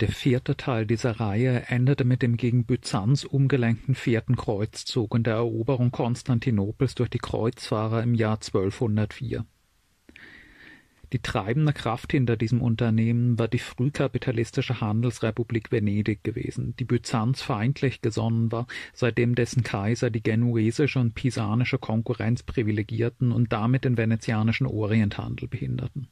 Der vierte Teil dieser Reihe endete mit dem gegen Byzanz umgelenkten vierten Kreuzzug und der Eroberung Konstantinopels durch die Kreuzfahrer im Jahr 1204. Die treibende Kraft hinter diesem Unternehmen war die frühkapitalistische Handelsrepublik Venedig gewesen, die Byzanz feindlich gesonnen war, seitdem dessen Kaiser die genuesische und pisanische Konkurrenz privilegierten und damit den venezianischen Orienthandel behinderten.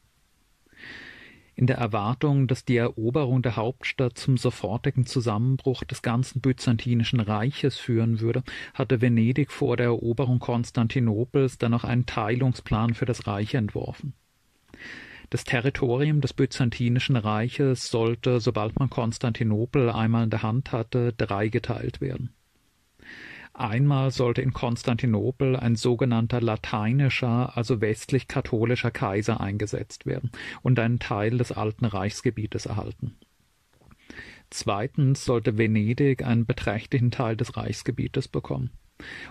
In der Erwartung, dass die Eroberung der Hauptstadt zum sofortigen Zusammenbruch des ganzen byzantinischen Reiches führen würde, hatte Venedig vor der Eroberung Konstantinopels dann noch einen Teilungsplan für das Reich entworfen. Das Territorium des Byzantinischen Reiches sollte, sobald man Konstantinopel einmal in der Hand hatte, dreigeteilt werden. Einmal sollte in Konstantinopel ein sogenannter lateinischer, also westlich-katholischer Kaiser eingesetzt werden und einen Teil des alten Reichsgebietes erhalten. Zweitens sollte Venedig einen beträchtlichen Teil des Reichsgebietes bekommen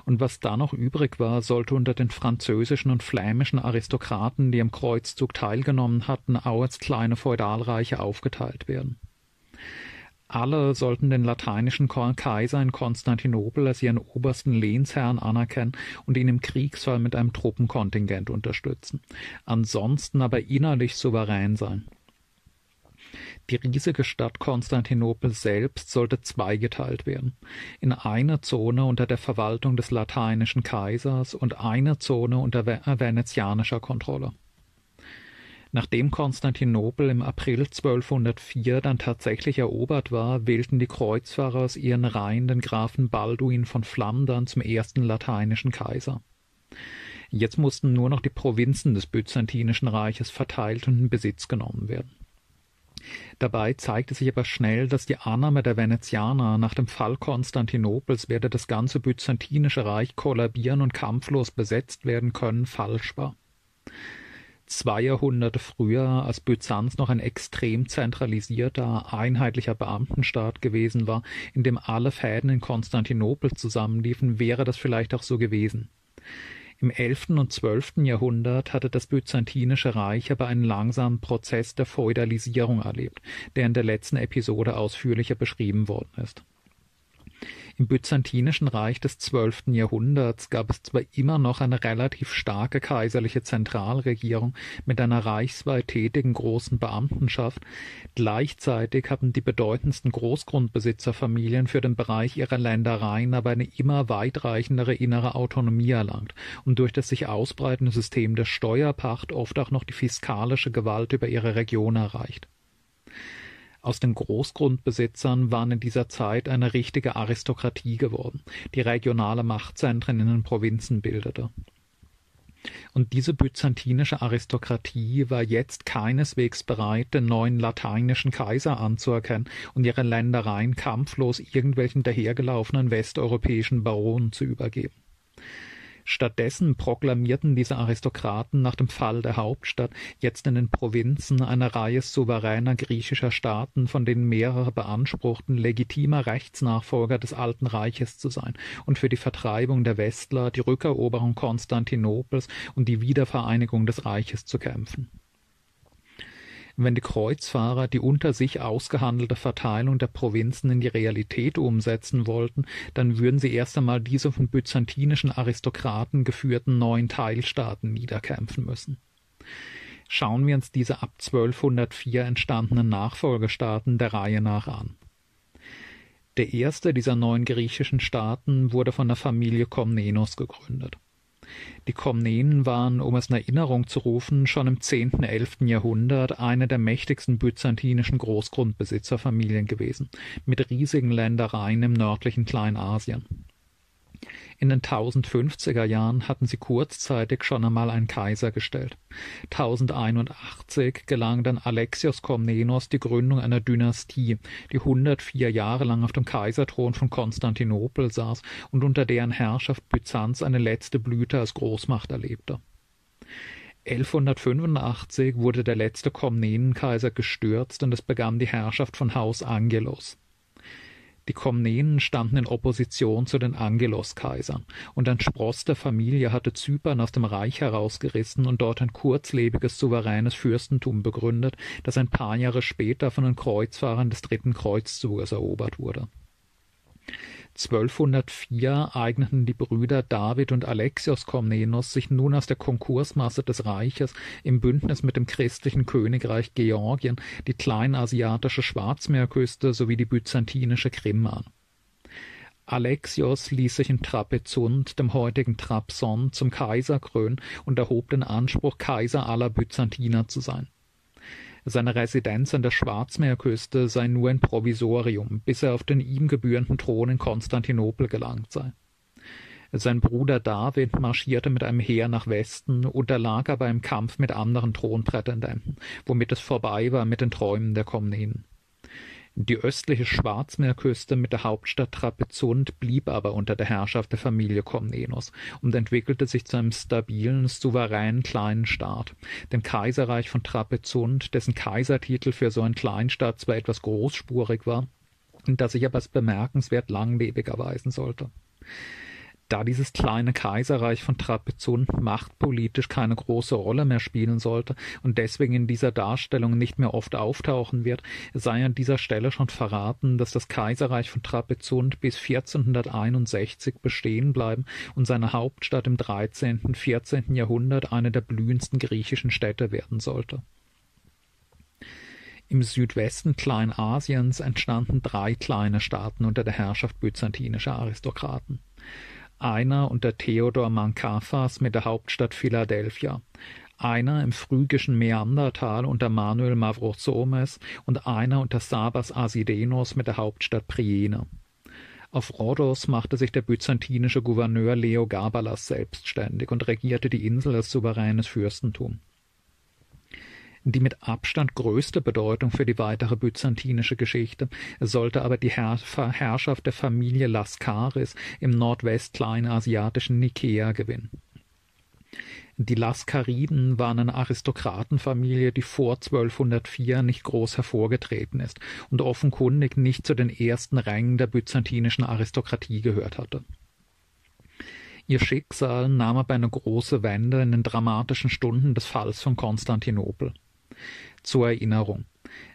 und was da noch übrig war, sollte unter den französischen und flämischen Aristokraten, die am Kreuzzug teilgenommen hatten, auch als kleine Feudalreiche aufgeteilt werden. Alle sollten den lateinischen Kaiser in Konstantinopel als ihren obersten Lehnsherrn anerkennen und ihn im Kriegsfall mit einem Truppenkontingent unterstützen, ansonsten aber innerlich souverän sein. Die riesige Stadt Konstantinopel selbst sollte zweigeteilt werden, in eine Zone unter der Verwaltung des lateinischen Kaisers und eine Zone unter venezianischer Kontrolle. Nachdem Konstantinopel im April 1204 dann tatsächlich erobert war, wählten die Kreuzfahrer aus ihren Reihen den Grafen Balduin von Flandern zum ersten lateinischen Kaiser. Jetzt mussten nur noch die Provinzen des Byzantinischen Reiches verteilt und in Besitz genommen werden. Dabei zeigte sich aber schnell, dass die Annahme der Venezianer nach dem Fall Konstantinopels werde das ganze byzantinische Reich kollabieren und kampflos besetzt werden können, falsch war. Zwei Jahrhunderte früher, als Byzanz noch ein extrem zentralisierter, einheitlicher Beamtenstaat gewesen war, in dem alle Fäden in Konstantinopel zusammenliefen, wäre das vielleicht auch so gewesen. Im elften und zwölften Jahrhundert hatte das Byzantinische Reich aber einen langsamen Prozess der Feudalisierung erlebt, der in der letzten Episode ausführlicher beschrieben worden ist im Byzantinischen Reich des zwölften Jahrhunderts gab es zwar immer noch eine relativ starke kaiserliche Zentralregierung mit einer reichsweit tätigen großen Beamtenschaft, gleichzeitig hatten die bedeutendsten Großgrundbesitzerfamilien für den Bereich ihrer Ländereien aber eine immer weitreichendere innere Autonomie erlangt und durch das sich ausbreitende System der Steuerpacht oft auch noch die fiskalische Gewalt über ihre Region erreicht. Aus den Großgrundbesitzern waren in dieser Zeit eine richtige Aristokratie geworden, die regionale Machtzentren in den Provinzen bildete. Und diese byzantinische Aristokratie war jetzt keineswegs bereit, den neuen lateinischen Kaiser anzuerkennen und ihre Ländereien kampflos irgendwelchen dahergelaufenen westeuropäischen Baronen zu übergeben. Stattdessen proklamierten diese Aristokraten nach dem Fall der Hauptstadt jetzt in den Provinzen eine Reihe souveräner griechischer Staaten, von denen mehrere beanspruchten, legitimer Rechtsnachfolger des Alten Reiches zu sein und für die Vertreibung der Westler, die Rückeroberung Konstantinopels und die Wiedervereinigung des Reiches zu kämpfen wenn die Kreuzfahrer die unter sich ausgehandelte Verteilung der Provinzen in die Realität umsetzen wollten, dann würden sie erst einmal diese von byzantinischen Aristokraten geführten neuen Teilstaaten niederkämpfen müssen. Schauen wir uns diese ab 1204 entstandenen Nachfolgestaaten der Reihe nach an. Der erste dieser neuen griechischen Staaten wurde von der Familie Komnenos gegründet. Die Komnenen waren, um es in Erinnerung zu rufen, schon im zehnten, elften Jahrhundert eine der mächtigsten byzantinischen Großgrundbesitzerfamilien gewesen, mit riesigen Ländereien im nördlichen Kleinasien. In den 1050er Jahren hatten sie kurzzeitig schon einmal einen Kaiser gestellt. 1081 gelang dann Alexios Komnenos die Gründung einer Dynastie, die 104 Jahre lang auf dem Kaiserthron von Konstantinopel saß und unter deren Herrschaft Byzanz eine letzte Blüte als Großmacht erlebte. 1185 wurde der letzte Komnenenkaiser gestürzt und es begann die Herrschaft von Haus Angelos. Die Komnenen standen in Opposition zu den Angelos-Kaisern, und ein Spross der Familie hatte Zypern aus dem Reich herausgerissen und dort ein kurzlebiges souveränes Fürstentum begründet, das ein paar Jahre später von den Kreuzfahrern des dritten Kreuzzuges erobert wurde. 1204 eigneten die Brüder David und Alexios Komnenos sich nun aus der Konkursmasse des Reiches im Bündnis mit dem christlichen Königreich Georgien die kleinasiatische Schwarzmeerküste sowie die byzantinische Krim an. Alexios ließ sich in Trapezunt, dem heutigen Trabzon, zum Kaiser krönen und erhob den Anspruch, Kaiser aller Byzantiner zu sein. Seine Residenz an der Schwarzmeerküste sei nur ein Provisorium, bis er auf den ihm gebührenden Thron in Konstantinopel gelangt sei. Sein Bruder David marschierte mit einem Heer nach Westen, unterlag aber im Kampf mit anderen Thronprätendenten, womit es vorbei war mit den Träumen der Komnenen. Die östliche Schwarzmeerküste mit der Hauptstadt Trapezunt blieb aber unter der Herrschaft der Familie Komnenos und entwickelte sich zu einem stabilen, souveränen kleinen Staat, dem Kaiserreich von Trapezunt, dessen Kaisertitel für so einen Kleinstaat zwar etwas großspurig war, das sich aber als bemerkenswert langlebig erweisen sollte da dieses kleine Kaiserreich von Trapezunt machtpolitisch keine große Rolle mehr spielen sollte und deswegen in dieser Darstellung nicht mehr oft auftauchen wird, sei an dieser Stelle schon verraten, dass das Kaiserreich von Trapezunt bis 1461 bestehen bleiben und seine Hauptstadt im 13. und 14. Jahrhundert eine der blühendsten griechischen Städte werden sollte. Im Südwesten Kleinasiens entstanden drei kleine Staaten unter der Herrschaft byzantinischer Aristokraten einer unter Theodor Mankaphas mit der Hauptstadt Philadelphia, einer im phrygischen Meandertal unter Manuel Mavrosomes und einer unter Sabas Asidenos mit der Hauptstadt Priene. Auf Rhodos machte sich der byzantinische Gouverneur Leo Gabalas selbstständig und regierte die Insel als souveränes Fürstentum. Die mit Abstand größte Bedeutung für die weitere byzantinische Geschichte sollte aber die Herr Herrschaft der Familie Laskaris im nordwestkleinasiatischen Nikea gewinnen. Die Laskariden waren eine Aristokratenfamilie, die vor 1204 nicht groß hervorgetreten ist und offenkundig nicht zu den ersten Rängen der byzantinischen Aristokratie gehört hatte. Ihr Schicksal nahm aber eine große Wende in den dramatischen Stunden des Falls von Konstantinopel. Zur Erinnerung.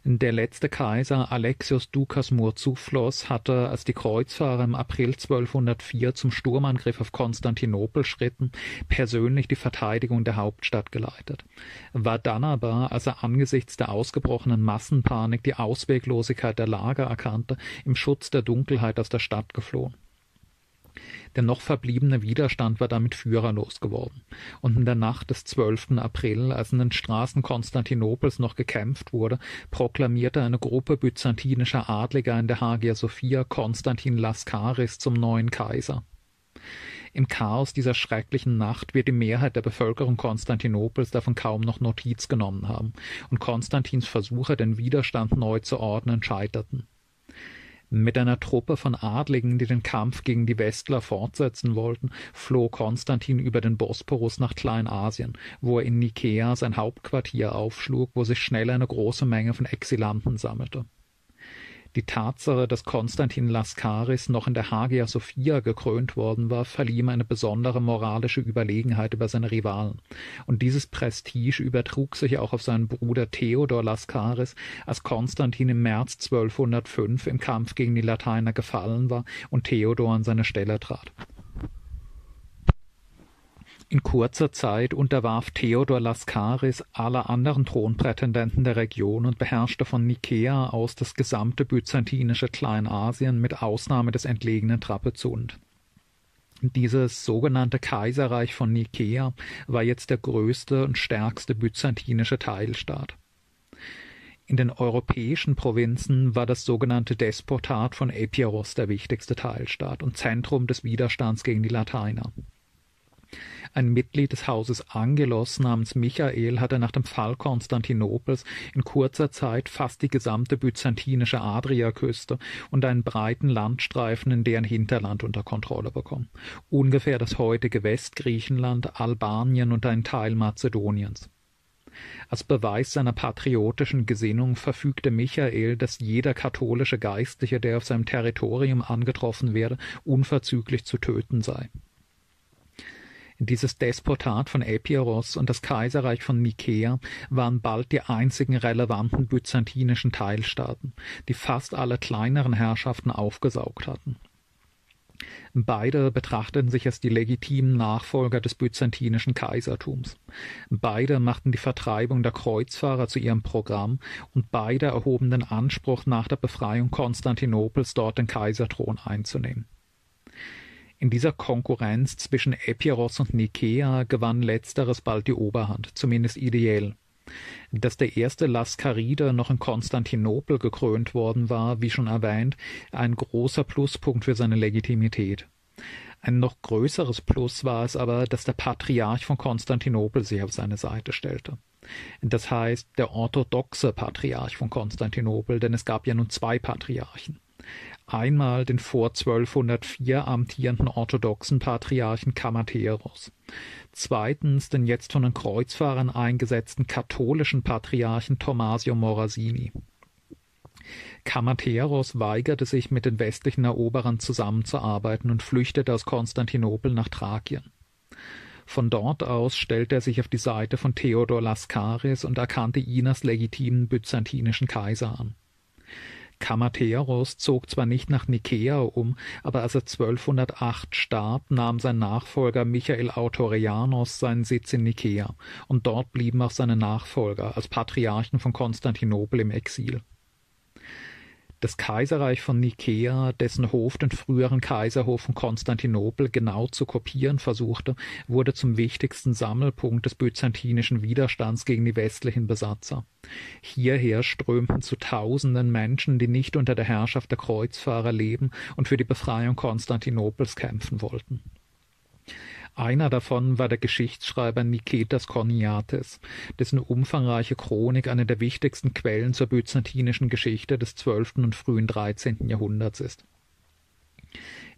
Der letzte Kaiser Alexios Dukas Murtzouphlos hatte, als die Kreuzfahrer im April 1204 zum Sturmangriff auf Konstantinopel schritten, persönlich die Verteidigung der Hauptstadt geleitet, war dann aber, als er angesichts der ausgebrochenen Massenpanik die Ausweglosigkeit der Lage erkannte, im Schutz der Dunkelheit aus der Stadt geflohen. Der noch verbliebene Widerstand war damit führerlos geworden, und in der Nacht des 12. April, als in den Straßen Konstantinopels noch gekämpft wurde, proklamierte eine Gruppe byzantinischer Adliger in der Hagia Sophia Konstantin Laskaris zum neuen Kaiser. Im Chaos dieser schrecklichen Nacht wird die Mehrheit der Bevölkerung Konstantinopels davon kaum noch Notiz genommen haben, und Konstantins Versuche, den Widerstand neu zu ordnen, scheiterten. Mit einer Truppe von Adligen, die den Kampf gegen die Westler fortsetzen wollten, floh Konstantin über den Bosporus nach Kleinasien, wo er in Nikea sein Hauptquartier aufschlug, wo sich schnell eine große Menge von Exilanten sammelte. Die Tatsache, dass Konstantin Laskaris noch in der Hagia Sophia gekrönt worden war, verlieh ihm eine besondere moralische Überlegenheit über seine Rivalen. Und dieses Prestige übertrug sich auch auf seinen Bruder Theodor Laskaris, als Konstantin im März 1205 im Kampf gegen die Lateiner gefallen war und Theodor an seine Stelle trat. In kurzer Zeit unterwarf Theodor Laskaris alle anderen Thronprätendenten der Region und beherrschte von Nikea aus das gesamte byzantinische Kleinasien mit Ausnahme des entlegenen Trapezunt. Dieses sogenannte Kaiserreich von Nikea war jetzt der größte und stärkste byzantinische Teilstaat. In den europäischen Provinzen war das sogenannte Despotat von Epiros der wichtigste Teilstaat und Zentrum des Widerstands gegen die Lateiner. Ein Mitglied des Hauses Angelos namens Michael hatte nach dem Fall Konstantinopels in kurzer Zeit fast die gesamte byzantinische Adriaküste und einen breiten Landstreifen in deren Hinterland unter Kontrolle bekommen. Ungefähr das heutige Westgriechenland, Albanien und ein Teil Mazedoniens. Als Beweis seiner patriotischen Gesinnung verfügte Michael, dass jeder katholische Geistliche, der auf seinem Territorium angetroffen werde, unverzüglich zu töten sei. Dieses Despotat von Epiros und das Kaiserreich von Nikäa waren bald die einzigen relevanten byzantinischen Teilstaaten, die fast alle kleineren Herrschaften aufgesaugt hatten. Beide betrachteten sich als die legitimen Nachfolger des byzantinischen Kaisertums. Beide machten die Vertreibung der Kreuzfahrer zu ihrem Programm und beide erhoben den Anspruch, nach der Befreiung Konstantinopels dort den Kaiserthron einzunehmen. In dieser Konkurrenz zwischen Epiros und Nikäa gewann letzteres bald die Oberhand, zumindest ideell. Dass der erste Laskaride noch in Konstantinopel gekrönt worden war, wie schon erwähnt, ein großer Pluspunkt für seine Legitimität. Ein noch größeres Plus war es aber, dass der Patriarch von Konstantinopel sich auf seine Seite stellte. Das heißt, der orthodoxe Patriarch von Konstantinopel, denn es gab ja nun zwei Patriarchen einmal den vor 1204 amtierenden orthodoxen Patriarchen Kamateros, zweitens den jetzt von den Kreuzfahrern eingesetzten katholischen Patriarchen Tommasio Morasini. Kamateros weigerte sich, mit den westlichen Eroberern zusammenzuarbeiten und flüchtete aus Konstantinopel nach Thrakien. Von dort aus stellte er sich auf die Seite von Theodor Laskaris und erkannte ihn als legitimen byzantinischen Kaiser an. Kamatheros zog zwar nicht nach Nikäa um, aber als er 1208 starb, nahm sein Nachfolger Michael Autorianos seinen Sitz in Nikäa, und dort blieben auch seine Nachfolger als Patriarchen von Konstantinopel im Exil. Das Kaiserreich von Nikäa, dessen Hof den früheren Kaiserhof von Konstantinopel genau zu kopieren versuchte, wurde zum wichtigsten Sammelpunkt des byzantinischen Widerstands gegen die westlichen Besatzer. Hierher strömten zu Tausenden Menschen, die nicht unter der Herrschaft der Kreuzfahrer leben und für die Befreiung Konstantinopels kämpfen wollten. Einer davon war der Geschichtsschreiber Niketas Korniates, dessen umfangreiche Chronik eine der wichtigsten Quellen zur byzantinischen Geschichte des 12. und frühen 13. Jahrhunderts ist.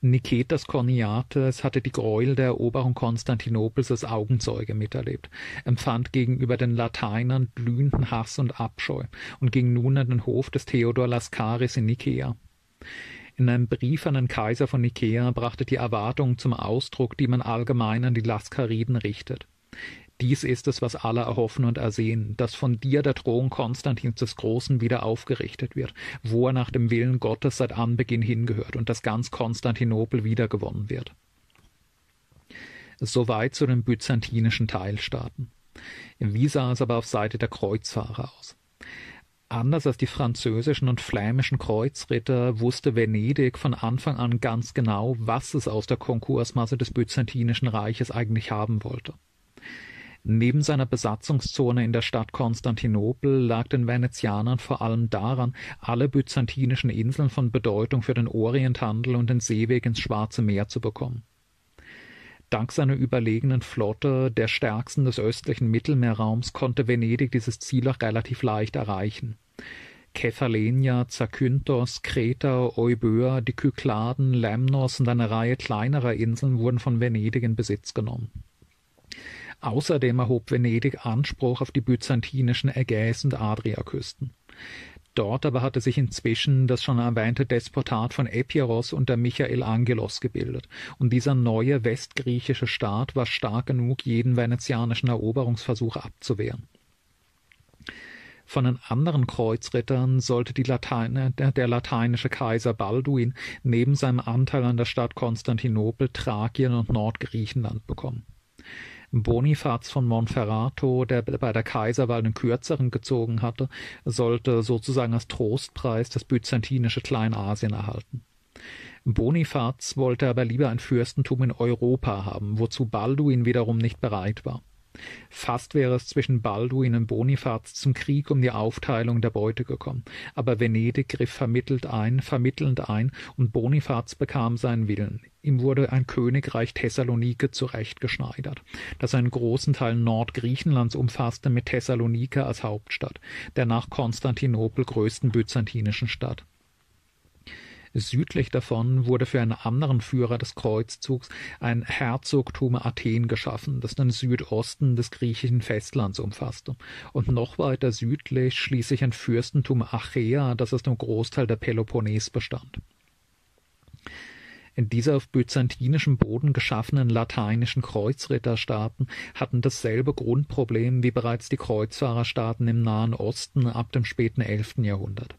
Niketas Korniates hatte die Gräuel der Eroberung Konstantinopels als Augenzeuge miterlebt, empfand gegenüber den Lateinern glühenden Hass und Abscheu und ging nun an den Hof des Theodor Laskaris in Nikea. In einem Brief an den Kaiser von Nikea brachte die Erwartung zum Ausdruck, die man allgemein an die Laskariden richtet. Dies ist es, was alle erhoffen und ersehen, dass von dir der Thron Konstantins des Großen wieder aufgerichtet wird, wo er nach dem Willen Gottes seit Anbeginn hingehört und dass ganz Konstantinopel wiedergewonnen wird. Soweit zu den byzantinischen Teilstaaten. Wie sah es aber auf Seite der Kreuzfahrer aus? Anders als die französischen und flämischen Kreuzritter wusste Venedig von Anfang an ganz genau, was es aus der Konkursmasse des Byzantinischen Reiches eigentlich haben wollte. Neben seiner Besatzungszone in der Stadt Konstantinopel lag den Venezianern vor allem daran, alle byzantinischen Inseln von Bedeutung für den Orienthandel und den Seeweg ins Schwarze Meer zu bekommen. Dank seiner überlegenen Flotte, der stärksten des östlichen Mittelmeerraums, konnte Venedig dieses Ziel auch relativ leicht erreichen. Kephalenia, Zakynthos, Kreta, Euböa, die Kykladen, Lemnos und eine Reihe kleinerer Inseln wurden von Venedig in Besitz genommen. Außerdem erhob Venedig Anspruch auf die byzantinischen Ägäis- und Adriaküsten. Dort aber hatte sich inzwischen das schon erwähnte Despotat von Epiros unter Michael Angelos gebildet, und dieser neue westgriechische Staat war stark genug, jeden venezianischen Eroberungsversuch abzuwehren. Von den anderen Kreuzrittern sollte Lateine, der, der, lateinische Kaiser Balduin neben seinem Anteil an der Stadt Konstantinopel Thrakien und Nordgriechenland bekommen. Bonifaz von Monferrato, der bei der Kaiserwahl den Kürzeren gezogen hatte, sollte sozusagen als Trostpreis das byzantinische Kleinasien erhalten. Bonifaz wollte aber lieber ein Fürstentum in Europa haben, wozu Balduin wiederum nicht bereit war. Fast wäre es zwischen Balduin und Bonifaz zum Krieg um die Aufteilung der Beute gekommen, aber Venedig griff vermittelt ein, vermittelnd ein, und Bonifaz bekam seinen Willen. Ihm wurde ein Königreich Thessalonike zurechtgeschneidert, das einen großen Teil Nordgriechenlands umfasste mit Thessalonike als Hauptstadt, der nach Konstantinopel größten byzantinischen Stadt. Südlich davon wurde für einen anderen Führer des Kreuzzugs ein Herzogtum Athen geschaffen, das den Südosten des griechischen Festlands umfasste, und noch weiter südlich schließlich ein Fürstentum Achaea, das aus dem Großteil der Peloponnes bestand. In Diese auf byzantinischem Boden geschaffenen lateinischen Kreuzritterstaaten hatten dasselbe Grundproblem wie bereits die Kreuzfahrerstaaten im Nahen Osten ab dem späten elften Jahrhundert.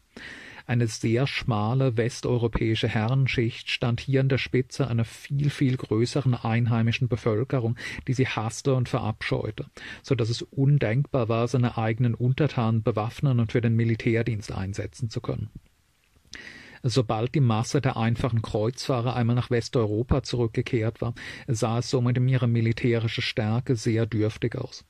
Eine sehr schmale westeuropäische Herrenschicht stand hier an der Spitze einer viel, viel größeren einheimischen Bevölkerung, die sie hasste und verabscheute, so dass es undenkbar war, seine eigenen Untertanen bewaffnen und für den Militärdienst einsetzen zu können. Sobald die Masse der einfachen Kreuzfahrer einmal nach Westeuropa zurückgekehrt war, sah es somit um ihre militärische Stärke sehr dürftig aus.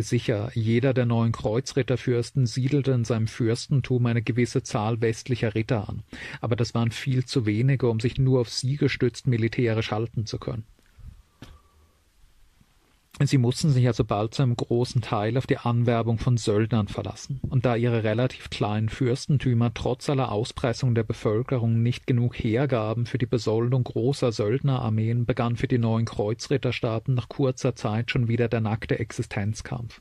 Sicher, jeder der neuen Kreuzritterfürsten siedelte in seinem Fürstentum eine gewisse Zahl westlicher Ritter an, aber das waren viel zu wenige, um sich nur auf sie gestützt militärisch halten zu können. Sie mussten sich also bald zu einem großen Teil auf die Anwerbung von Söldnern verlassen, und da ihre relativ kleinen Fürstentümer trotz aller Auspressung der Bevölkerung nicht genug hergaben für die Besoldung großer Söldnerarmeen, begann für die neuen Kreuzritterstaaten nach kurzer Zeit schon wieder der nackte Existenzkampf.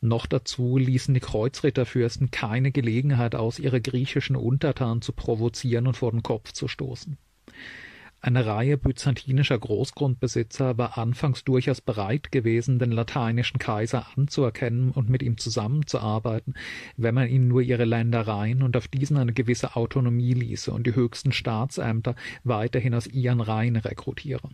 Noch dazu ließen die Kreuzritterfürsten keine Gelegenheit aus, ihre griechischen Untertanen zu provozieren und vor den Kopf zu stoßen. Eine Reihe byzantinischer Großgrundbesitzer war anfangs durchaus bereit gewesen, den lateinischen Kaiser anzuerkennen und mit ihm zusammenzuarbeiten, wenn man ihnen nur ihre Ländereien und auf diesen eine gewisse Autonomie ließe und die höchsten Staatsämter weiterhin aus ihren Reihen rekrutiere.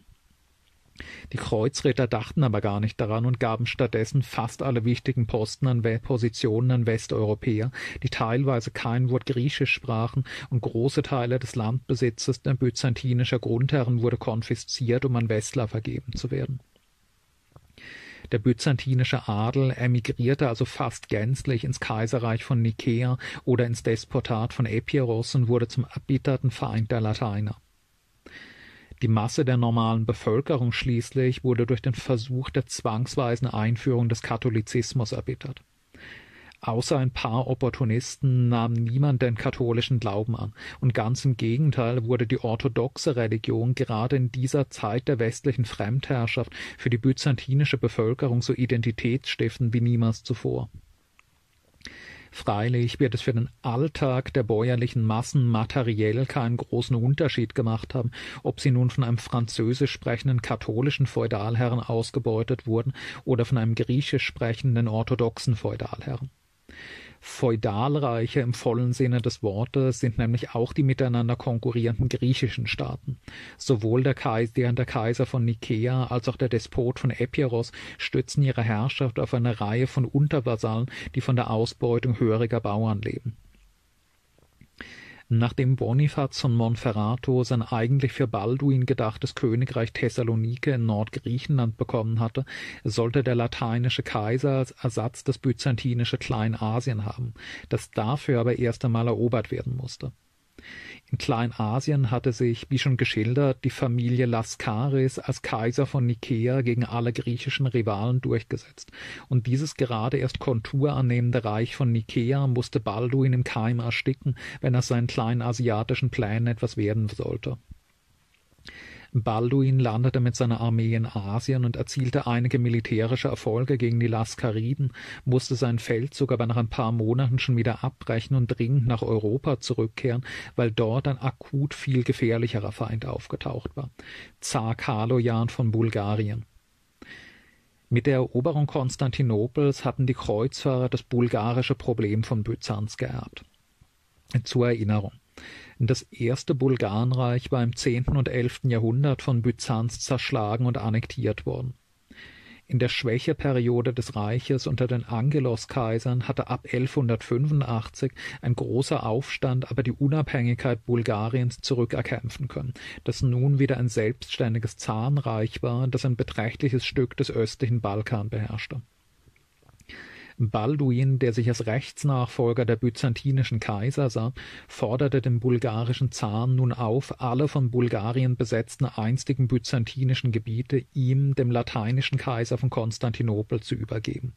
Die Kreuzritter dachten aber gar nicht daran und gaben stattdessen fast alle wichtigen Posten an Positionen an Westeuropäer, die teilweise kein Wort Griechisch sprachen, und große Teile des Landbesitzes der byzantinischer Grundherren wurde konfisziert, um an Westler vergeben zu werden. Der byzantinische Adel emigrierte also fast gänzlich ins Kaiserreich von Nikäa oder ins Despotat von Epiros und wurde zum erbitterten Feind der Lateiner. Die Masse der normalen Bevölkerung schließlich wurde durch den Versuch der zwangsweisen Einführung des Katholizismus erbittert. Außer ein paar Opportunisten nahm niemand den katholischen Glauben an, und ganz im Gegenteil wurde die orthodoxe Religion gerade in dieser Zeit der westlichen Fremdherrschaft für die byzantinische Bevölkerung so identitätsstiftend wie niemals zuvor. Freilich wird es für den Alltag der bäuerlichen Massen materiell keinen großen Unterschied gemacht haben, ob sie nun von einem französisch sprechenden katholischen Feudalherren ausgebeutet wurden oder von einem griechisch sprechenden orthodoxen Feudalherren. Feudalreiche im vollen Sinne des Wortes sind nämlich auch die miteinander konkurrierenden griechischen Staaten. Sowohl der Kaiser, der Kaiser von Nikäa als auch der Despot von Epiros stützen ihre Herrschaft auf eine Reihe von Untervasallen, die von der Ausbeutung höriger Bauern leben. Nachdem Bonifaz von Monferrato sein eigentlich für Balduin gedachtes Königreich Thessalonike in Nordgriechenland bekommen hatte, sollte der lateinische Kaiser als Ersatz das byzantinische Kleinasien haben, das dafür aber erst einmal erobert werden musste. In Kleinasien hatte sich, wie schon geschildert, die Familie Laskaris als Kaiser von Nikäa gegen alle griechischen Rivalen durchgesetzt, und dieses gerade erst Kontur annehmende Reich von Nikäa musste Balduin im Keim ersticken, wenn er seinen kleinasiatischen Plänen etwas werden sollte. Balduin landete mit seiner Armee in Asien und erzielte einige militärische Erfolge gegen die Laskariden, musste seinen Feldzug aber nach ein paar Monaten schon wieder abbrechen und dringend nach Europa zurückkehren, weil dort ein akut viel gefährlicherer Feind aufgetaucht war. Zar Kalojan von Bulgarien. Mit der Eroberung Konstantinopels hatten die Kreuzfahrer das bulgarische Problem von Byzanz geerbt. Zur Erinnerung. Das erste Bulgarenreich war im zehnten und elften Jahrhundert von Byzanz zerschlagen und annektiert worden. In der Schwächeperiode des Reiches unter den Angelos-Kaisern hatte ab 1185 ein großer Aufstand aber die Unabhängigkeit Bulgariens zurückerkämpfen können, das nun wieder ein selbstständiges Zarenreich war, das ein beträchtliches Stück des östlichen Balkan beherrschte. Balduin, der sich als Rechtsnachfolger der byzantinischen Kaiser sah, forderte den bulgarischen Zaren nun auf, alle von Bulgarien besetzten einstigen byzantinischen Gebiete ihm, dem lateinischen Kaiser von Konstantinopel, zu übergeben.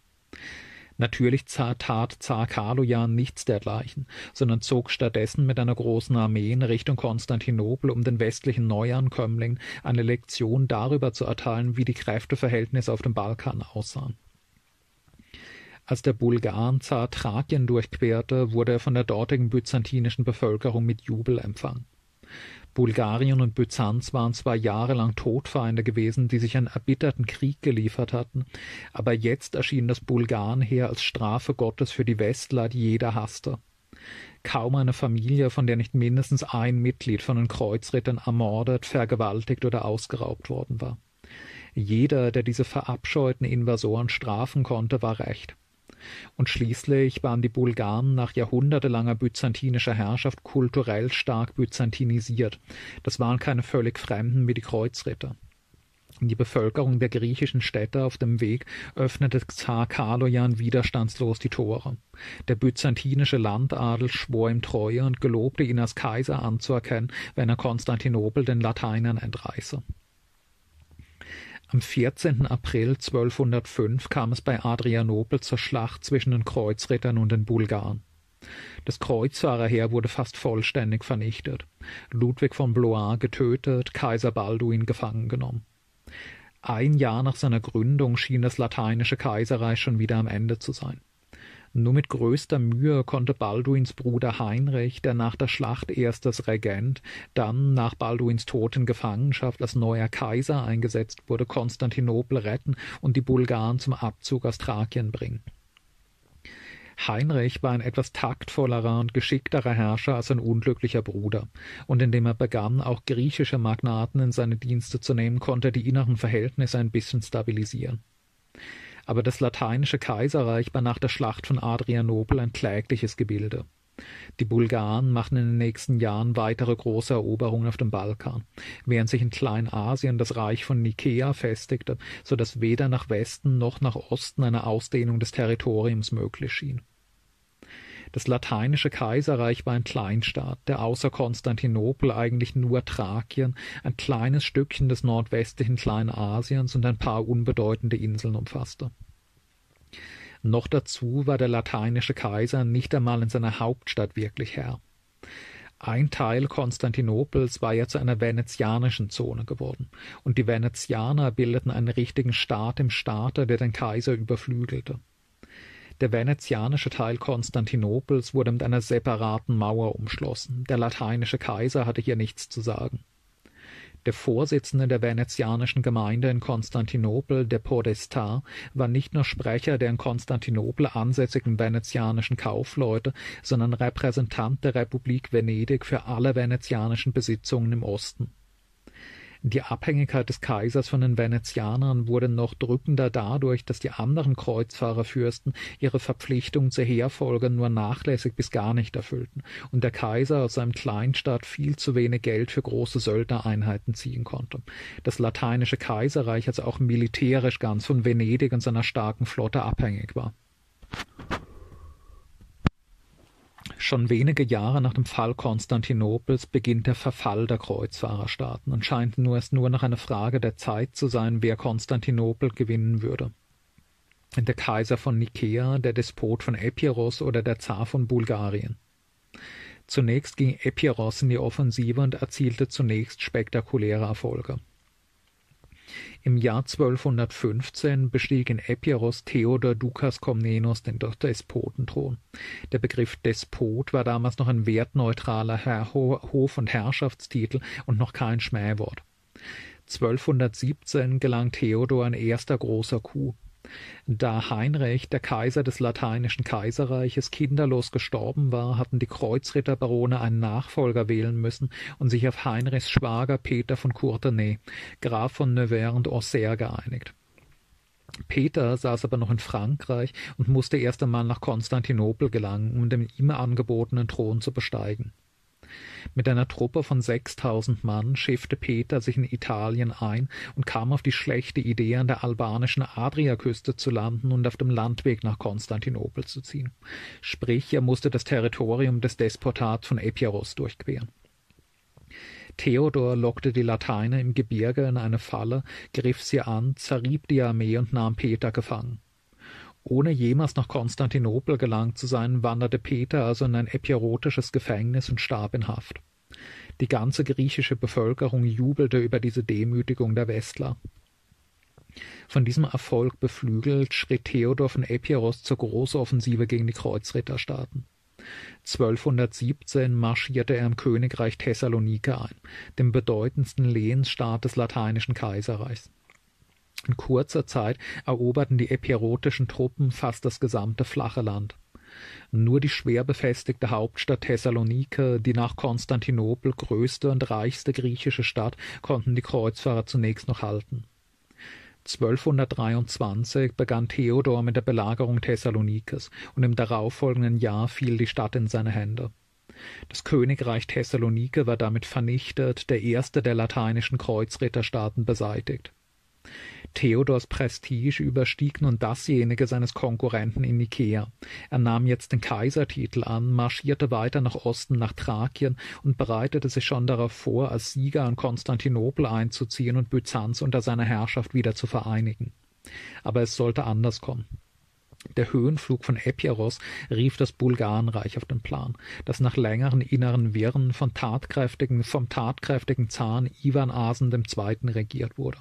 Natürlich tat Zar Kalojan nichts dergleichen, sondern zog stattdessen mit einer großen Armee in Richtung Konstantinopel, um den westlichen Neuankömmlingen eine Lektion darüber zu erteilen, wie die Kräfteverhältnisse auf dem Balkan aussahen. Als der Bulgarenzar Thrakien durchquerte, wurde er von der dortigen byzantinischen Bevölkerung mit Jubel empfangen. Bulgarien und Byzanz waren zwar jahrelang Todfeinde gewesen, die sich einen erbitterten Krieg geliefert hatten, aber jetzt erschien das Bulgarenheer als Strafe Gottes für die Westler, die jeder hasste. Kaum eine Familie, von der nicht mindestens ein Mitglied von den Kreuzrittern ermordet, vergewaltigt oder ausgeraubt worden war. Jeder, der diese verabscheuten Invasoren strafen konnte, war recht. Und schließlich waren die Bulgaren nach jahrhundertelanger byzantinischer Herrschaft kulturell stark byzantinisiert. Das waren keine völlig Fremden wie die Kreuzritter. Die Bevölkerung der griechischen Städte auf dem Weg öffnete Zar Kalojan widerstandslos die Tore. Der byzantinische Landadel schwor ihm Treue und gelobte ihn als Kaiser anzuerkennen, wenn er Konstantinopel den Lateinern entreiße. Am 14. April 1205 kam es bei Adrianopel zur Schlacht zwischen den Kreuzrittern und den Bulgaren. Das Kreuzfahrerheer wurde fast vollständig vernichtet, Ludwig von Blois getötet, Kaiser Balduin gefangen genommen. Ein Jahr nach seiner Gründung schien das lateinische Kaiserreich schon wieder am Ende zu sein. Nur mit größter Mühe konnte Balduins Bruder Heinrich, der nach der Schlacht erst als Regent, dann nach Balduins Tod in Gefangenschaft als neuer Kaiser eingesetzt wurde, Konstantinopel retten und die Bulgaren zum Abzug aus Thrakien bringen. Heinrich war ein etwas taktvollerer und geschickterer Herrscher als sein unglücklicher Bruder, und indem er begann, auch griechische Magnaten in seine Dienste zu nehmen, konnte er die inneren Verhältnisse ein bisschen stabilisieren aber das lateinische Kaiserreich war nach der Schlacht von Adrianopel ein klägliches Gebilde. Die Bulgaren machten in den nächsten Jahren weitere große Eroberungen auf dem Balkan, während sich in Kleinasien das Reich von Nikäa festigte, so dass weder nach Westen noch nach Osten eine Ausdehnung des Territoriums möglich schien. Das lateinische Kaiserreich war ein Kleinstaat, der außer Konstantinopel eigentlich nur Thrakien, ein kleines Stückchen des nordwestlichen Kleinasiens und ein paar unbedeutende Inseln umfasste. Noch dazu war der lateinische Kaiser nicht einmal in seiner Hauptstadt wirklich Herr. Ein Teil Konstantinopels war ja zu einer venezianischen Zone geworden, und die Venezianer bildeten einen richtigen Staat im Staate, der den Kaiser überflügelte. Der venezianische Teil Konstantinopels wurde mit einer separaten Mauer umschlossen. Der lateinische Kaiser hatte hier nichts zu sagen. Der Vorsitzende der venezianischen Gemeinde in Konstantinopel, der Podestar, war nicht nur Sprecher der in Konstantinopel ansässigen venezianischen Kaufleute, sondern Repräsentant der Republik Venedig für alle venezianischen Besitzungen im Osten. Die Abhängigkeit des Kaisers von den Venezianern wurde noch drückender dadurch, dass die anderen Kreuzfahrerfürsten ihre Verpflichtungen zur Heerfolge nur nachlässig bis gar nicht erfüllten und der Kaiser aus seinem Kleinstaat viel zu wenig Geld für große Söldnereinheiten ziehen konnte. Das lateinische Kaiserreich also auch militärisch ganz von Venedig und seiner starken Flotte abhängig war. Schon wenige Jahre nach dem Fall Konstantinopels beginnt der Verfall der Kreuzfahrerstaaten und scheint nur es nur noch eine Frage der Zeit zu sein, wer Konstantinopel gewinnen würde. Der Kaiser von Nikäa, der Despot von Epiros oder der Zar von Bulgarien. Zunächst ging Epiros in die Offensive und erzielte zunächst spektakuläre Erfolge. Im Jahr 1215 bestieg in Epiros Theodor Dukas Komnenos den Despotenthron. Der Begriff Despot war damals noch ein wertneutraler Hof- und Herrschaftstitel und noch kein Schmähwort. 1217 gelang Theodor ein erster großer Coup. Da Heinrich, der Kaiser des lateinischen Kaiserreiches, kinderlos gestorben war, hatten die Kreuzritterbarone einen Nachfolger wählen müssen und sich auf Heinrichs Schwager Peter von Courtenay, Graf von Nevers und Auxerre, geeinigt. Peter saß aber noch in Frankreich und musste erst einmal nach Konstantinopel gelangen, um den ihm angebotenen Thron zu besteigen. Mit einer Truppe von sechstausend Mann schiffte Peter sich in Italien ein und kam auf die schlechte Idee, an der albanischen Adriaküste zu landen und auf dem Landweg nach Konstantinopel zu ziehen. Sprich, er musste das Territorium des Despotats von Epiros durchqueren. Theodor lockte die Lateiner im Gebirge in eine Falle, griff sie an, zerrieb die Armee und nahm Peter gefangen Ohne jemals nach Konstantinopel gelangt zu sein, wanderte Peter also in ein epirotisches Gefängnis und starb in Haft. Die ganze griechische Bevölkerung jubelte über diese Demütigung der Westler. Von diesem Erfolg beflügelt schritt Theodor von Epirus zur Großoffensive gegen die Kreuzritterstaaten. 1217 marschierte er im Königreich Thessalonike ein, dem bedeutendsten Lehensstaat des lateinischen Kaiserreichs. In kurzer Zeit eroberten die epirotischen Truppen fast das gesamte flache Land. Nur die schwer befestigte Hauptstadt Thessalonike, die nach Konstantinopel größte und reichste griechische Stadt, konnten die Kreuzfahrer zunächst noch halten. 1223 begann Theodor mit der Belagerung Thessalonikes und im darauffolgenden Jahr fiel die Stadt in seine Hände. Das Königreich Thessalonike war damit vernichtet, der erste der lateinischen Kreuzritterstaaten beseitigt. Theodors Prestige überstieg nun dasjenige seines Konkurrenten in Nikea. Er nahm jetzt den Kaisertitel an, marschierte weiter nach Osten nach Thrakien und bereitete sich schon darauf vor, als Sieger in Konstantinopel einzuziehen und Byzanz unter seiner Herrschaft wieder zu vereinigen. Aber es sollte anders kommen. Der Höhenflug von Epiros rief das Bulgarenreich auf den Plan, das nach längeren inneren Wirren von tatkräftigen, vom tatkräftigen Zahn Ivan Asen II. regiert wurde.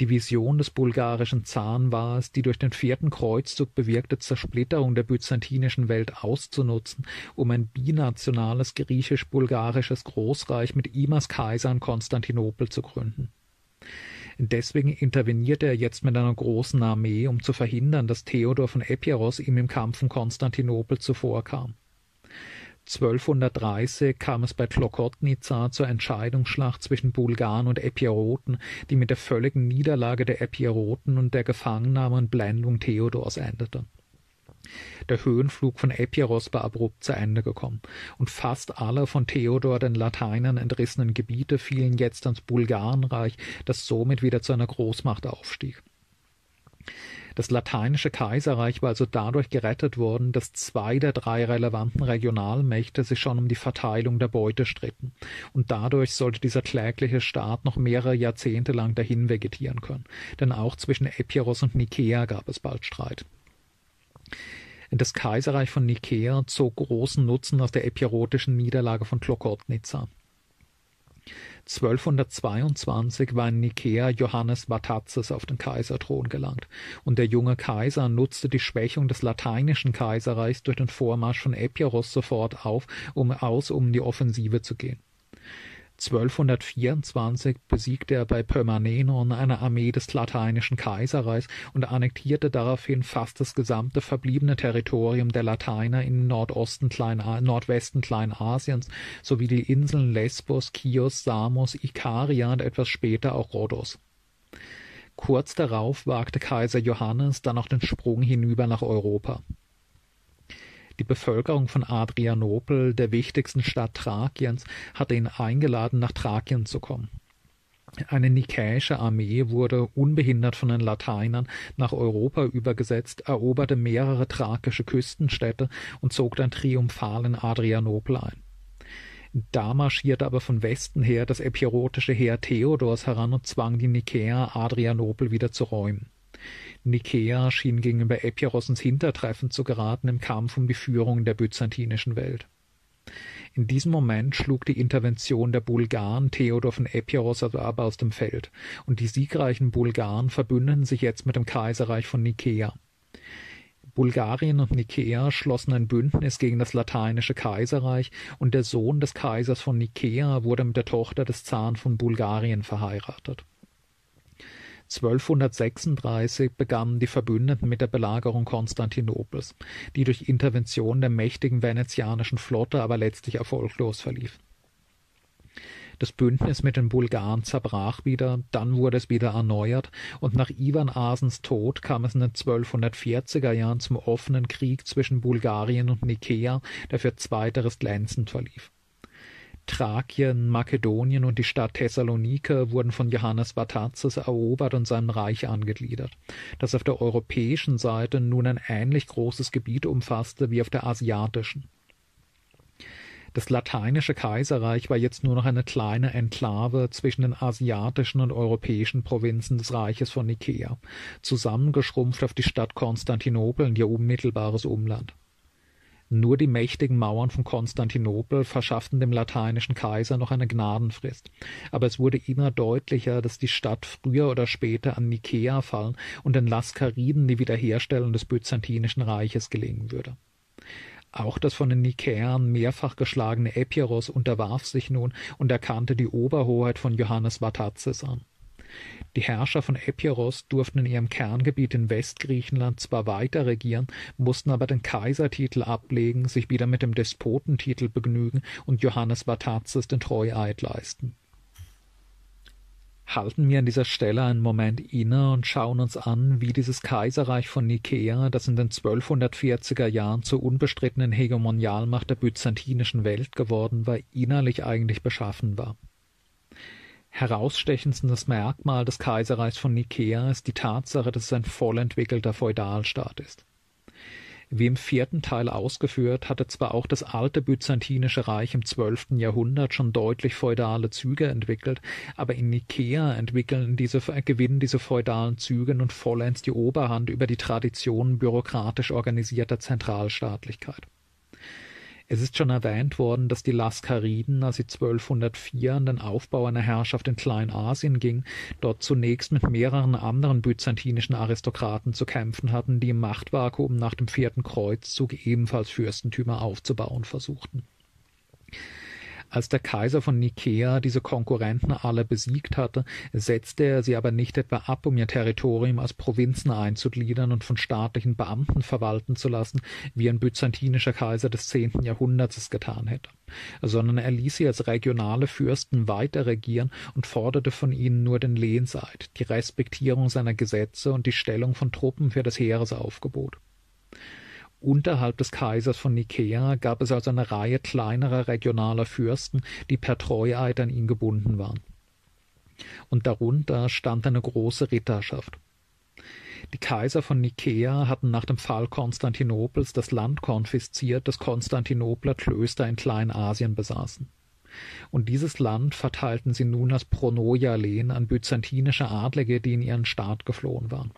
Die Vision des bulgarischen Zaren war es, die durch den vierten Kreuzzug bewirkte Zersplitterung der byzantinischen Welt auszunutzen, um ein binationales griechisch-bulgarisches Großreich mit ihm als Kaiser in Konstantinopel zu gründen. Deswegen intervenierte er jetzt mit einer großen Armee, um zu verhindern, dass Theodor von Epiros ihm im Kampf um Konstantinopel zuvorkam. 1230 kam es bei Tlokotnica zur Entscheidungsschlacht zwischen Bulgaren und Epiroten, die mit der völligen Niederlage der Epiroten und der Gefangennahme und Blendung Theodors endete. Der Höhenflug von Epiros war abrupt zu Ende gekommen, und fast alle von Theodor den Lateinern entrissenen Gebiete fielen jetzt ans Bulgarenreich, das somit wieder zu einer Großmacht aufstieg. Das lateinische Kaiserreich war also dadurch gerettet worden, dass zwei der drei relevanten Regionalmächte sich schon um die Verteilung der Beute stritten, und dadurch sollte dieser klägliche Staat noch mehrere Jahrzehnte lang dahin vegetieren können, denn auch zwischen Epiros und Nikea gab es bald Streit. Das Kaiserreich von Nikea zog großen Nutzen aus der epirotischen Niederlage von Klokotnitsa. 1222 war in Nikea Johannes Vatatzes auf den Kaiserthron gelangt, und der junge Kaiser nutzte die Schwächung des lateinischen Kaiserreichs durch den Vormarsch von Epiros sofort auf, um aus, um in die Offensive zu gehen. 1224 besiegte er bei Permanenon eine Armee des lateinischen Kaiserreichs und annektierte daraufhin fast das gesamte verbliebene Territorium der Lateiner im Nordosten Klein Nordwesten Kleinasiens sowie die Inseln Lesbos, Chios, Samos, Ikaria und etwas später auch Rhodos. Kurz darauf wagte Kaiser Johannes dann auch den Sprung hinüber nach Europa. Die Bevölkerung von Adrianopel, der wichtigsten Stadt Thrakiens, hatte ihn eingeladen, nach Thrakien zu kommen. Eine nikäische Armee wurde unbehindert von den Lateinern nach Europa übergesetzt, eroberte mehrere thrakische Küstenstädte und zog dann triumphal in Adrianopel ein. Da marschierte aber von Westen her das epirotische Heer Theodors heran und zwang die Nikäer, Adrianopel wieder zu räumen. Nikea schien gegenüber Epiros ins Hintertreffen zu geraten im Kampf um die Führung der byzantinischen Welt. In diesem Moment schlug die Intervention der Bulgaren Theodor von Epiros aber aus dem Feld, und die siegreichen Bulgaren verbündeten sich jetzt mit dem Kaiserreich von Nikea. Bulgarien und Nikea schlossen ein Bündnis gegen das lateinische Kaiserreich, und der Sohn des Kaisers von Nikea wurde mit der Tochter des Zaren von Bulgarien verheiratet. 1236 begannen die Verbündeten mit der Belagerung Konstantinopels, die durch Intervention der mächtigen venezianischen Flotte aber letztlich erfolglos verlief. Das Bündnis mit den Bulgaren zerbrach wieder, dann wurde es wieder erneuert, und nach Ivan Asens Tod kam es in den 1240er Jahren zum offenen Krieg zwischen Bulgarien und Nikea, der für zweiteres glänzend verlief. Thrakien, Makedonien und die Stadt Thessalonike wurden von Johannes Vatatzes erobert und seinem Reich angegliedert, das auf der europäischen Seite nun ein ähnlich großes Gebiet umfasste wie auf der asiatischen. Das lateinische Kaiserreich war jetzt nur noch eine kleine Enklave zwischen den asiatischen und europäischen Provinzen des Reiches von Nikäa, zusammengeschrumpft auf die Stadt Konstantinopel und ihr unmittelbares Umland. Nur die mächtigen Mauern von Konstantinopel verschafften dem lateinischen Kaiser noch eine Gnadenfrist, aber es wurde immer deutlicher, dass die Stadt früher oder später an Nikäa fallen und den Laskariden die Wiederherstellung des byzantinischen Reiches gelingen würde. Auch das von den Nikäern mehrfach geschlagene Epiros unterwarf sich nun und erkannte die Oberhoheit von Johannes Vatatzes an. Die Herrscher von Epiros durften in ihrem Kerngebiet in Westgriechenland zwar weiter regieren, mussten aber den Kaisertitel ablegen, sich wieder mit dem Despotentitel begnügen und Johannes Vatatzes den Treueid leisten halten wir an dieser Stelle einen Moment inne und schauen uns an, wie dieses Kaiserreich von Nikäa, das in den 1240er Jahren zur unbestrittenen Hegemonialmacht der byzantinischen Welt geworden war, innerlich eigentlich beschaffen war. Herausstechendstes Merkmal des Kaiserreichs von Nikäa ist die Tatsache, dass es ein vollentwickelter Feudalstaat ist. Wie im vierten Teil ausgeführt, hatte zwar auch das alte byzantinische Reich im zwölften Jahrhundert schon deutlich feudale Züge entwickelt, aber in Nikäa entwickeln diese, gewinnen diese feudalen Züge nun vollends die Oberhand über die Traditionen bürokratisch organisierter Zentralstaatlichkeit. Es ist schon erwähnt worden, dass die Laskariden, als sie 1204 an den Aufbau einer Herrschaft in Kleinasien ging, dort zunächst mit mehreren anderen byzantinischen Aristokraten zu kämpfen hatten, die im Machtvakuum nach dem vierten Kreuzzug ebenfalls Fürstentümer aufzubauen versuchten. Als der Kaiser von Nikäa diese Konkurrenten alle besiegt hatte, setzte er sie aber nicht etwa ab, um ihr Territorium als Provinzen einzugliedern und von staatlichen Beamten verwalten zu lassen, wie ein byzantinischer Kaiser des zehnten Jahrhunderts es getan hätte, sondern er ließ sie als regionale Fürsten weiter regieren und forderte von ihnen nur den Lehnseid, die Respektierung seiner Gesetze und die Stellung von Truppen für das Heeresaufgebot. Unterhalb des Kaisers von Nikäa gab es also eine Reihe kleinerer regionaler Fürsten, die per Treueid an ihn gebunden waren. Und darunter stand eine große Ritterschaft. Die Kaiser von Nikäa hatten nach dem Fall Konstantinopels das Land konfisziert, das Konstantinopler Klöster in Kleinasien besaßen. Und dieses Land verteilten sie nun als Pronoia-Lehen an byzantinische Adlige, die in ihren Staat geflohen waren.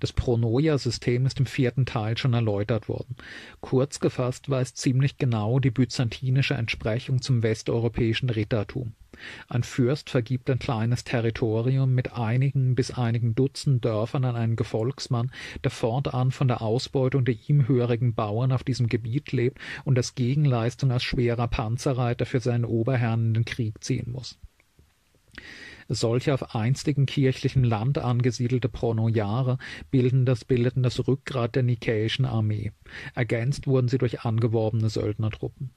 Das Pronoia-System ist im vierten Teil schon erläutert worden. Kurz gefasst war es ziemlich genau die byzantinische Entsprechung zum westeuropäischen Rittertum. Ein Fürst vergibt ein kleines Territorium mit einigen bis einigen Dutzend Dörfern an einen Gefolgsmann, der fortan von der Ausbeutung der ihm hörigen Bauern auf diesem Gebiet lebt und als Gegenleistung als schwerer Panzerreiter für seinen Oberherrn in den Krieg ziehen muss. Solche auf einstigem kirchlichem Land angesiedelte Pronojare bilden das, bildeten das Rückgrat der nikäischen Armee. Ergänzt wurden sie durch angeworbene Söldnertruppen.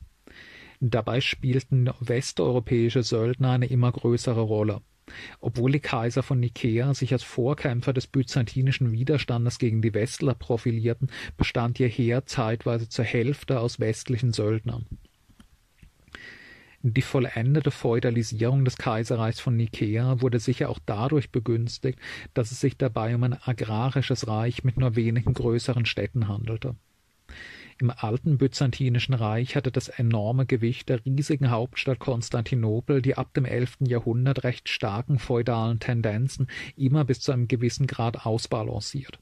Dabei spielten westeuropäische Söldner eine immer größere Rolle. Obwohl die Kaiser von Nikäa sich als Vorkämpfer des byzantinischen Widerstandes gegen die Westler profilierten, bestand ihr Heer zeitweise zur Hälfte aus westlichen Söldnern. Die vollendete Feudalisierung des Kaiserreichs von Nikäa wurde sicher auch dadurch begünstigt, dass es sich dabei um ein agrarisches Reich mit nur wenigen größeren Städten handelte. Im alten byzantinischen Reich hatte das enorme Gewicht der riesigen Hauptstadt Konstantinopel die ab dem elften Jahrhundert recht starken feudalen Tendenzen immer bis zu einem gewissen Grad ausbalanciert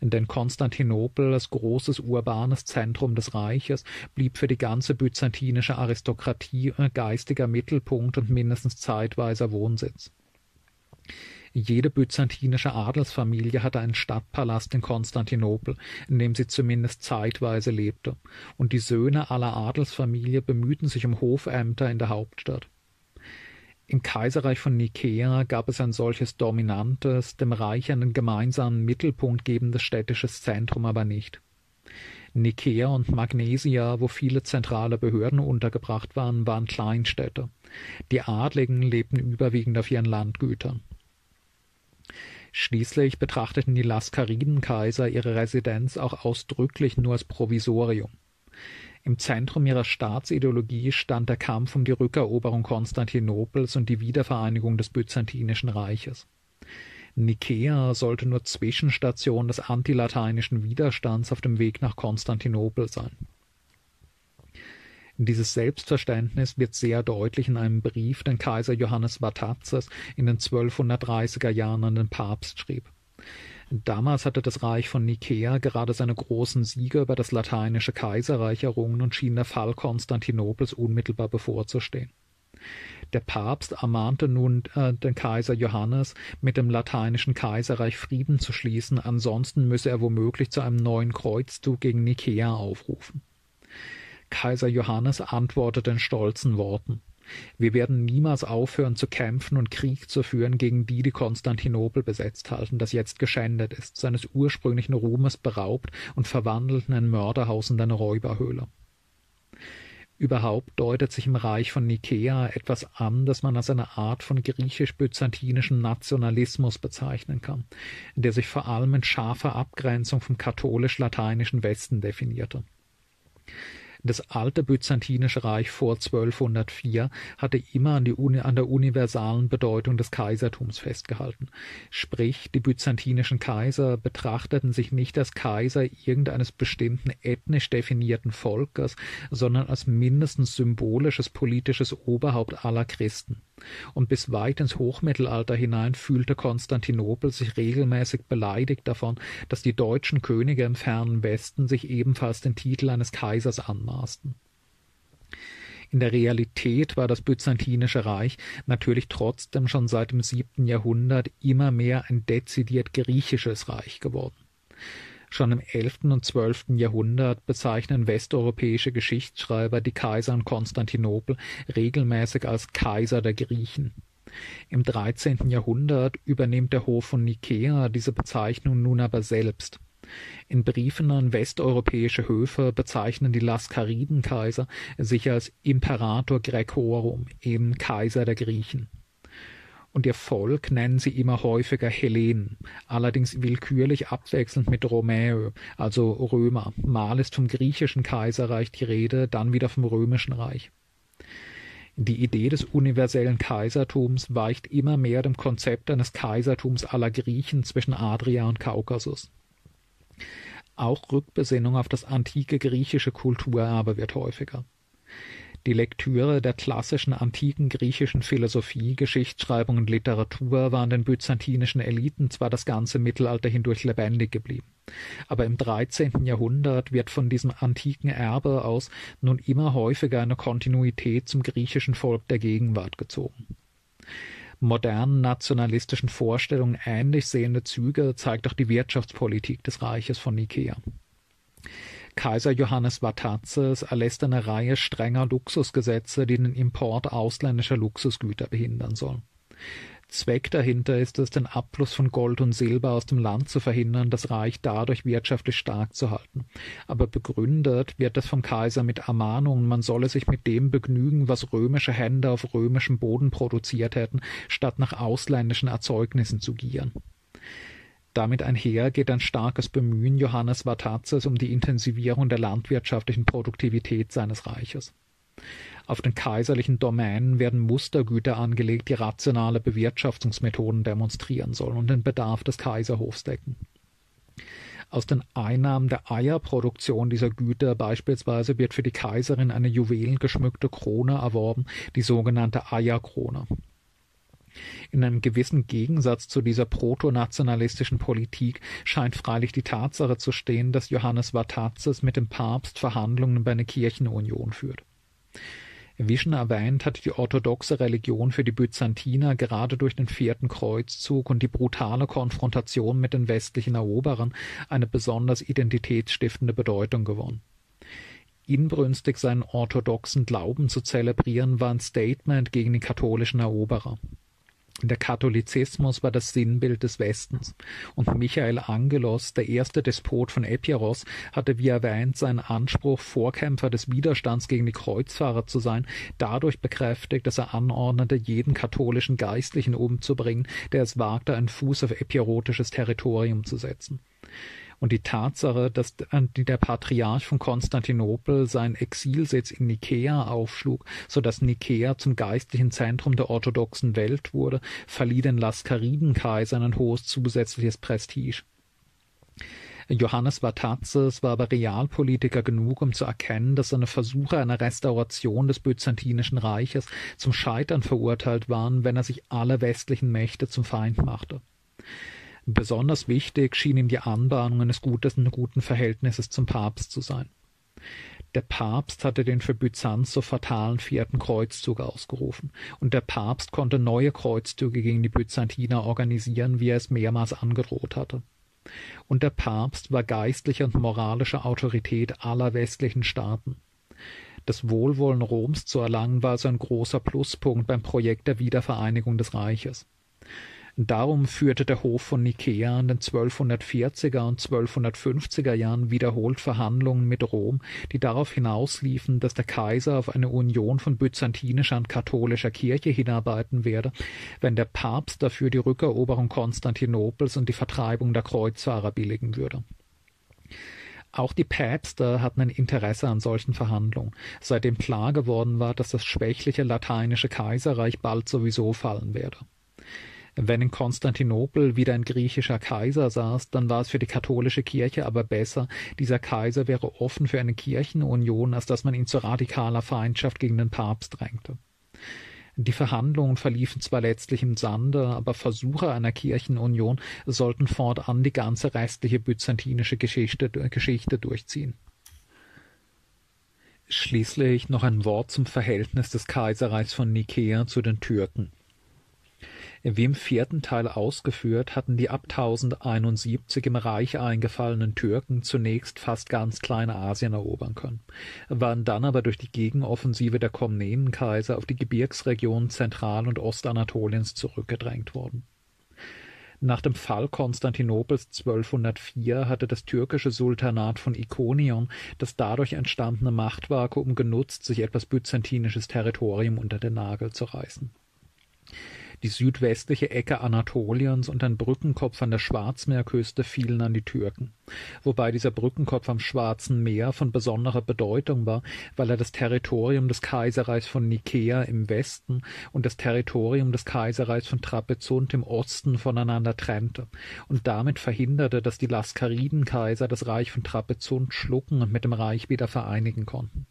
denn Konstantinopel, als großes urbanes Zentrum des Reiches, blieb für die ganze byzantinische Aristokratie geistiger Mittelpunkt und mindestens zeitweiser Wohnsitz. Jede byzantinische Adelsfamilie hatte einen Stadtpalast in Konstantinopel, in dem sie zumindest zeitweise lebte, und die Söhne aller Adelsfamilie bemühten sich um Hofämter in der Hauptstadt. Im Kaiserreich von Nikäa gab es ein solches dominantes, dem Reich einen gemeinsamen Mittelpunkt gebendes städtisches Zentrum aber nicht. Nikäa und Magnesia, wo viele zentrale Behörden untergebracht waren, waren Kleinstädte. Die Adligen lebten überwiegend auf ihren Landgütern. Schließlich betrachteten die Laskaridenkaiser ihre Residenz auch ausdrücklich nur als Provisorium. Im Zentrum ihrer Staatsideologie stand der Kampf um die Rückeroberung Konstantinopels und die Wiedervereinigung des Byzantinischen Reiches. Nikäa sollte nur Zwischenstation des antilateinischen Widerstands auf dem Weg nach Konstantinopel sein. Dieses Selbstverständnis wird sehr deutlich in einem Brief, den Kaiser Johannes Vatatzes in den 1230er Jahren an den Papst schrieb. Damals hatte das Reich von Nikea gerade seine großen Siege über das lateinische Kaiserreich errungen und schien der Fall Konstantinopels unmittelbar bevorzustehen. Der Papst ermahnte nun äh, den Kaiser Johannes, mit dem lateinischen Kaiserreich Frieden zu schließen, ansonsten müsse er womöglich zu einem neuen Kreuzzug gegen Nikea aufrufen. Kaiser Johannes antwortete in stolzen Worten wir werden niemals aufhören zu kämpfen und Krieg zu führen gegen die, die Konstantinopel besetzt halten, das jetzt geschändet ist, seines ursprünglichen Ruhmes beraubt und verwandelt in ein Mörderhaus und eine Räuberhöhle. Überhaupt deutet sich im Reich von Nikea etwas an, das man als eine Art von griechisch-byzantinischem Nationalismus bezeichnen kann, der sich vor allem in scharfer Abgrenzung vom katholisch-lateinischen Westen definierte. Das alte byzantinische Reich vor 1204 hatte immer an, die, an der universalen Bedeutung des Kaisertums festgehalten. Sprich, die byzantinischen Kaiser betrachteten sich nicht als Kaiser irgendeines bestimmten ethnisch definierten Volkes, sondern als mindestens symbolisches politisches Oberhaupt aller Christen und bis weit ins Hochmittelalter hinein fühlte Konstantinopel sich regelmäßig beleidigt davon, dass die deutschen Könige im fernen Westen sich ebenfalls den Titel eines Kaisers anmaßten. In der Realität war das Byzantinische Reich natürlich trotzdem schon seit dem siebten Jahrhundert immer mehr ein dezidiert griechisches Reich geworden. Schon im elften und zwölften Jahrhundert bezeichnen westeuropäische Geschichtsschreiber die Kaiser in Konstantinopel regelmäßig als Kaiser der Griechen. Im dreizehnten Jahrhundert übernimmt der Hof von Nikea diese Bezeichnung nun aber selbst. In Briefen an westeuropäische Höfe bezeichnen die Laskaridenkaiser sich als Imperator Graecorum, eben Kaiser der Griechen und ihr Volk nennen sie immer häufiger Hellenen, allerdings willkürlich abwechselnd mit Romäö, also Römer. Mal ist vom griechischen Kaiserreich die Rede, dann wieder vom römischen Reich. Die Idee des universellen Kaisertums weicht immer mehr dem Konzept eines Kaisertums aller Griechen zwischen Adria und Kaukasus. Auch Rückbesinnung auf das antike griechische Kulturerbe wird häufiger. Die Lektüre der klassischen antiken griechischen Philosophie, Geschichtsschreibung und Literatur waren den byzantinischen Eliten zwar das ganze Mittelalter hindurch lebendig geblieben, aber im 13. Jahrhundert wird von diesem antiken Erbe aus nun immer häufiger eine Kontinuität zum griechischen Volk der Gegenwart gezogen modernen nationalistischen Vorstellungen ähnlich sehende Züge zeigt auch die Wirtschaftspolitik des Reiches von Nikea. Kaiser Johannes Vatatzes erlässt eine Reihe strenger Luxusgesetze, die den Import ausländischer Luxusgüter behindern sollen. Zweck dahinter ist es, den Abfluss von Gold und Silber aus dem Land zu verhindern, das Reich dadurch wirtschaftlich stark zu halten. Aber begründet wird es vom Kaiser mit Ermahnungen, man solle sich mit dem begnügen, was römische Hände auf römischem Boden produziert hätten, statt nach ausländischen Erzeugnissen zu gieren. Damit einher geht ein starkes Bemühen Johannes Vatatzes um die Intensivierung der landwirtschaftlichen Produktivität seines Reiches. Auf den kaiserlichen Domänen werden Mustergüter angelegt, die rationale Bewirtschaftungsmethoden demonstrieren sollen und den Bedarf des Kaiserhofs decken. Aus den Einnahmen der Eierproduktion dieser Güter beispielsweise wird für die Kaiserin eine juwelengeschmückte Krone erworben, die sogenannte Eierkrone. In einem gewissen Gegensatz zu dieser protonationalistischen Politik scheint freilich die Tatsache zu stehen, dass Johannes Vatatzes mit dem Papst Verhandlungen über eine Kirchenunion führt. Wie schon erwähnt, hatte die orthodoxe Religion für die Byzantiner gerade durch den vierten Kreuzzug und die brutale Konfrontation mit den westlichen Eroberern eine besonders identitätsstiftende Bedeutung gewonnen. Inbrünstig seinen orthodoxen Glauben zu zelebrieren, war ein Statement gegen die katholischen Eroberer. Der Katholizismus war das Sinnbild des Westens, und Michael Angelos, der erste Despot von Epiros, hatte wie erwähnt seinen Anspruch, Vorkämpfer des Widerstands gegen die Kreuzfahrer zu sein, dadurch bekräftigt, dass er anordnete, jeden katholischen Geistlichen umzubringen, der es wagte, einen Fuß auf epirotisches Territorium zu setzen und die Tatsache, dass der Patriarch von Konstantinopel seinen Exilsitz in Nikea aufschlug, so dass Nikea zum geistlichen Zentrum der orthodoxen Welt wurde, verlieh den Laskaridenkaisern ein hohes zusätzliches Prestige. Johannes Vatatzes war aber Realpolitiker genug, um zu erkennen, dass seine Versuche einer Restauration des Byzantinischen Reiches zum Scheitern verurteilt waren, wenn er sich alle westlichen Mächte zum Feind machte. Besonders wichtig schien ihm die Anbahnung eines guten, guten Verhältnisses zum Papst zu sein. Der Papst hatte den für Byzanz so fatalen vierten Kreuzzug ausgerufen, und der Papst konnte neue Kreuzzüge gegen die Byzantiner organisieren, wie er es mehrmals angedroht hatte. Und der Papst war geistliche und moralische Autorität aller westlichen Staaten. Das Wohlwollen Roms zu erlangen war also ein großer Pluspunkt beim Projekt der Wiedervereinigung des Reiches. Darum führte der Hof von Nikea in den 1240er und 1250er Jahren wiederholt Verhandlungen mit Rom, die darauf hinausliefen, dass der Kaiser auf eine Union von byzantinischer und katholischer Kirche hinarbeiten werde, wenn der Papst dafür die Rückeroberung Konstantinopels und die Vertreibung der Kreuzfahrer billigen würde. Auch die Päpste hatten ein Interesse an solchen Verhandlungen, seitdem klar geworden war, dass das schwächliche lateinische Kaiserreich bald sowieso fallen werde. Wenn in Konstantinopel wieder ein griechischer Kaiser saß, dann war es für die katholische Kirche aber besser, dieser Kaiser wäre offen für eine Kirchenunion, als dass man ihn zu radikaler Feindschaft gegen den Papst drängte. Die Verhandlungen verliefen zwar letztlich im Sande, aber Versuche einer Kirchenunion sollten fortan die ganze restliche byzantinische Geschichte, Geschichte durchziehen. Schließlich noch ein Wort zum Verhältnis des Kaiserreichs von Nikea zu den Türken. Wie im vierten Teil ausgeführt, hatten die ab 1071 im Reich eingefallenen Türken zunächst fast ganz Kleinasien erobern können, waren dann aber durch die Gegenoffensive der Komnenenkaiser auf die Gebirgsregionen Zentral- und Ostanatoliens zurückgedrängt worden. Nach dem Fall Konstantinopels 1204 hatte das türkische Sultanat von Ikonion das dadurch entstandene Machtvakuum genutzt, sich etwas byzantinisches Territorium unter den Nagel zu reißen die südwestliche Ecke Anatoliens und ein Brückenkopf an der Schwarzmeerküste fielen an die Türken, wobei dieser Brückenkopf am Schwarzen Meer von besonderer Bedeutung war, weil er das Territorium des Kaiserreichs von Nikea im Westen und das Territorium des Kaiserreichs von Trapezunt im Osten voneinander trennte und damit verhinderte, dass die Laskaridenkaiser das Reich von Trapezunt schlucken und mit dem Reich wieder vereinigen konnten.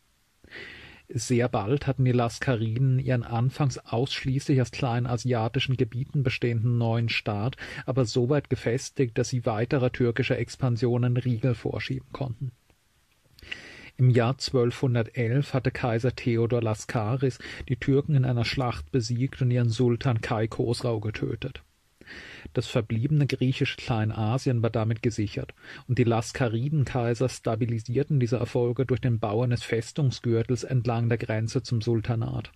Sehr bald hatten die Laskariden ihren anfangs ausschließlich aus kleinen asiatischen Gebieten bestehenden neuen Staat aber so weit gefestigt, dass sie weiterer türkischer Expansionen Riegel vorschieben konnten. Im Jahr 1211 hatte Kaiser Theodor Laskaris die Türken in einer Schlacht besiegt und ihren Sultan Kai Khosrau getötet das verbliebene griechische Kleinasien war damit gesichert, und die Laskaridenkaiser stabilisierten diese Erfolge durch den Bau eines Festungsgürtels entlang der Grenze zum Sultanat.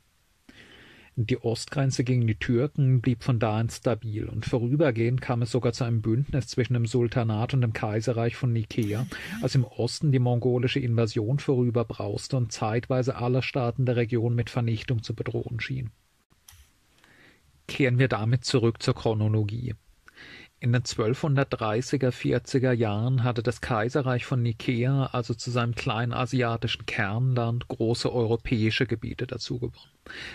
Die Ostgrenze gegen die Türken blieb von da an stabil, und vorübergehend kam es sogar zu einem Bündnis zwischen dem Sultanat und dem Kaiserreich von Nikea, als im Osten die mongolische Invasion vorüberbrauste und zeitweise alle Staaten der Region mit Vernichtung zu bedrohen schien. Kehren wir damit zurück zur Chronologie. In den 1230er, 40er Jahren hatte das Kaiserreich von Nikea also zu seinem kleinen asiatischen Kernland große europäische Gebiete dazugewonnen.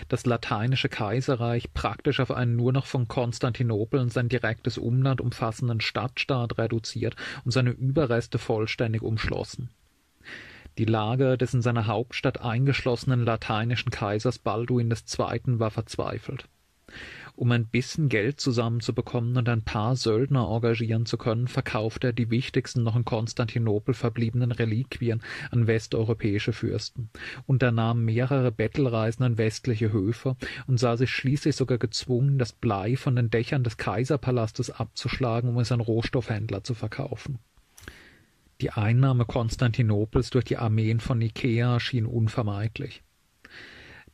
Das lateinische Kaiserreich praktisch auf einen nur noch von Konstantinopel und sein direktes Umland umfassenden Stadtstaat reduziert und seine Überreste vollständig umschlossen. Die Lage des in seiner Hauptstadt eingeschlossenen lateinischen Kaisers Balduin II. war verzweifelt um ein bisschen Geld zusammenzubekommen und ein paar Söldner engagieren zu können, verkaufte er die wichtigsten noch in Konstantinopel verbliebenen Reliquien an westeuropäische Fürsten, unternahm mehrere Bettelreisen an westliche Höfe und sah sich schließlich sogar gezwungen, das Blei von den Dächern des Kaiserpalastes abzuschlagen, um es an Rohstoffhändler zu verkaufen. Die Einnahme Konstantinopels durch die Armeen von Nikea schien unvermeidlich.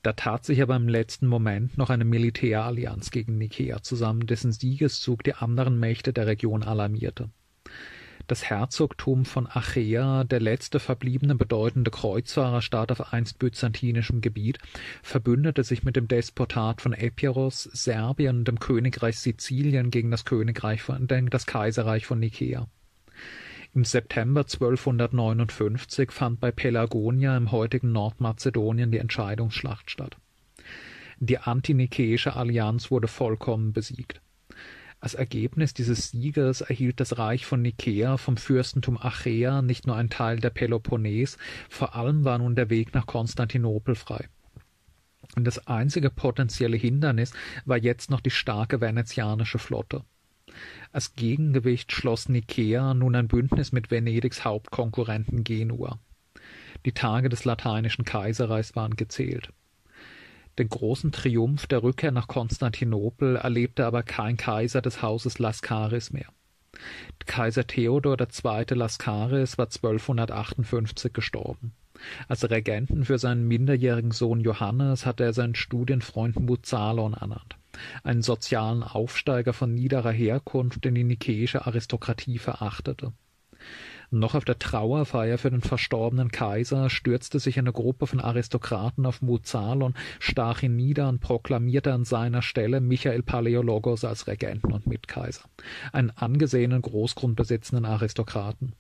Da tat sich aber im letzten Moment noch eine Militärallianz gegen Nikea zusammen, dessen Siegeszug die anderen Mächte der Region alarmierte. Das Herzogtum von Achaea, der letzte verbliebene bedeutende Kreuzfahrerstaat auf einst byzantinischem Gebiet, verbündete sich mit dem Despotat von Epiros, Serbien und dem Königreich Sizilien gegen das Königreich von, das Kaiserreich von Nikea. Im September 1259 fand bei Pelagonia im heutigen Nordmazedonien die Entscheidungsschlacht statt. Die antinikeische Allianz wurde vollkommen besiegt. Als Ergebnis dieses Sieges erhielt das Reich von Nikäa vom Fürstentum Achaea nicht nur einen Teil der Peloponnes, vor allem war nun der Weg nach Konstantinopel frei. Und das einzige potenzielle Hindernis war jetzt noch die starke venezianische Flotte. Als Gegengewicht schloss Nikäa nun ein Bündnis mit Venedigs Hauptkonkurrenten Genua. Die Tage des lateinischen Kaiserreichs waren gezählt. Den großen Triumph der Rückkehr nach Konstantinopel erlebte aber kein Kaiser des Hauses Laskaris mehr. Kaiser Theodor II. Laskaris war 1258 gestorben. Als Regenten für seinen minderjährigen Sohn Johannes hatte er seinen Studienfreund Muzalon ernannt, einen sozialen Aufsteiger von niederer Herkunft, den die nikäische Aristokratie verachtete. Noch auf der Trauerfeier für den verstorbenen Kaiser stürzte sich eine Gruppe von Aristokraten auf Muzalon, stach ihn nieder und proklamierte an seiner Stelle Michael Paläologos als Regenten und Mitkaiser, einen angesehenen großgrundbesitzenden Aristokraten.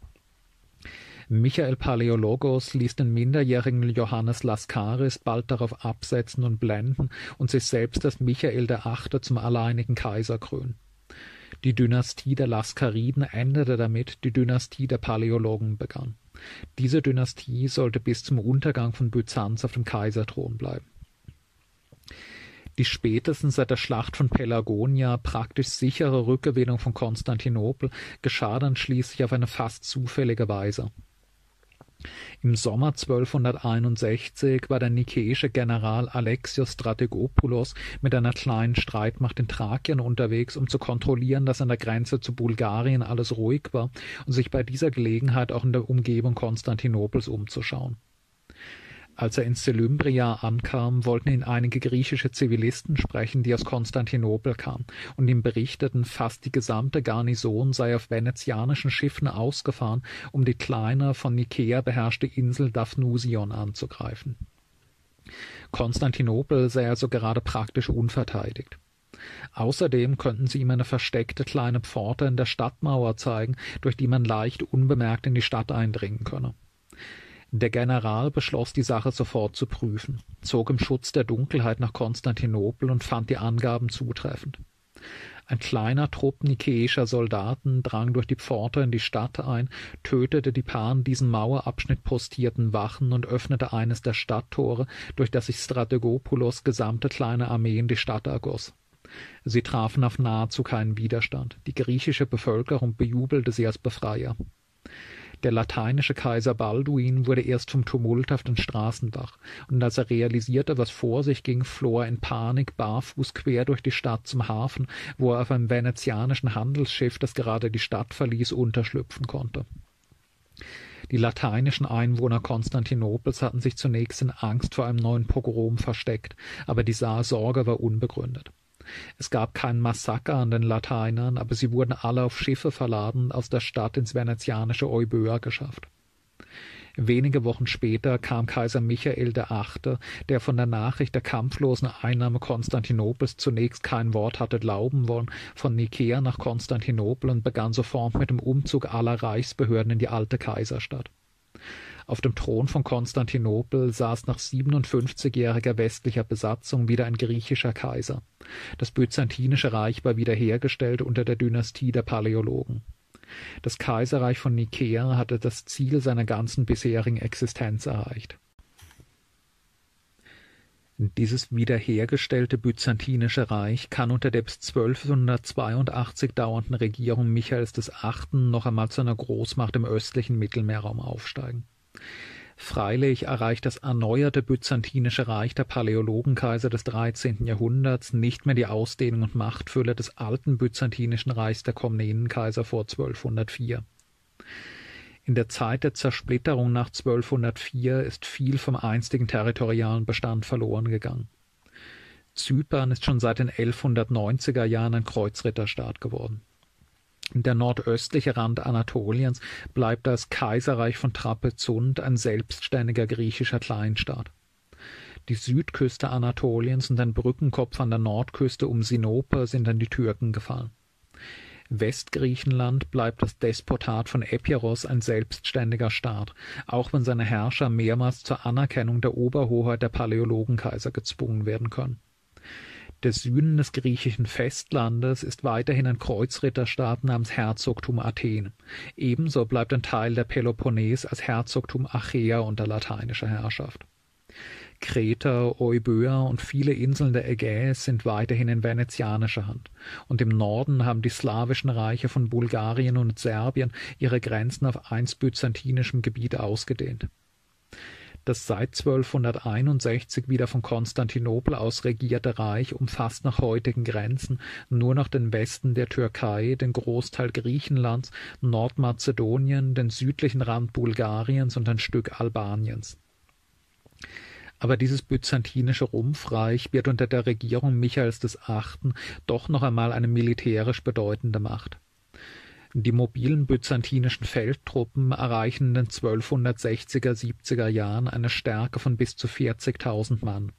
Michael Paläologos ließ den minderjährigen Johannes Laskaris bald darauf absetzen und blenden und sich selbst als Michael der Achte zum alleinigen Kaiser krönen. Die Dynastie der Laskariden endete damit, die Dynastie der Paläologen begann. Diese Dynastie sollte bis zum Untergang von Byzanz auf dem Kaiserthron bleiben. Die spätestens seit der Schlacht von Pelagonia praktisch sichere Rückgewinnung von Konstantinopel geschah dann schließlich auf eine fast zufällige Weise. Im Sommer 1261 war der nikäische General Alexios Strategopoulos mit einer kleinen Streitmacht in Thrakien unterwegs, um zu kontrollieren, dass an der Grenze zu Bulgarien alles ruhig war und sich bei dieser Gelegenheit auch in der Umgebung Konstantinopels umzuschauen. Als er in Selymbria ankam, wollten ihn einige griechische Zivilisten sprechen, die aus Konstantinopel kamen, und ihm berichteten, fast die gesamte Garnison sei auf venezianischen Schiffen ausgefahren, um die kleine, von Nikäa beherrschte Insel Daphnusion anzugreifen. Konstantinopel sei also gerade praktisch unverteidigt. Außerdem könnten sie ihm eine versteckte kleine Pforte in der Stadtmauer zeigen, durch die man leicht unbemerkt in die Stadt eindringen könne. Der General beschloss, die Sache sofort zu prüfen, zog im Schutz der Dunkelheit nach Konstantinopel und fand die Angaben zutreffend. Ein kleiner Trupp nikäischer Soldaten drang durch die Pforte in die Stadt ein, tötete die paar an diesem Mauerabschnitt postierten Wachen und öffnete eines der Stadttore, durch das sich Strategopoulos gesamte kleine Armee in die Stadt ergoss. Sie trafen auf nahezu keinen Widerstand. Die griechische Bevölkerung bejubelte sie als Befreier. Der lateinische Kaiser Balduin wurde erst vom Tumult auf den Straßen wach, und als er realisierte, was vor sich ging, floh er in Panik barfuß quer durch die Stadt zum Hafen, wo er auf einem venezianischen Handelsschiff, das gerade die Stadt verließ, unterschlüpfen konnte. Die lateinischen Einwohner Konstantinopels hatten sich zunächst in Angst vor einem neuen Pogrom versteckt, aber die Sorge war unbegründet. Es gab kein Massaker an den Lateinern, aber sie wurden alle auf Schiffe verladen aus der Stadt ins venezianische Euböa geschafft. Wenige Wochen später kam Kaiser Michael VIII., der von der Nachricht der kampflosen Einnahme Konstantinopels zunächst kein Wort hatte glauben wollen, von Nikäa nach Konstantinopel und begann sofort mit dem Umzug aller Reichsbehörden in die alte Kaiserstadt. Auf dem Thron von Konstantinopel saß nach 57-jähriger westlicher Besatzung wieder ein griechischer Kaiser. Das byzantinische Reich war wiederhergestellt unter der Dynastie der Paläologen. Das Kaiserreich von Nikäa hatte das Ziel seiner ganzen bisherigen Existenz erreicht. Dieses wiederhergestellte byzantinische Reich kann unter der bis 1282 dauernden Regierung Michaels VIII. noch einmal zu einer Großmacht im östlichen Mittelmeerraum aufsteigen. Freilich erreicht das erneuerte byzantinische Reich der Paläologenkaiser des 13. Jahrhunderts nicht mehr die Ausdehnung und Machtfülle des alten byzantinischen Reichs der Komnenenkaiser vor 1204. In der Zeit der Zersplitterung nach 1204 ist viel vom einstigen territorialen Bestand verloren gegangen. Zypern ist schon seit den 1190er Jahren ein Kreuzritterstaat geworden. Der nordöstliche Rand Anatoliens bleibt als Kaiserreich von Trapezunt ein selbstständiger griechischer Kleinstaat. Die Südküste Anatoliens und ein Brückenkopf an der Nordküste um Sinope sind an die Türken gefallen. Westgriechenland bleibt das Despotat von Epiros ein selbstständiger Staat, auch wenn seine Herrscher mehrmals zur Anerkennung der Oberhoheit der Paläologenkaiser gezwungen werden können. Der Süden des griechischen Festlandes ist weiterhin ein Kreuzritterstaat namens Herzogtum Athen. Ebenso bleibt ein Teil der Peloponnes als Herzogtum Achaea unter lateinischer Herrschaft. Kreta, Euböa und viele Inseln der Ägäis sind weiterhin in venezianischer Hand, und im Norden haben die slawischen Reiche von Bulgarien und Serbien ihre Grenzen auf einst byzantinischem Gebiet ausgedehnt das seit 1261 wieder von Konstantinopel aus regierte Reich umfasst nach heutigen Grenzen nur noch den Westen der Türkei, den Großteil Griechenlands, Nordmazedonien, den südlichen Rand Bulgariens und ein Stück Albaniens. Aber dieses byzantinische Rumpfreich wird unter der Regierung Michaels VIII. doch noch einmal eine militärisch bedeutende Macht. Die mobilen byzantinischen Feldtruppen erreichen in den 1260er, 70er Jahren eine Stärke von bis zu 40.000 Mann.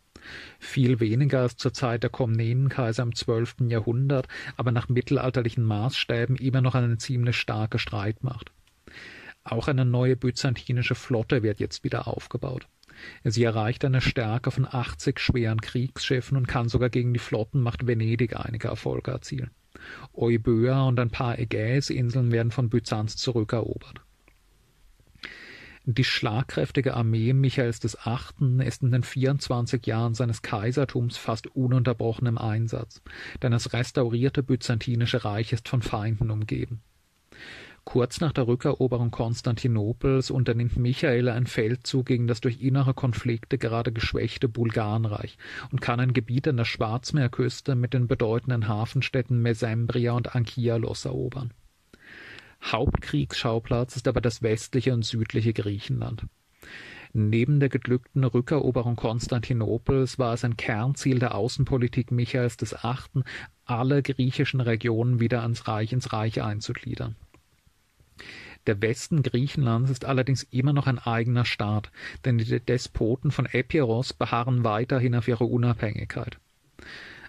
Viel weniger als zur Zeit der Komnenenkaiser im 12. Jahrhundert, aber nach mittelalterlichen Maßstäben immer noch eine ziemlich starke Streitmacht. Auch eine neue byzantinische Flotte wird jetzt wieder aufgebaut. Sie erreicht eine Stärke von 80 schweren Kriegsschiffen und kann sogar gegen die Flottenmacht Venedig einige Erfolge erzielen. Euböa und ein paar Ägäisinseln werden von Byzanz zurückerobert. Die schlagkräftige Armee Michaels VIII. ist in den 24 Jahren seines Kaisertums fast ununterbrochen im Einsatz, denn das restaurierte byzantinische Reich ist von Feinden umgeben. Kurz nach der Rückeroberung Konstantinopels unternimmt Michael einen Feldzug gegen das durch innere Konflikte gerade geschwächte Bulgarenreich und kann ein Gebiet an der Schwarzmeerküste mit den bedeutenden Hafenstädten Mesembria und Anchialos erobern. Hauptkriegsschauplatz ist aber das westliche und südliche Griechenland. Neben der geglückten Rückeroberung Konstantinopels war es ein Kernziel der Außenpolitik Michaels VIII., alle griechischen Regionen wieder ans Reich ins Reich einzugliedern. Der Westen Griechenlands ist allerdings immer noch ein eigener Staat, denn die Despoten von Epiros beharren weiterhin auf ihre Unabhängigkeit.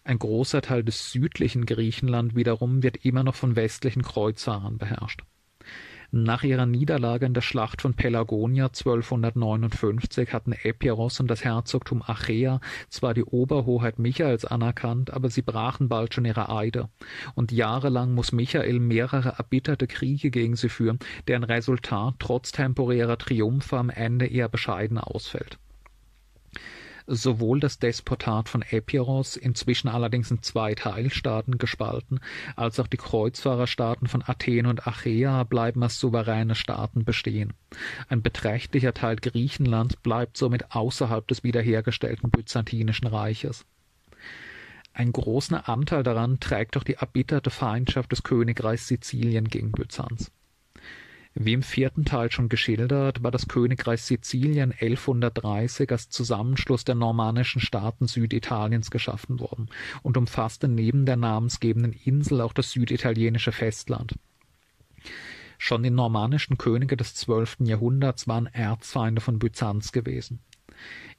Ein großer Teil des südlichen Griechenland wiederum wird immer noch von westlichen Kreuzfahrern beherrscht. Nach ihrer Niederlage in der Schlacht von Pelagonia 1259 hatten Epiros und das Herzogtum Achaea zwar die Oberhoheit Michaels anerkannt, aber sie brachen bald schon ihre Eide, und jahrelang muss Michael mehrere erbitterte Kriege gegen sie führen, deren Resultat trotz temporärer Triumphe am Ende eher bescheiden ausfällt sowohl das Despotat von Epiros, inzwischen allerdings in zwei Teilstaaten gespalten, als auch die Kreuzfahrerstaaten von Athen und Achaea bleiben als souveräne Staaten bestehen. Ein beträchtlicher Teil Griechenlands bleibt somit außerhalb des wiederhergestellten Byzantinischen Reiches. Einen großen Anteil daran trägt auch die erbitterte Feindschaft des Königreichs Sizilien gegen Byzanz. Wie im vierten Teil schon geschildert, war das Königreich Sizilien 1130 als Zusammenschluss der normannischen Staaten Süditaliens geschaffen worden und umfasste neben der namensgebenden Insel auch das süditalienische Festland. Schon die normannischen Könige des zwölften Jahrhunderts waren Erzfeinde von Byzanz gewesen.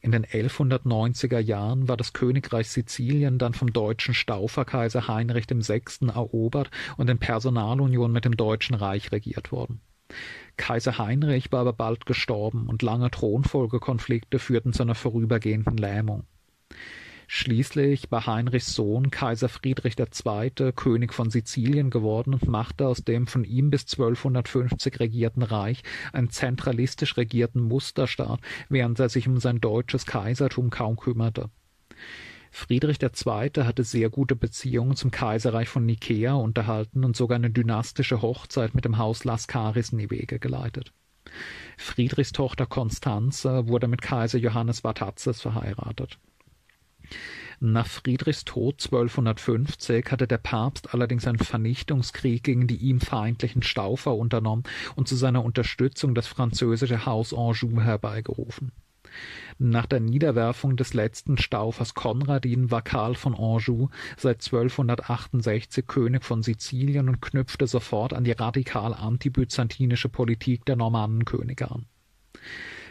In den 1190er Jahren war das Königreich Sizilien dann vom deutschen Stauferkaiser Heinrich VI. erobert und in Personalunion mit dem Deutschen Reich regiert worden. Kaiser Heinrich war aber bald gestorben und lange Thronfolgekonflikte führten zu einer vorübergehenden Lähmung. Schließlich war Heinrichs Sohn Kaiser Friedrich II. König von Sizilien geworden und machte aus dem von ihm bis 1250 regierten Reich einen zentralistisch regierten Musterstaat, während er sich um sein deutsches Kaisertum kaum kümmerte. Friedrich II. hatte sehr gute Beziehungen zum Kaiserreich von Nikäa unterhalten und sogar eine dynastische Hochzeit mit dem Haus Laskaris in die Wege geleitet. Friedrichs Tochter Konstanze wurde mit Kaiser Johannes Vatatzes verheiratet. Nach Friedrichs Tod 1250 hatte der Papst allerdings einen Vernichtungskrieg gegen die ihm feindlichen Staufer unternommen und zu seiner Unterstützung das französische Haus Anjou herbeigerufen. Nach der Niederwerfung des letzten Staufers Konradin war Karl von Anjou seit 1268 König von Sizilien und knüpfte sofort an die radikal antibyzantinische Politik der Normannenkönige an.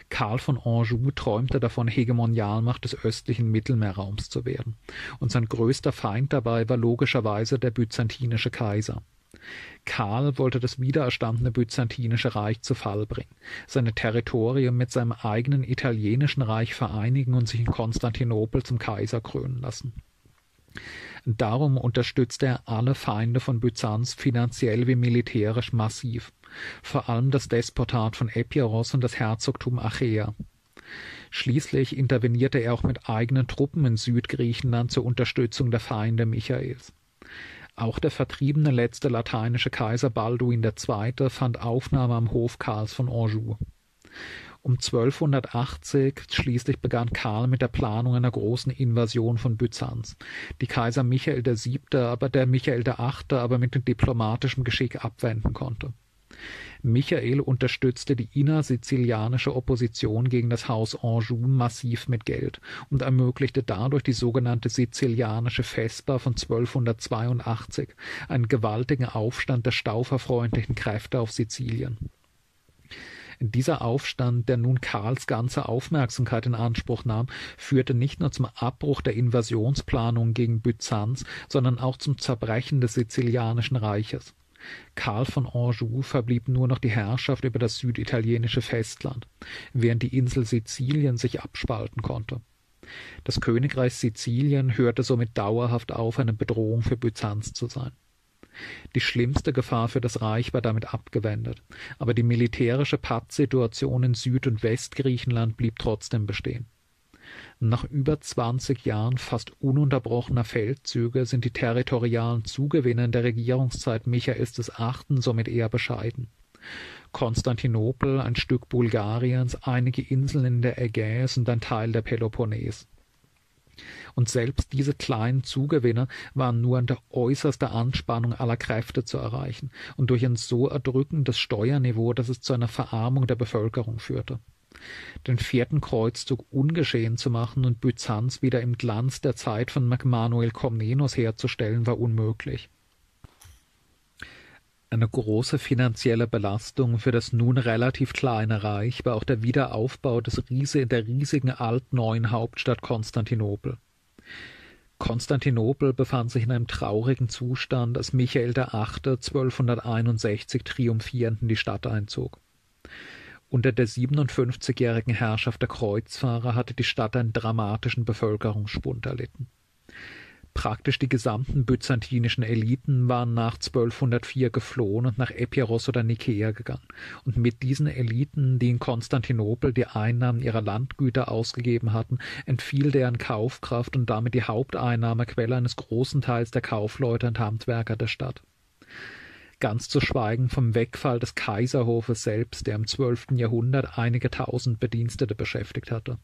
Karl von Anjou träumte davon, Hegemonialmacht des östlichen Mittelmeerraums zu werden, und sein größter Feind dabei war logischerweise der byzantinische Kaiser. Karl wollte das wiedererstandene byzantinische Reich zu Fall bringen, seine Territorien mit seinem eigenen italienischen Reich vereinigen und sich in Konstantinopel zum Kaiser krönen lassen. Darum unterstützte er alle Feinde von Byzanz finanziell wie militärisch massiv, vor allem das Despotat von Epiros und das Herzogtum Achaea. Schließlich intervenierte er auch mit eigenen Truppen in Südgriechenland zur Unterstützung der Feinde Michaels. Auch der vertriebene letzte lateinische Kaiser Balduin II. fand Aufnahme am Hof Karls von Anjou. Um 1280 schließlich begann Karl mit der Planung einer großen Invasion von Byzanz, die Kaiser Michael VII., aber der Michael VIII. aber mit diplomatischem Geschick abwenden konnte. Michael unterstützte die innersizilianische Opposition gegen das Haus Anjou massiv mit Geld und ermöglichte dadurch die sogenannte sizilianische Vesper von 1282, einen gewaltigen Aufstand der stauferfreundlichen Kräfte auf Sizilien. Dieser Aufstand, der nun Karls ganze Aufmerksamkeit in Anspruch nahm, führte nicht nur zum Abbruch der Invasionsplanung gegen Byzanz, sondern auch zum Zerbrechen des sizilianischen Reiches. Karl von Anjou verblieb nur noch die Herrschaft über das süditalienische Festland, während die Insel Sizilien sich abspalten konnte. Das Königreich Sizilien hörte somit dauerhaft auf, eine Bedrohung für Byzanz zu sein. Die schlimmste Gefahr für das Reich war damit abgewendet, aber die militärische Pattsituation in Süd- und Westgriechenland blieb trotzdem bestehen. Nach über 20 Jahren fast ununterbrochener Feldzüge sind die territorialen Zugewinne in der Regierungszeit Michaels VIII. somit eher bescheiden. Konstantinopel, ein Stück Bulgariens, einige Inseln in der Ägäis und ein Teil der Peloponnes und selbst diese kleinen Zugewinne waren nur an der äußersten Anspannung aller Kräfte zu erreichen und durch ein so erdrückendes Steuerniveau, dass es zu einer Verarmung der Bevölkerung führte. Den vierten Kreuzzug ungeschehen zu machen und Byzanz wieder im Glanz der Zeit von Manuel Komnenos herzustellen, war unmöglich. Eine große finanzielle Belastung für das nun relativ kleine Reich war auch der Wiederaufbau des Riese der riesigen altneuen Hauptstadt Konstantinopel. Konstantinopel befand sich in einem traurigen Zustand, als Michael VIII. 1261 triumphierend in die Stadt einzog. Unter der 57-jährigen Herrschaft der Kreuzfahrer hatte die Stadt einen dramatischen Bevölkerungsspund erlitten. Praktisch die gesamten byzantinischen Eliten waren nach 1204 geflohen und nach Epiros oder Nikäa gegangen. Und mit diesen Eliten, die in Konstantinopel die Einnahmen ihrer Landgüter ausgegeben hatten, entfiel deren Kaufkraft und damit die Haupteinnahmequelle eines großen Teils der Kaufleute und Handwerker der Stadt ganz zu schweigen vom Wegfall des Kaiserhofes selbst, der im zwölften Jahrhundert einige tausend Bedienstete beschäftigt hatte.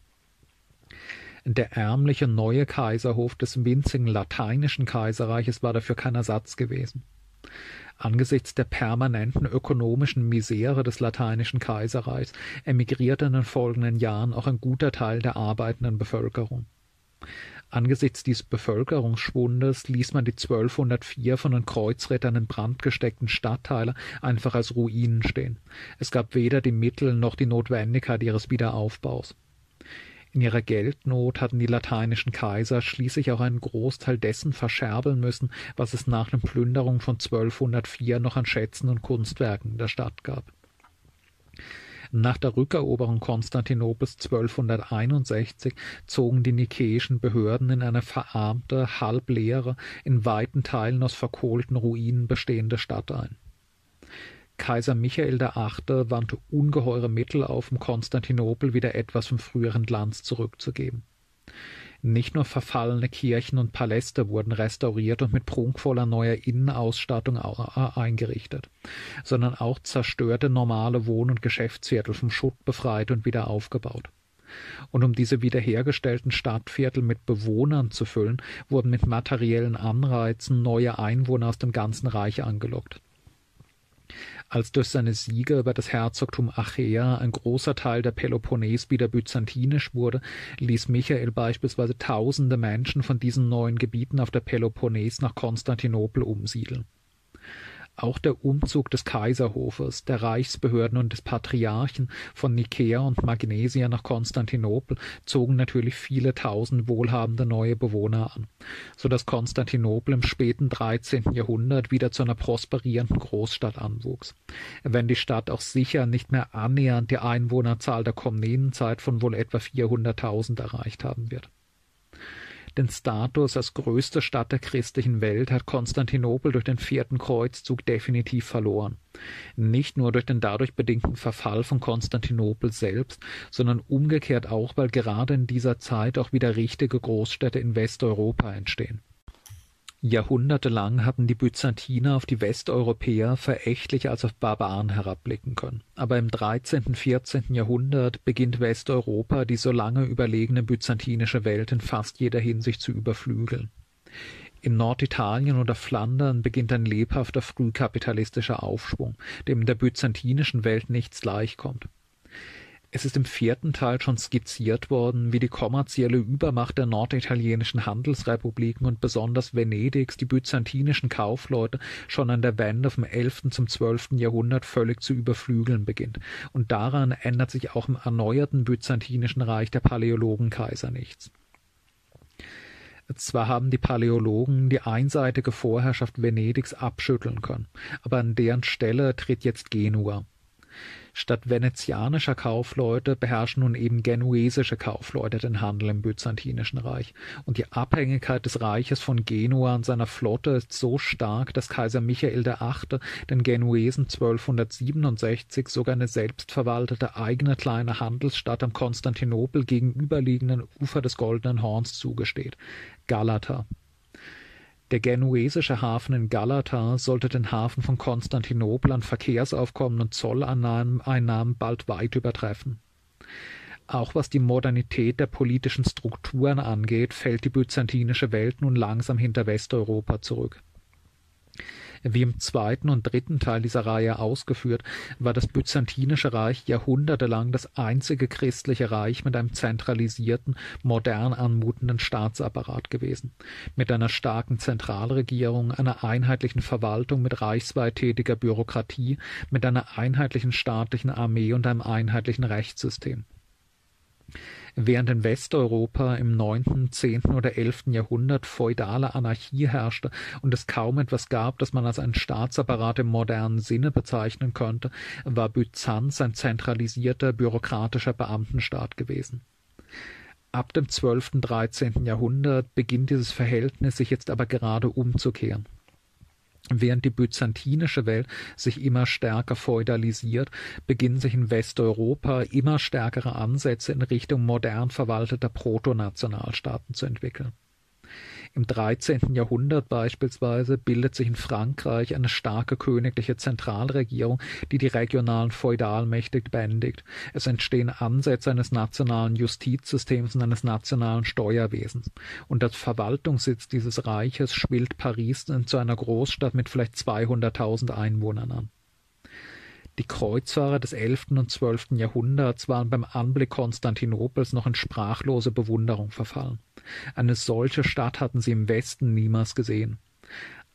Der ärmliche neue Kaiserhof des winzigen lateinischen Kaiserreiches war dafür kein Ersatz gewesen. Angesichts der permanenten ökonomischen Misere des lateinischen Kaiserreichs emigrierte in den folgenden Jahren auch ein guter Teil der arbeitenden Bevölkerung. Angesichts dieses Bevölkerungsschwundes ließ man die 1204 von den Kreuzrittern in Brand gesteckten Stadtteile einfach als Ruinen stehen. Es gab weder die Mittel noch die Notwendigkeit ihres Wiederaufbaus. In ihrer Geldnot hatten die lateinischen Kaiser schließlich auch einen Großteil dessen verscherbeln müssen, was es nach den Plünderungen von 1204 noch an Schätzen und Kunstwerken der Stadt gab. Nach der Rückeroberung Konstantinopels 1261 zogen die nikäischen Behörden in eine verarmte, halbleere, in weiten Teilen aus verkohlten Ruinen bestehende Stadt ein. Kaiser Michael VIII. wandte ungeheure Mittel auf, um Konstantinopel wieder etwas vom früheren Glanz zurückzugeben. Nicht nur verfallene Kirchen und Paläste wurden restauriert und mit prunkvoller neuer Innenausstattung eingerichtet, sondern auch zerstörte normale Wohn- und Geschäftsviertel vom Schutt befreit und wieder aufgebaut. Und um diese wiederhergestellten Stadtviertel mit Bewohnern zu füllen, wurden mit materiellen Anreizen neue Einwohner aus dem ganzen Reich angelockt. Als durch seine Siege über das Herzogtum Achaea ein großer Teil der Peloponnes wieder byzantinisch wurde, ließ Michael beispielsweise tausende Menschen von diesen neuen Gebieten auf der Peloponnes nach Konstantinopel umsiedeln. Auch der Umzug des Kaiserhofes, der Reichsbehörden und des Patriarchen von Nikäa und Magnesia nach Konstantinopel zogen natürlich viele tausend wohlhabende neue Bewohner an, so dass Konstantinopel im späten 13. Jahrhundert wieder zu einer prosperierenden Großstadt anwuchs, wenn die Stadt auch sicher nicht mehr annähernd die Einwohnerzahl der Komnenenzeit von wohl etwa 400.000 erreicht haben wird. Den Status als größte Stadt der christlichen Welt hat Konstantinopel durch den vierten Kreuzzug definitiv verloren. Nicht nur durch den dadurch bedingten Verfall von Konstantinopel selbst, sondern umgekehrt auch, weil gerade in dieser Zeit auch wieder richtige Großstädte in Westeuropa entstehen. Jahrhundertelang hatten die Byzantiner auf die Westeuropäer verächtlich als auf Barbaren herabblicken können. Aber im 13., 14. Jahrhundert beginnt Westeuropa die so lange überlegene byzantinische Welt in fast jeder Hinsicht zu überflügeln. In Norditalien oder Flandern beginnt ein lebhafter frühkapitalistischer Aufschwung, dem der byzantinischen Welt nichts gleichkommt. Es ist im vierten Teil schon skizziert worden, wie die kommerzielle Übermacht der norditalienischen Handelsrepubliken und besonders Venedigs die byzantinischen Kaufleute schon an der Wende vom 11. zum 12. Jahrhundert völlig zu überflügeln beginnt. Und daran ändert sich auch im erneuerten byzantinischen Reich der Paläologenkaiser nichts. Zwar haben die Paläologen die einseitige Vorherrschaft Venedigs abschütteln können, aber an deren Stelle tritt jetzt Genua. Statt venezianischer Kaufleute beherrschen nun eben genuesische Kaufleute den Handel im Byzantinischen Reich, und die Abhängigkeit des Reiches von Genua und seiner Flotte ist so stark, dass Kaiser Michael VIII. den Genuesen 1267 sogar eine selbstverwaltete eigene kleine Handelsstadt am Konstantinopel gegenüberliegenden Ufer des Goldenen Horns zugesteht, Galata. Der genuesische Hafen in Galata sollte den Hafen von Konstantinopel an Verkehrsaufkommen und Zolleinnahmen bald weit übertreffen. Auch was die Modernität der politischen Strukturen angeht, fällt die byzantinische Welt nun langsam hinter Westeuropa zurück. Wie im zweiten und dritten Teil dieser Reihe ausgeführt, war das Byzantinische Reich jahrhundertelang das einzige christliche Reich mit einem zentralisierten, modern anmutenden Staatsapparat gewesen, mit einer starken Zentralregierung, einer einheitlichen Verwaltung mit reichsweit tätiger Bürokratie, mit einer einheitlichen staatlichen Armee und einem einheitlichen Rechtssystem. Während in Westeuropa im neunten, zehnten oder elften Jahrhundert feudale Anarchie herrschte und es kaum etwas gab, das man als einen Staatsapparat im modernen Sinne bezeichnen könnte, war Byzanz ein zentralisierter bürokratischer Beamtenstaat gewesen. Ab dem zwölften, dreizehnten Jahrhundert beginnt dieses Verhältnis sich jetzt aber gerade umzukehren. Während die byzantinische Welt sich immer stärker feudalisiert, beginnen sich in Westeuropa immer stärkere Ansätze in Richtung modern verwalteter Protonationalstaaten zu entwickeln. Im 13. Jahrhundert beispielsweise bildet sich in Frankreich eine starke königliche Zentralregierung, die die regionalen Feudalmächte bändigt. Es entstehen Ansätze eines nationalen Justizsystems und eines nationalen Steuerwesens. Und als Verwaltungssitz dieses Reiches schwillt Paris zu einer Großstadt mit vielleicht 200.000 Einwohnern an. Die Kreuzfahrer des 11. und 12. Jahrhunderts waren beim Anblick Konstantinopels noch in sprachlose Bewunderung verfallen. Eine solche Stadt hatten sie im Westen niemals gesehen.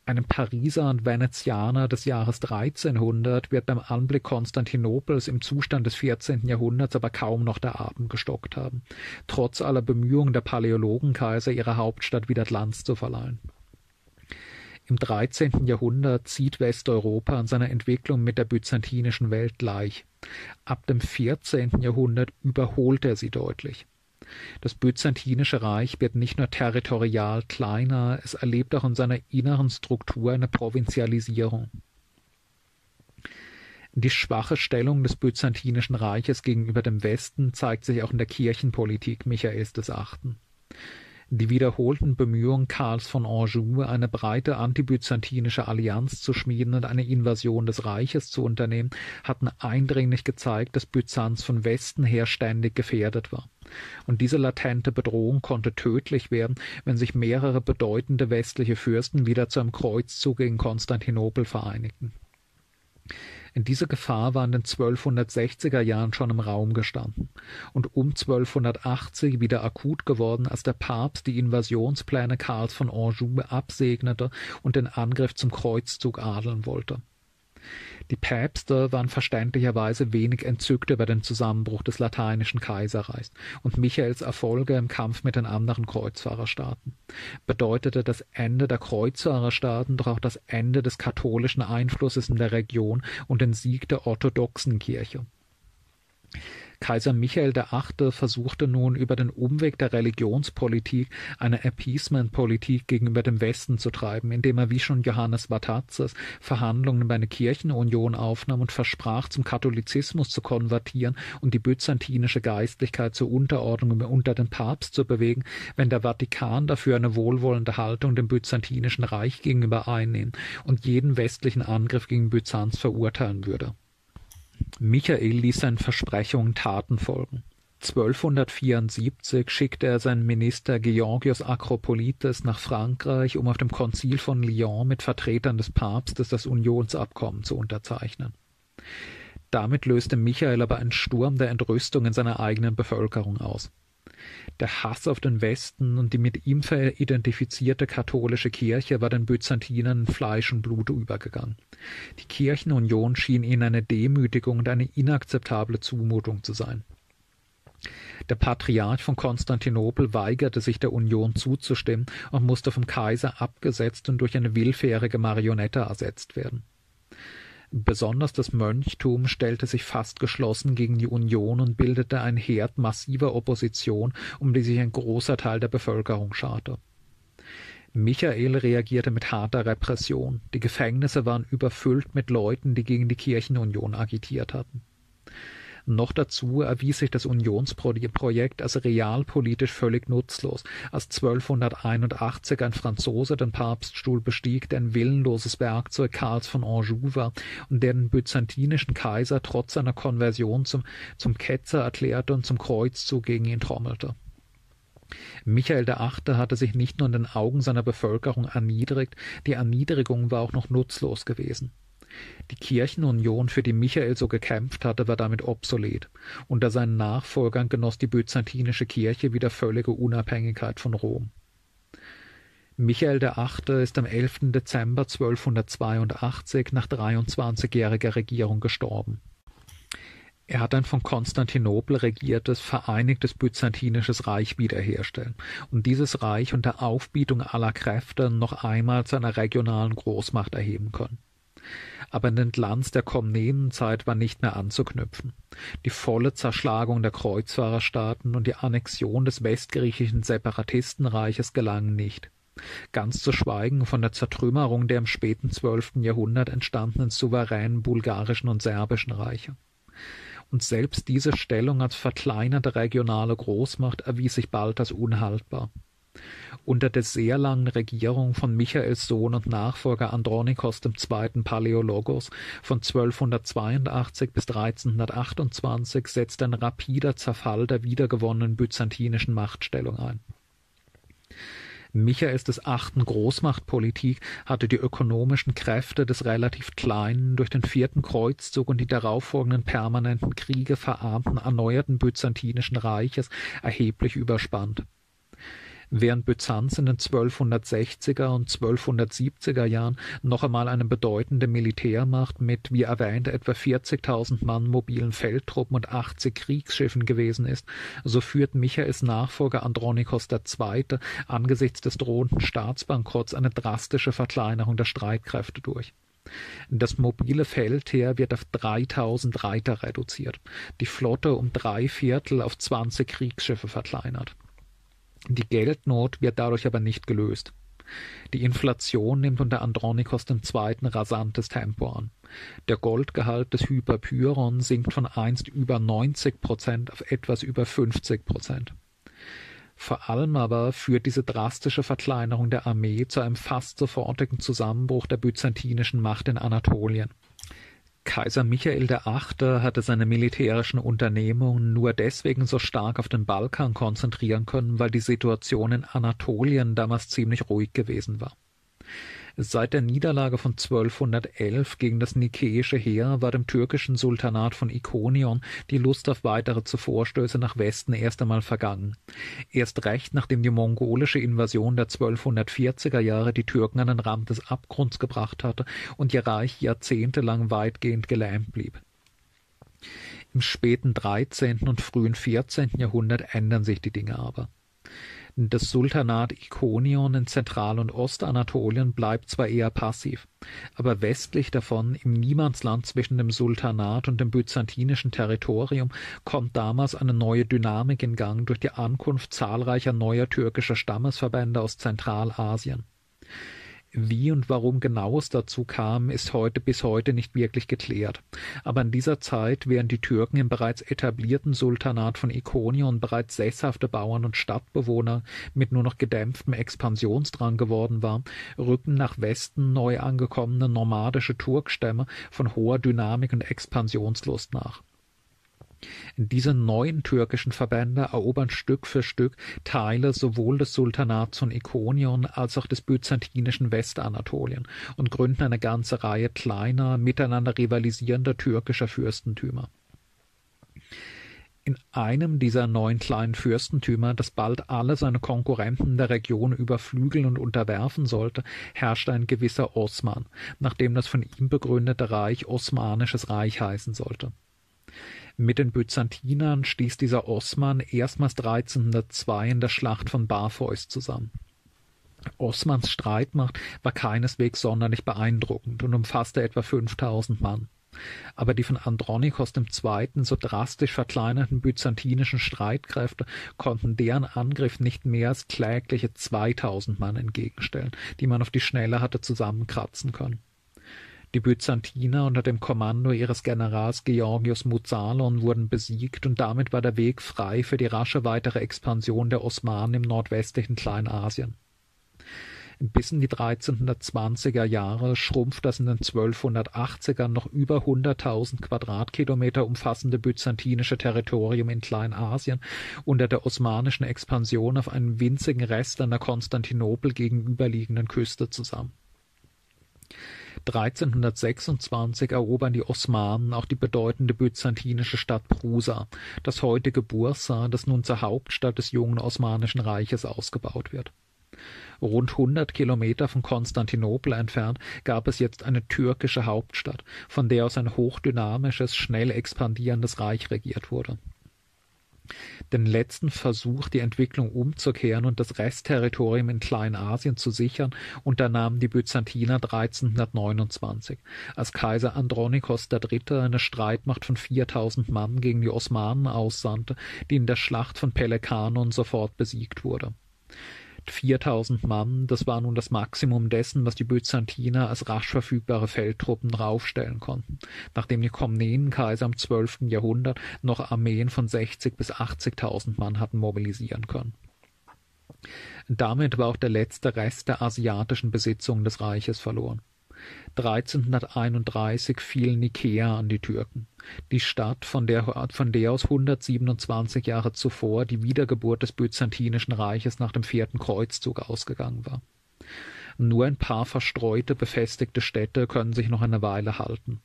Einem Pariser und Venezianer des Jahres 1300 wird beim Anblick Konstantinopels im Zustand des 14. Jahrhunderts aber kaum noch der Atem gestockt haben, trotz aller Bemühungen der Paläologenkaiser, ihrer Hauptstadt wieder Glanz zu verleihen. Im 13. Jahrhundert zieht Westeuropa an seiner Entwicklung mit der byzantinischen Welt gleich. Ab dem 14. Jahrhundert überholt er sie deutlich. Das Byzantinische Reich wird nicht nur territorial kleiner, es erlebt auch in seiner inneren Struktur eine Provinzialisierung. Die schwache Stellung des Byzantinischen Reiches gegenüber dem Westen zeigt sich auch in der Kirchenpolitik Michaels VIII. Die wiederholten Bemühungen Karls von Anjou, eine breite antibyzantinische Allianz zu schmieden und eine Invasion des Reiches zu unternehmen, hatten eindringlich gezeigt, dass Byzanz von Westen her ständig gefährdet war. Und diese latente Bedrohung konnte tödlich werden, wenn sich mehrere bedeutende westliche Fürsten wieder zu einem Kreuzzug gegen Konstantinopel vereinigten. Diese Gefahr war in den 1260er Jahren schon im Raum gestanden und um 1280 wieder akut geworden, als der Papst die Invasionspläne Karls von Anjou absegnete und den Angriff zum Kreuzzug adeln wollte. Die Päpste waren verständlicherweise wenig entzückt über den Zusammenbruch des lateinischen Kaiserreichs und Michaels Erfolge im Kampf mit den anderen Kreuzfahrerstaaten. Bedeutete das Ende der Kreuzfahrerstaaten doch auch das Ende des katholischen Einflusses in der Region und den Sieg der orthodoxen Kirche. Kaiser Michael VIII. versuchte nun über den Umweg der Religionspolitik eine Appeasement-Politik gegenüber dem Westen zu treiben, indem er wie schon Johannes Vatatzes Verhandlungen über eine Kirchenunion aufnahm und versprach, zum Katholizismus zu konvertieren und die byzantinische Geistlichkeit zur Unterordnung unter den Papst zu bewegen, wenn der Vatikan dafür eine wohlwollende Haltung dem byzantinischen Reich gegenüber einnehmen und jeden westlichen Angriff gegen Byzanz verurteilen würde. Michael ließ seinen Versprechungen Taten folgen. 1274 schickte er seinen Minister Georgios Akropolites nach Frankreich, um auf dem Konzil von Lyon mit Vertretern des Papstes das Unionsabkommen zu unterzeichnen. Damit löste Michael aber einen Sturm der Entrüstung in seiner eigenen Bevölkerung aus. Der Hass auf den Westen und die mit ihm identifizierte katholische Kirche war den Byzantinern in Fleisch und Blut übergegangen. Die Kirchenunion schien ihnen eine Demütigung und eine inakzeptable Zumutung zu sein. Der Patriarch von Konstantinopel weigerte sich der Union zuzustimmen und musste vom Kaiser abgesetzt und durch eine willfährige Marionette ersetzt werden. Besonders das Mönchtum stellte sich fast geschlossen gegen die Union und bildete ein Herd massiver Opposition, um die sich ein großer Teil der Bevölkerung scharte. Michael reagierte mit harter Repression. Die Gefängnisse waren überfüllt mit Leuten, die gegen die Kirchenunion agitiert hatten. Noch dazu erwies sich das Unionsprojekt als realpolitisch völlig nutzlos, als 1281 ein Franzose den Papststuhl bestieg, der ein willenloses Werkzeug Karls von Anjou war und der den byzantinischen Kaiser trotz seiner Konversion zum, zum Ketzer erklärte und zum Kreuzzug gegen ihn trommelte. Michael VIII. hatte sich nicht nur in den Augen seiner Bevölkerung erniedrigt, die Erniedrigung war auch noch nutzlos gewesen. Die Kirchenunion, für die Michael so gekämpft hatte, war damit obsolet. Unter seinen Nachfolgern genoss die byzantinische Kirche wieder völlige Unabhängigkeit von Rom. Michael VIII. ist am 11. Dezember 1282 nach 23-jähriger Regierung gestorben. Er hat ein von Konstantinopel regiertes, vereinigtes byzantinisches Reich wiederherstellen und dieses Reich unter Aufbietung aller Kräfte noch einmal zu einer regionalen Großmacht erheben können aber an den Glanz der Komnenenzeit war nicht mehr anzuknüpfen. Die volle Zerschlagung der Kreuzfahrerstaaten und die Annexion des westgriechischen Separatistenreiches gelangen nicht. Ganz zu schweigen von der Zertrümmerung der im späten zwölften Jahrhundert entstandenen souveränen bulgarischen und serbischen Reiche. Und selbst diese Stellung als verkleinerte regionale Großmacht erwies sich bald als unhaltbar. Unter der sehr langen Regierung von Michaels Sohn und Nachfolger Andronikos II. Paläologos von 1282 bis 1328 setzte ein rapider Zerfall der wiedergewonnenen byzantinischen Machtstellung ein. Michaels des Achten Großmachtpolitik hatte die ökonomischen Kräfte des relativ kleinen, durch den vierten Kreuzzug und die darauffolgenden permanenten Kriege verarmten erneuerten byzantinischen Reiches erheblich überspannt während Byzanz in den 1260er und 1270er Jahren noch einmal eine bedeutende Militärmacht mit, wie erwähnt, etwa 40.000 Mann mobilen Feldtruppen und 80 Kriegsschiffen gewesen ist, so führt Michaels Nachfolger Andronikos II. angesichts des drohenden Staatsbankrotts eine drastische Verkleinerung der Streitkräfte durch. Das mobile Feldheer wird auf 3000 Reiter reduziert, die Flotte um drei Viertel auf 20 Kriegsschiffe verkleinert. Die Geldnot wird dadurch aber nicht gelöst. Die Inflation nimmt unter Andronikos II. rasantes Tempo an. Der Goldgehalt des Hyperpyron sinkt von einst über 90 Prozent auf etwas über 50 Prozent. Vor allem aber führt diese drastische Verkleinerung der Armee zu einem fast sofortigen Zusammenbruch der byzantinischen Macht in Anatolien. Kaiser Michael VIII. hatte seine militärischen Unternehmungen nur deswegen so stark auf den Balkan konzentrieren können, weil die Situation in Anatolien damals ziemlich ruhig gewesen war. Seit der Niederlage von 1211 gegen das nikäische Heer war dem türkischen Sultanat von Ikonion die Lust auf weitere Zuvorstöße nach Westen erst einmal vergangen. Erst recht, nachdem die mongolische Invasion der 1240er Jahre die Türken an den Rand des Abgrunds gebracht hatte und ihr Reich jahrzehntelang weitgehend gelähmt blieb. Im späten 13. und frühen 14. Jahrhundert ändern sich die Dinge aber. Das Sultanat Ikonion in Zentral- und Ostanatolien bleibt zwar eher passiv, aber westlich davon, im Niemandsland zwischen dem Sultanat und dem byzantinischen Territorium, kommt damals eine neue Dynamik in Gang durch die Ankunft zahlreicher neuer türkischer Stammesverbände aus Zentralasien. Wie und warum genau es dazu kam, ist heute bis heute nicht wirklich geklärt. Aber in dieser Zeit, während die Türken im bereits etablierten Sultanat von Ikonion bereits sesshafte Bauern und Stadtbewohner mit nur noch gedämpftem Expansionsdrang geworden waren, rücken nach Westen neu angekommene nomadische Turkstämme von hoher Dynamik und Expansionslust nach. Diese neuen türkischen Verbände erobern Stück für Stück Teile sowohl des Sultanats von Ikonion als auch des byzantinischen Westanatolien und gründen eine ganze Reihe kleiner, miteinander rivalisierender türkischer Fürstentümer. In einem dieser neuen kleinen Fürstentümer, das bald alle seine Konkurrenten der Region überflügeln und unterwerfen sollte, herrschte ein gewisser Osman, nachdem das von ihm begründete Reich Osmanisches Reich heißen sollte. Mit den Byzantinern stieß dieser Osman erstmals 1302 in der Schlacht von Barfois zusammen. Osmans Streitmacht war keineswegs sonderlich beeindruckend und umfasste etwa 5000 Mann. Aber die von Andronikos II. so drastisch verkleinerten byzantinischen Streitkräfte konnten deren Angriff nicht mehr als klägliche 2000 Mann entgegenstellen, die man auf die Schnelle hatte zusammenkratzen können. Die Byzantiner unter dem Kommando ihres Generals Georgios Muzalon wurden besiegt und damit war der Weg frei für die rasche weitere Expansion der Osmanen im nordwestlichen Kleinasien. Bis in die 1320er Jahre schrumpft das in den 1280ern noch über 100.000 Quadratkilometer umfassende byzantinische Territorium in Kleinasien unter der osmanischen Expansion auf einen winzigen Rest an der Konstantinopel gegenüberliegenden Küste zusammen. 1326 erobern die Osmanen auch die bedeutende byzantinische Stadt Prusa, das heutige Bursa, das nun zur Hauptstadt des jungen Osmanischen Reiches ausgebaut wird. Rund 100 Kilometer von Konstantinopel entfernt gab es jetzt eine türkische Hauptstadt, von der aus ein hochdynamisches, schnell expandierendes Reich regiert wurde den letzten Versuch, die Entwicklung umzukehren und das Restterritorium in Kleinasien zu sichern, unternahmen die Byzantiner 1329, als Kaiser Andronikos III. eine Streitmacht von 4000 Mann gegen die Osmanen aussandte, die in der Schlacht von Pelekanon sofort besiegt wurde. 4000 Mann, das war nun das Maximum dessen, was die Byzantiner als rasch verfügbare Feldtruppen draufstellen konnten, nachdem die Komnenenkaiser im 12. Jahrhundert noch Armeen von 60 bis 80.000 Mann hatten mobilisieren können. Damit war auch der letzte Rest der asiatischen Besitzungen des Reiches verloren. 1331 fiel Nikea an die Türken, die Stadt, von der, von der aus 127 Jahre zuvor die Wiedergeburt des Byzantinischen Reiches nach dem Vierten Kreuzzug ausgegangen war. Nur ein paar verstreute, befestigte Städte können sich noch eine Weile halten.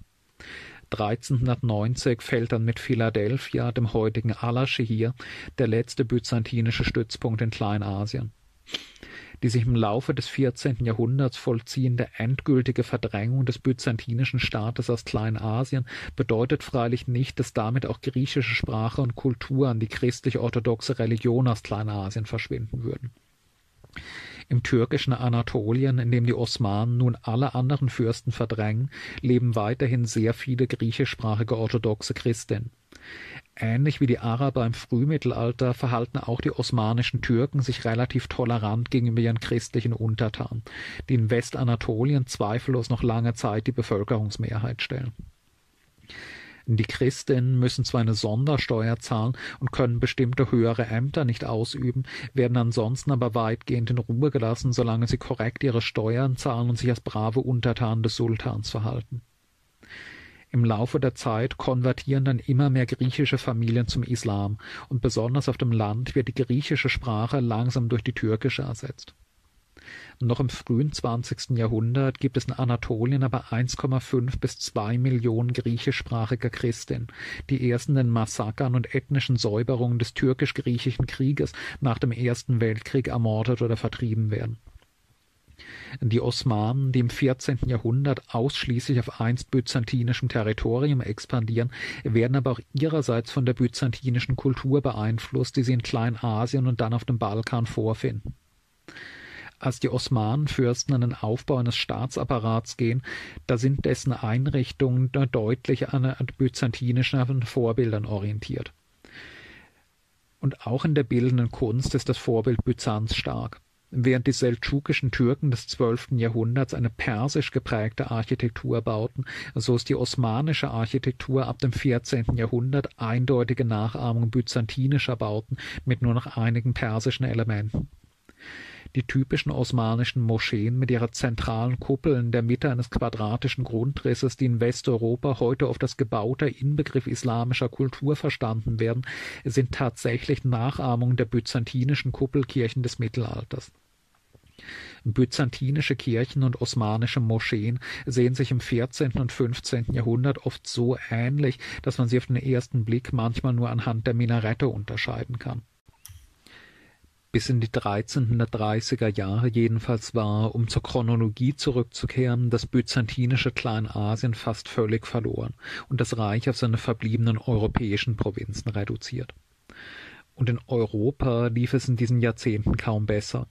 1390 fällt dann mit Philadelphia, dem heutigen Al-Ashir, der letzte byzantinische Stützpunkt in Kleinasien die sich im Laufe des 14. Jahrhunderts vollziehende endgültige Verdrängung des byzantinischen Staates aus Kleinasien bedeutet freilich nicht, dass damit auch griechische Sprache und Kultur an die christlich-orthodoxe Religion aus Kleinasien verschwinden würden. Im türkischen Anatolien, in dem die Osmanen nun alle anderen Fürsten verdrängen, leben weiterhin sehr viele griechischsprachige orthodoxe Christinnen. Ähnlich wie die Araber im Frühmittelalter verhalten auch die osmanischen Türken sich relativ tolerant gegenüber ihren christlichen Untertanen, die in Westanatolien zweifellos noch lange Zeit die Bevölkerungsmehrheit stellen. Die Christinnen müssen zwar eine Sondersteuer zahlen und können bestimmte höhere Ämter nicht ausüben, werden ansonsten aber weitgehend in Ruhe gelassen, solange sie korrekt ihre Steuern zahlen und sich als brave Untertanen des Sultans verhalten. Im Laufe der Zeit konvertieren dann immer mehr griechische Familien zum Islam und besonders auf dem Land wird die griechische Sprache langsam durch die türkische ersetzt. Noch im frühen 20. Jahrhundert gibt es in Anatolien aber 1,5 bis 2 Millionen griechischsprachiger Christinnen, die erst in den Massakern und ethnischen Säuberungen des türkisch-griechischen Krieges nach dem Ersten Weltkrieg ermordet oder vertrieben werden Die Osmanen, die im 14. Jahrhundert ausschließlich auf einst byzantinischem Territorium expandieren, werden aber auch ihrerseits von der byzantinischen Kultur beeinflusst, die sie in Kleinasien und dann auf dem Balkan vorfinden. Als die Osmanenfürsten an den Aufbau eines Staatsapparats gehen, da sind dessen Einrichtungen deutlich an byzantinischen Vorbildern orientiert. Und auch in der bildenden Kunst ist das Vorbild Byzanz stark. Während die seldschukischen Türken des zwölften Jahrhunderts eine persisch geprägte Architektur bauten, so ist die osmanische Architektur ab dem vierzehnten Jahrhundert eindeutige Nachahmung byzantinischer Bauten mit nur noch einigen persischen Elementen. Die typischen osmanischen Moscheen mit ihrer zentralen Kuppel in der Mitte eines quadratischen Grundrisses, die in Westeuropa heute oft als gebauter Inbegriff islamischer Kultur verstanden werden, sind tatsächlich Nachahmungen der byzantinischen Kuppelkirchen des Mittelalters. Byzantinische Kirchen und osmanische Moscheen sehen sich im 14. und 15. Jahrhundert oft so ähnlich, dass man sie auf den ersten Blick manchmal nur anhand der Minarette unterscheiden kann bis in die 1330er Jahre jedenfalls war, um zur Chronologie zurückzukehren, das byzantinische Kleinasien fast völlig verloren und das Reich auf seine verbliebenen europäischen Provinzen reduziert. Und in Europa lief es in diesen Jahrzehnten kaum besser.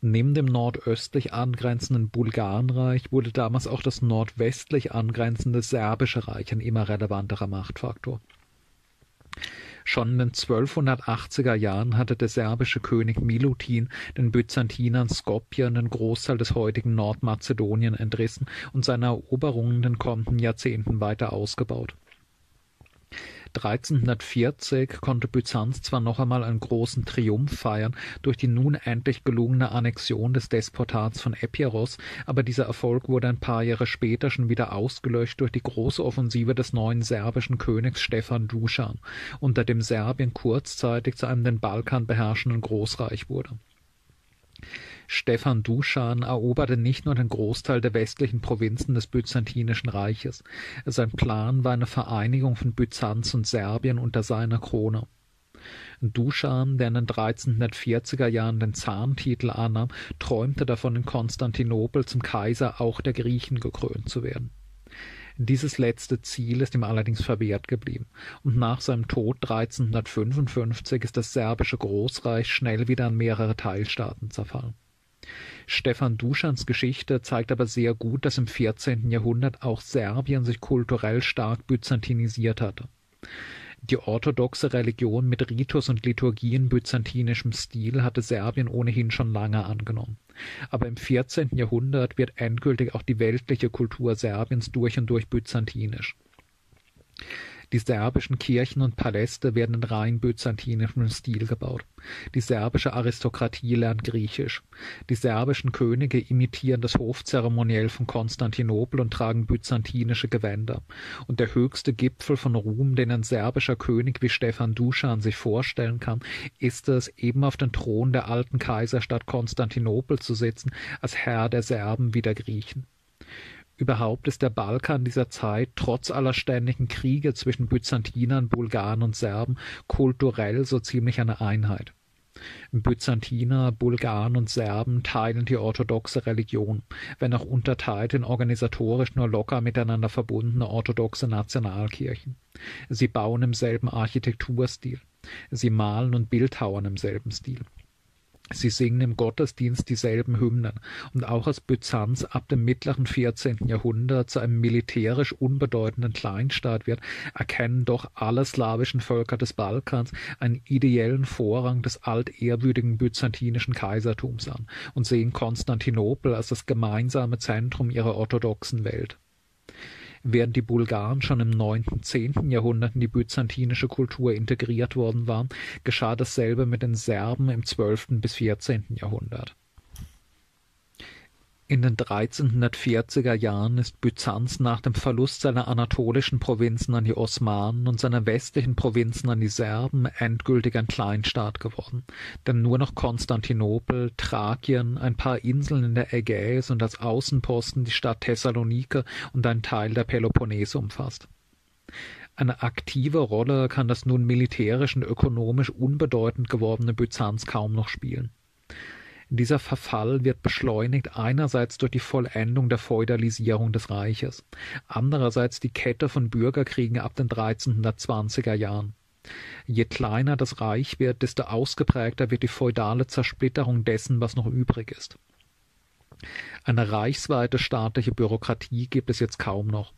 Neben dem nordöstlich angrenzenden Bulgarenreich wurde damals auch das nordwestlich angrenzende serbische Reich ein immer relevanterer Machtfaktor. Schon in den 1280er Jahren hatte der serbische König Milutin den Byzantinern Skopje den Großteil des heutigen Nordmazedonien entrissen und seine Eroberungen in den kommenden Jahrzehnten weiter ausgebaut 1340 konnte Byzanz zwar noch einmal einen großen Triumph feiern durch die nun endlich gelungene Annexion des Despotats von Epiros, aber dieser Erfolg wurde ein paar Jahre später schon wieder ausgelöscht durch die große Offensive des neuen serbischen Königs Stefan Duschan, unter dem Serbien kurzzeitig zu einem den Balkan beherrschenden Großreich wurde Stefan Duschan eroberte nicht nur den Großteil der westlichen Provinzen des Byzantinischen Reiches, sein Plan war eine Vereinigung von Byzanz und Serbien unter seiner Krone. Duschan, der in den 1340er Jahren den Zahntitel annahm, träumte davon, in Konstantinopel zum Kaiser auch der Griechen gekrönt zu werden. Dieses letzte Ziel ist ihm allerdings verwehrt geblieben, und nach seinem Tod 1355 ist das serbische Großreich schnell wieder an mehrere Teilstaaten zerfallen. Stefan Duschans Geschichte zeigt aber sehr gut, dass im 14. Jahrhundert auch Serbien sich kulturell stark byzantinisiert hatte. Die orthodoxe Religion mit Ritus und Liturgie in byzantinischem Stil hatte Serbien ohnehin schon lange angenommen. Aber im 14. Jahrhundert wird endgültig auch die weltliche Kultur Serbiens durch und durch byzantinisch. Die serbischen Kirchen und Paläste werden in rein byzantinischem Stil gebaut. Die serbische Aristokratie lernt Griechisch. Die serbischen Könige imitieren das Hofzeremoniell von Konstantinopel und tragen byzantinische Gewänder. Und der höchste Gipfel von Ruhm, den ein serbischer König wie Stefan Duschan sich vorstellen kann, ist es, eben auf den Thron der alten Kaiserstadt Konstantinopel zu sitzen, als Herr der Serben wie der Griechen. Überhaupt ist der Balkan dieser Zeit trotz aller ständigen Kriege zwischen Byzantinern, Bulgaren und Serben kulturell so ziemlich eine Einheit. Byzantiner, Bulgaren und Serben teilen die orthodoxe Religion, wenn auch unterteilt in organisatorisch nur locker miteinander verbundene orthodoxe Nationalkirchen. Sie bauen im selben Architekturstil. Sie malen und bildhauern im selben Stil. Sie singen im Gottesdienst dieselben Hymnen, und auch als Byzanz ab dem mittleren 14. Jahrhundert zu einem militärisch unbedeutenden Kleinstaat wird, erkennen doch alle slawischen Völker des Balkans einen ideellen Vorrang des altehrwürdigen byzantinischen Kaisertums an und sehen Konstantinopel als das gemeinsame Zentrum ihrer orthodoxen Welt während die Bulgaren schon im neunten, zehnten Jahrhundert in die byzantinische Kultur integriert worden waren, geschah dasselbe mit den Serben im zwölften bis vierzehnten Jahrhundert. In den 1340er Jahren ist Byzanz nach dem Verlust seiner anatolischen Provinzen an die Osmanen und seiner westlichen Provinzen an die Serben endgültig ein Kleinstaat geworden, denn nur noch Konstantinopel, Thrakien, ein paar Inseln in der Ägäis und als Außenposten die Stadt Thessalonike und ein Teil der Peloponnes umfasst. Eine aktive Rolle kann das nun militärisch und ökonomisch unbedeutend gewordene Byzanz kaum noch spielen Dieser Verfall wird beschleunigt einerseits durch die Vollendung der Feudalisierung des Reiches, andererseits die Kette von Bürgerkriegen ab den 1320er Jahren. Je kleiner das Reich wird, desto ausgeprägter wird die feudale Zersplitterung dessen, was noch übrig ist. Eine reichsweite staatliche Bürokratie gibt es jetzt kaum noch.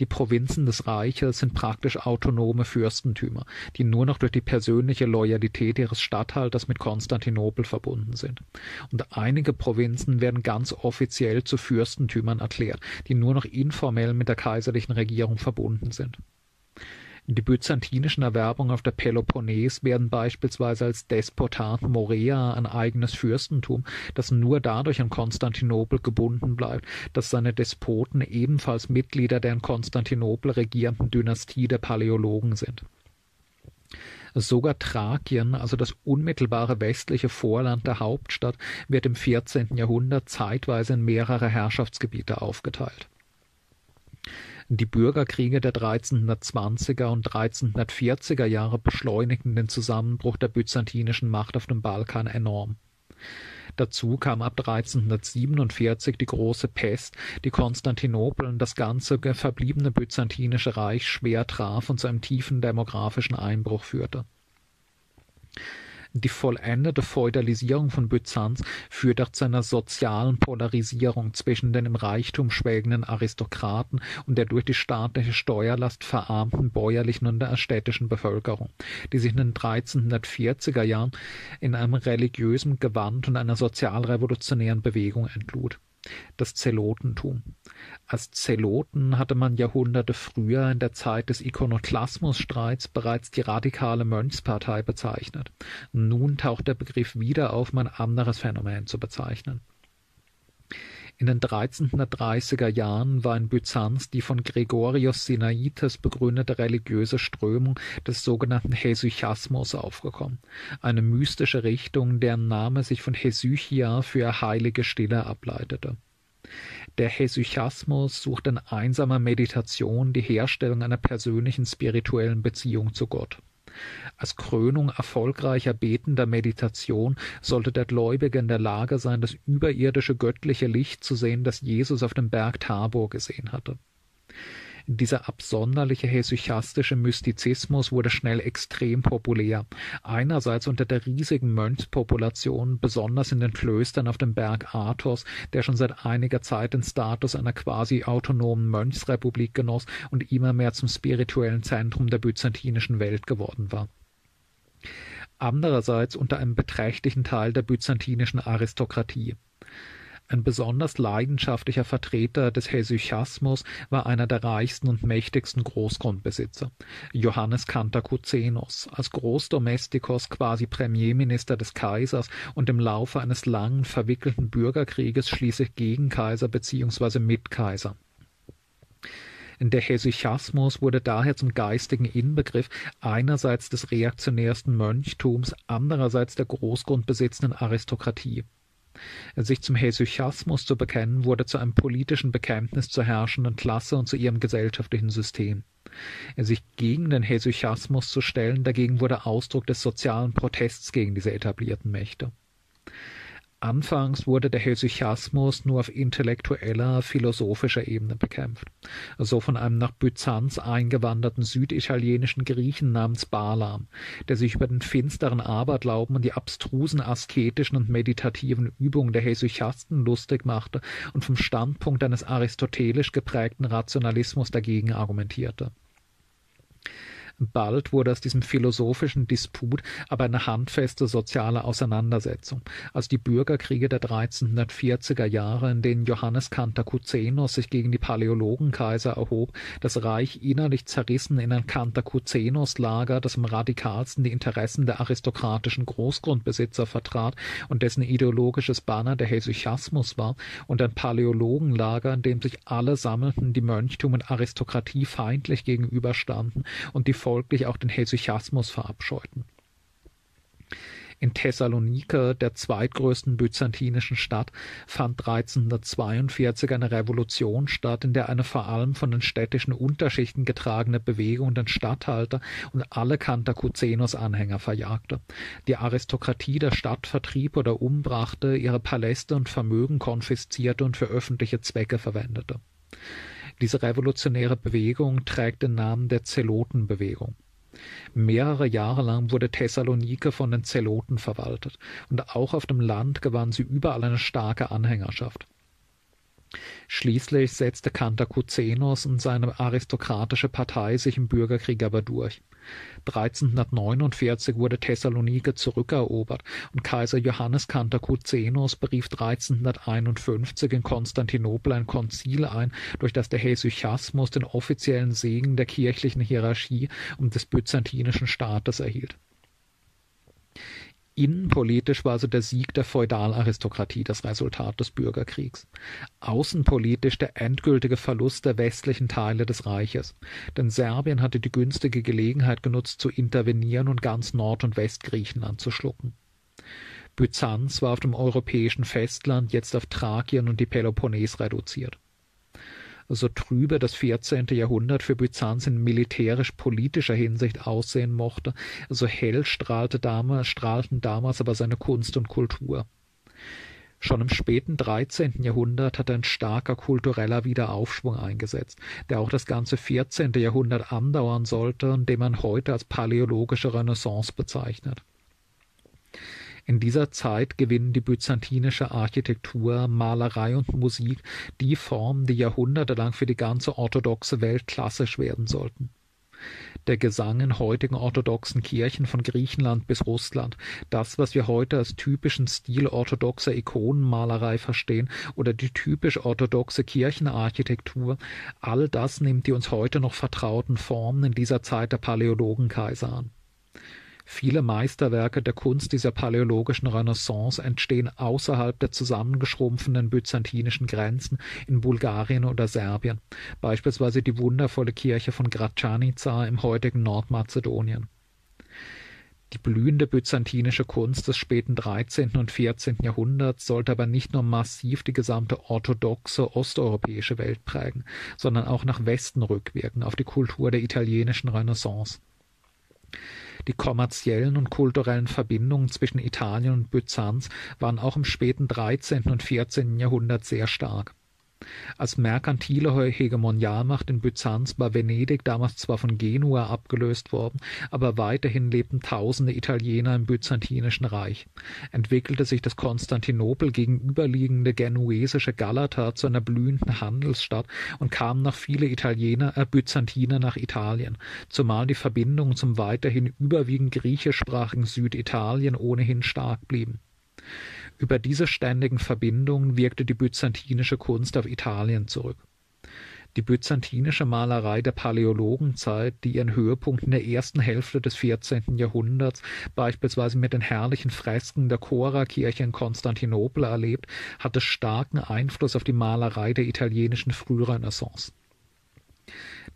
Die Provinzen des Reiches sind praktisch autonome Fürstentümer, die nur noch durch die persönliche Loyalität ihres Statthalters mit Konstantinopel verbunden sind. Und einige Provinzen werden ganz offiziell zu Fürstentümern erklärt, die nur noch informell mit der kaiserlichen Regierung verbunden sind. Die byzantinischen Erwerbungen auf der Peloponnes werden beispielsweise als Despotat Morea ein eigenes Fürstentum, das nur dadurch an Konstantinopel gebunden bleibt, dass seine Despoten ebenfalls Mitglieder der in Konstantinopel regierenden Dynastie der Paläologen sind. Sogar Thrakien, also das unmittelbare westliche Vorland der Hauptstadt, wird im 14. Jahrhundert zeitweise in mehrere Herrschaftsgebiete aufgeteilt. Die Bürgerkriege der 1320er und 1340er Jahre beschleunigten den Zusammenbruch der byzantinischen Macht auf dem Balkan enorm. Dazu kam ab 1347 die große Pest, die Konstantinopel und das ganze verbliebene byzantinische Reich schwer traf und zu einem tiefen demografischen Einbruch führte. Die vollendete Feudalisierung von Byzanz führt auch zu einer sozialen Polarisierung zwischen den im Reichtum schwelgenden Aristokraten und der durch die staatliche Steuerlast verarmten bäuerlichen und der städtischen Bevölkerung, die sich in den 1340er Jahren in einem religiösen Gewand und einer sozialrevolutionären Bewegung entlud das Zelotentum. Als Zeloten hatte man Jahrhunderte früher in der Zeit des Ikonoklasmusstreits bereits die radikale Mönchspartei bezeichnet. Nun taucht der Begriff wieder auf, um ein anderes Phänomen zu bezeichnen. In den 1330er Jahren war in Byzanz die von Gregorios Sinaites begründete religiöse Strömung des sogenannten Hesychasmus aufgekommen, eine mystische Richtung, deren Name sich von Hesychia für heilige Stille ableitete. Der Hesychasmus sucht in einsamer Meditation die Herstellung einer persönlichen spirituellen Beziehung zu Gott. Als Krönung erfolgreicher betender Meditation sollte der Gläubige in der Lage sein, das überirdische göttliche Licht zu sehen, das Jesus auf dem Berg Tabor gesehen hatte. Dieser absonderliche hesychastische Mystizismus wurde schnell extrem populär, einerseits unter der riesigen Mönchspopulation, besonders in den Klöstern auf dem Berg Athos, der schon seit einiger Zeit den Status einer quasi autonomen Mönchsrepublik genoss und immer mehr zum spirituellen Zentrum der byzantinischen Welt geworden war andererseits unter einem beträchtlichen Teil der byzantinischen Aristokratie. Ein besonders leidenschaftlicher Vertreter des Hesychasmus war einer der reichsten und mächtigsten Großgrundbesitzer, Johannes Cantacuzenus, als Großdomestikos quasi Premierminister des Kaisers und im Laufe eines langen, verwickelten Bürgerkrieges schließlich Gegenkaiser bzw. Mitkaiser. Der Hesychasmus wurde daher zum geistigen Inbegriff einerseits des reaktionärsten Mönchtums, andererseits der großgrundbesitzenden Aristokratie. Sich zum Hesychasmus zu bekennen, wurde zu einem politischen Bekenntnis zur herrschenden Klasse und zu ihrem gesellschaftlichen System. Sich gegen den Hesychasmus zu stellen, dagegen wurde Ausdruck des sozialen Protests gegen diese etablierten Mächte. Anfangs wurde der Hesychasmus nur auf intellektueller, philosophischer Ebene bekämpft, so von einem nach Byzanz eingewanderten süditalienischen Griechen namens Balam, der sich über den finsteren Aberglauben und die abstrusen asketischen und meditativen Übungen der Hesychasten lustig machte und vom Standpunkt eines aristotelisch geprägten Rationalismus dagegen argumentierte. Bald wurde aus diesem philosophischen Disput aber eine handfeste soziale Auseinandersetzung, als die Bürgerkriege der 1340er Jahre, in denen Johannes Cantacuzenus sich gegen die Paläologenkaiser erhob, das Reich innerlich zerrissen in ein Cantacuzenus-Lager, das am radikalsten die Interessen der aristokratischen Großgrundbesitzer vertrat und dessen ideologisches Banner der Hesychasmus war, und ein Paläologenlager, in dem sich alle sammelten, die Mönchtum und Aristokratie feindlich gegenüberstanden und die folglich auch den Hesychasmus verabscheuten. In Thessalonike, der zweitgrößten byzantinischen Stadt, fand 1342 eine Revolution statt, in der eine vor allem von den städtischen Unterschichten getragene Bewegung den Statthalter und alle Kantakuzenos-Anhänger verjagte. Die Aristokratie der Stadt vertrieb oder umbrachte, ihre Paläste und Vermögen konfiszierte und für öffentliche Zwecke verwendete. Diese revolutionäre Bewegung trägt den Namen der Zelotenbewegung. Mehrere Jahre lang wurde Thessalonike von den Zeloten verwaltet, und auch auf dem Land gewann sie überall eine starke Anhängerschaft. Schließlich setzte Kantakuzenos und seine aristokratische Partei sich im Bürgerkrieg aber durch. 1349 wurde Thessalonike zurückerobert und Kaiser Johannes Kantakuzenos berief 1351 in Konstantinopel ein Konzil ein, durch das der Hesychasmus den offiziellen Segen der kirchlichen Hierarchie und des byzantinischen Staates erhielt Innenpolitisch war so der Sieg der Feudalaristokratie das Resultat des Bürgerkriegs, außenpolitisch der endgültige Verlust der westlichen Teile des Reiches, denn Serbien hatte die günstige Gelegenheit genutzt zu intervenieren und ganz Nord- und Westgriechenland zu schlucken. Byzanz war auf dem europäischen Festland jetzt auf Thrakien und die Peloponnes reduziert so trübe das 14. Jahrhundert für Byzanz in militärisch-politischer Hinsicht aussehen mochte, so hell strahlte damals, strahlten damals aber seine Kunst und Kultur. Schon im späten 13. Jahrhundert hat ein starker kultureller Wiederaufschwung eingesetzt, der auch das ganze 14. Jahrhundert andauern sollte und den man heute als paläologische Renaissance bezeichnet. In dieser Zeit gewinnen die byzantinische Architektur, Malerei und Musik die Form, die jahrhundertelang für die ganze orthodoxe Welt klassisch werden sollten. Der Gesang in heutigen orthodoxen Kirchen von Griechenland bis Russland, das, was wir heute als typischen Stil orthodoxer Ikonenmalerei verstehen oder die typisch orthodoxe Kirchenarchitektur, all das nimmt die uns heute noch vertrauten Formen in dieser Zeit der Paläologenkaiser an. Viele Meisterwerke der Kunst dieser paläologischen Renaissance entstehen außerhalb der zusammengeschrumpfenden byzantinischen Grenzen in Bulgarien oder Serbien, beispielsweise die wundervolle Kirche von Gračanica im heutigen Nordmazedonien. Die blühende byzantinische Kunst des späten 13. und 14. Jahrhunderts sollte aber nicht nur massiv die gesamte orthodoxe osteuropäische Welt prägen, sondern auch nach Westen rückwirken auf die Kultur der italienischen Renaissance. Die kommerziellen und kulturellen Verbindungen zwischen Italien und Byzanz waren auch im späten 13. und 14. Jahrhundert sehr stark als merkantile Hegemonialmacht in Byzanz war Venedig damals zwar von Genua abgelöst worden, aber weiterhin lebten tausende Italiener im Byzantinischen Reich. Entwickelte sich das Konstantinopel gegenüberliegende genuesische Galata zu einer blühenden Handelsstadt und kamen noch viele Italiener, äh, Byzantiner nach Italien, zumal die Verbindungen zum weiterhin überwiegend griechischsprachigen Süditalien ohnehin stark blieben. Über diese ständigen Verbindungen wirkte die byzantinische Kunst auf Italien zurück. Die byzantinische Malerei der Paläologenzeit, die ihren Höhepunkt in der ersten Hälfte des 14. Jahrhunderts beispielsweise mit den herrlichen Fresken der Chora-Kirche in Konstantinopel erlebt, hatte starken Einfluss auf die Malerei der italienischen Frührenaissance.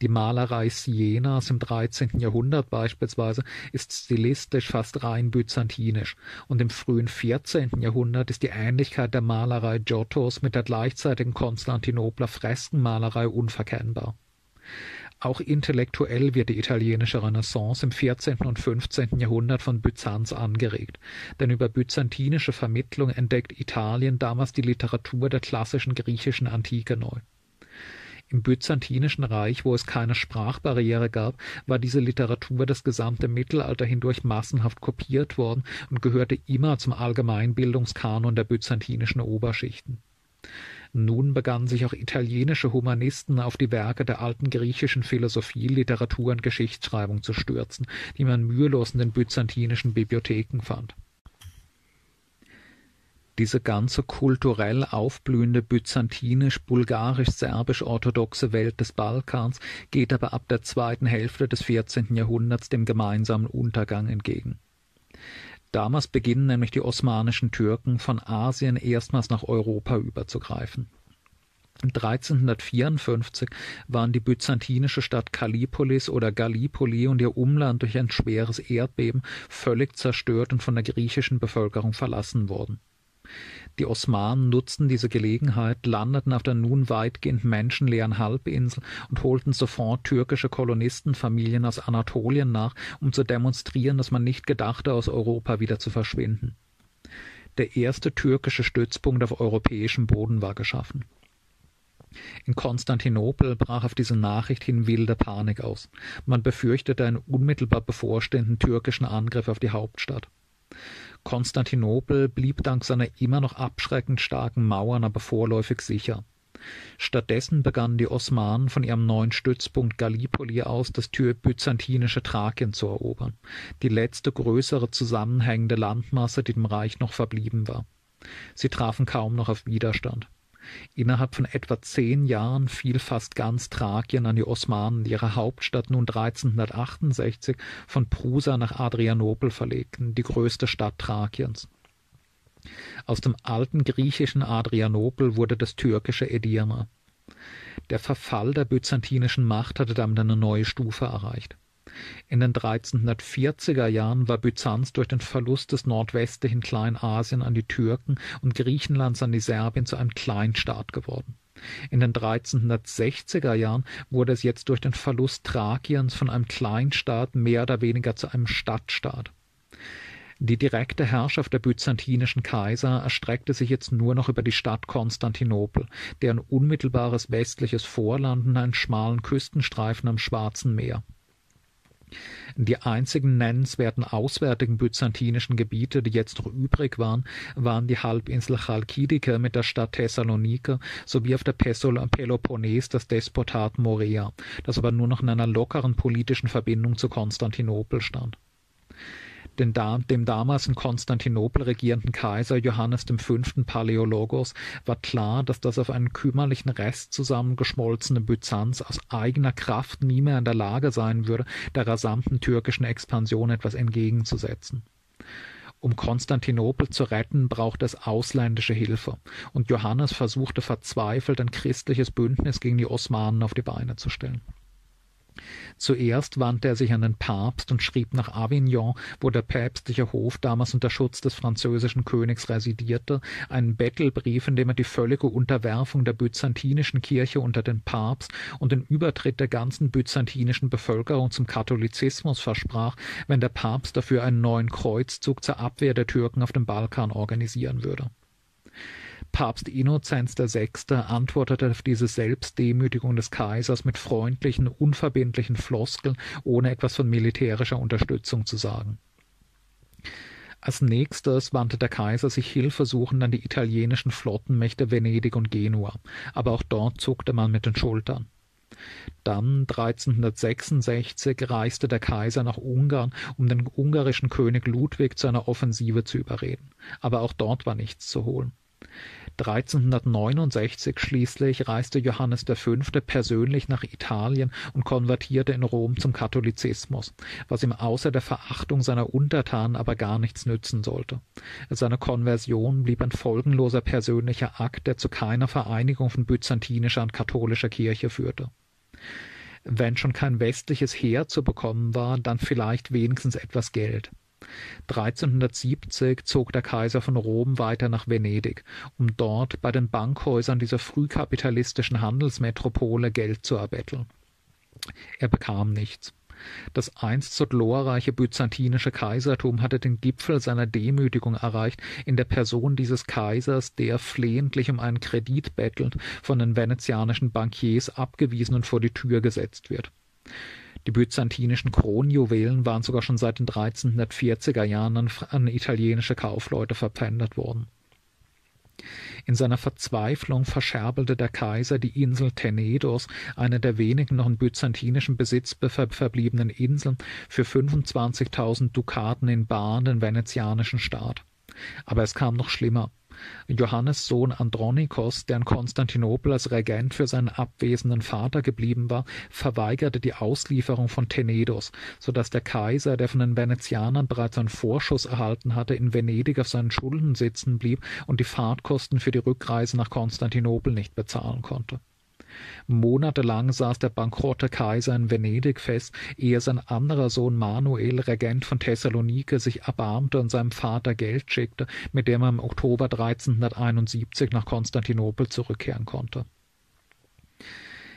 Die Malerei Sienas im 13. Jahrhundert beispielsweise ist stilistisch fast rein byzantinisch und im frühen 14. Jahrhundert ist die Ähnlichkeit der Malerei Giottos mit der gleichzeitigen Konstantinopler Freskenmalerei unverkennbar. Auch intellektuell wird die italienische Renaissance im 14. und 15. Jahrhundert von Byzanz angeregt, denn über byzantinische Vermittlung entdeckt Italien damals die Literatur der klassischen griechischen Antike neu. Im Byzantinischen Reich, wo es keine Sprachbarriere gab, war diese Literatur das gesamte Mittelalter hindurch massenhaft kopiert worden und gehörte immer zum Allgemeinbildungskanon der byzantinischen Oberschichten. Nun begannen sich auch italienische Humanisten auf die Werke der alten griechischen Philosophie, Literatur und Geschichtsschreibung zu stürzen, die man mühelos in den byzantinischen Bibliotheken fand diese ganze kulturell aufblühende byzantinisch-bulgarisch-serbisch-orthodoxe Welt des Balkans geht aber ab der zweiten Hälfte des 14. Jahrhunderts dem gemeinsamen Untergang entgegen. Damals beginnen nämlich die osmanischen Türken von Asien erstmals nach Europa überzugreifen 1354 waren die byzantinische Stadt Kallipolis oder Gallipoli und ihr Umland durch ein schweres Erdbeben völlig zerstört und von der griechischen Bevölkerung verlassen worden. Die Osmanen nutzten diese Gelegenheit, landeten auf der nun weitgehend menschenleeren Halbinsel und holten sofort türkische Kolonistenfamilien aus Anatolien nach, um zu demonstrieren, dass man nicht gedachte, aus Europa wieder zu verschwinden. Der erste türkische Stützpunkt auf europäischem Boden war geschaffen. In Konstantinopel brach auf diese Nachricht hin wilde Panik aus. Man befürchtete einen unmittelbar bevorstehenden türkischen Angriff auf die Hauptstadt. Konstantinopel blieb dank seiner immer noch abschreckend starken Mauern aber vorläufig sicher. Stattdessen begannen die Osmanen von ihrem neuen Stützpunkt Gallipoli aus das byzantinische Thrakien zu erobern, die letzte größere zusammenhängende Landmasse, die dem Reich noch verblieben war. Sie trafen kaum noch auf Widerstand. Innerhalb von etwa zehn Jahren fiel fast ganz Thrakien an die Osmanen, die ihre Hauptstadt nun 1368 von Prusa nach Adrianopel verlegten, die größte Stadt Thrakiens. Aus dem alten griechischen Adrianopel wurde das türkische Edirne. Der Verfall der byzantinischen Macht hatte damit eine neue Stufe erreicht. In den 1340er Jahren war Byzanz durch den Verlust des nordwestlichen Kleinasien an die Türken und Griechenlands an die Serbien zu einem Kleinstaat geworden. In den 1360er Jahren wurde es jetzt durch den Verlust Thrakiens von einem Kleinstaat mehr oder weniger zu einem Stadtstaat. Die direkte Herrschaft der byzantinischen Kaiser erstreckte sich jetzt nur noch über die Stadt Konstantinopel, deren unmittelbares westliches Vorland und einen schmalen Küstenstreifen am Schwarzen Meer. Die einzigen nennenswerten auswärtigen byzantinischen Gebiete, die jetzt noch übrig waren, waren die Halbinsel Chalkidike mit der Stadt Thessalonike sowie auf der Peloponnes das Despotat Morea, das aber nur noch in einer lockeren politischen Verbindung zu Konstantinopel stand den dem damals in Konstantinopel regierenden Kaiser Johannes V. Paläologos war klar, dass das auf einen kümmerlichen Rest zusammengeschmolzene Byzanz aus eigener Kraft nie mehr in der Lage sein würde, der rasanten türkischen Expansion etwas entgegenzusetzen. Um Konstantinopel zu retten, brauchte es ausländische Hilfe, und Johannes versuchte verzweifelt ein christliches Bündnis gegen die Osmanen auf die Beine zu stellen. Zuerst wandte er sich an den Papst und schrieb nach Avignon, wo der päpstliche Hof damals unter Schutz des französischen Königs residierte, einen Bettelbrief, in dem er die völlige Unterwerfung der byzantinischen Kirche unter den Papst und den Übertritt der ganzen byzantinischen Bevölkerung zum Katholizismus versprach, wenn der Papst dafür einen neuen Kreuzzug zur Abwehr der Türken auf dem Balkan organisieren würde. Papst Innozenz VI. antwortete auf diese Selbstdemütigung des Kaisers mit freundlichen, unverbindlichen Floskeln, ohne etwas von militärischer Unterstützung zu sagen. Als nächstes wandte der Kaiser sich hilfesuchend an die italienischen Flottenmächte Venedig und Genua, aber auch dort zuckte man mit den Schultern. Dann 1366 reiste der Kaiser nach Ungarn, um den ungarischen König Ludwig zu einer Offensive zu überreden, aber auch dort war nichts zu holen. 1369 schließlich reiste Johannes V. persönlich nach Italien und konvertierte in Rom zum Katholizismus, was ihm außer der Verachtung seiner Untertanen aber gar nichts nützen sollte. Seine Konversion blieb ein folgenloser persönlicher Akt, der zu keiner Vereinigung von byzantinischer und katholischer Kirche führte. Wenn schon kein westliches Heer zu bekommen war, dann vielleicht wenigstens etwas Geld. 1370 zog der Kaiser von Rom weiter nach Venedig, um dort bei den Bankhäusern dieser frühkapitalistischen Handelsmetropole Geld zu erbetteln. Er bekam nichts. Das einst so glorreiche byzantinische Kaisertum hatte den Gipfel seiner Demütigung erreicht in der Person dieses Kaisers, der flehentlich um einen Kredit bettelnd von den venezianischen Bankiers abgewiesen und vor die Tür gesetzt wird. Die byzantinischen Kronjuwelen waren sogar schon seit den 1340er Jahren an, italienische Kaufleute verpfändet worden. In seiner Verzweiflung verscherbelte der Kaiser die Insel Tenedos, eine der wenigen noch in byzantinischen Besitz verbliebenen Inseln, für 25.000 Dukaten in Bar den venezianischen Staat. Aber es kam noch schlimmer. Johannes Sohn Andronikos, der in Konstantinopel als Regent für seinen abwesenden Vater geblieben war, verweigerte die Auslieferung von Tenedos, so dass der Kaiser, der von den Venezianern bereits einen Vorschuss erhalten hatte, in Venedig auf seinen Schulden sitzen blieb und die Fahrtkosten für die Rückreise nach Konstantinopel nicht bezahlen konnte. Monatelang saß der bankrotte Kaiser in Venedig fest, ehe sein anderer Sohn Manuel, Regent von Thessalonike, sich erbarmte und seinem Vater Geld schickte, mit dem er im Oktober 1371 nach Konstantinopel zurückkehren konnte.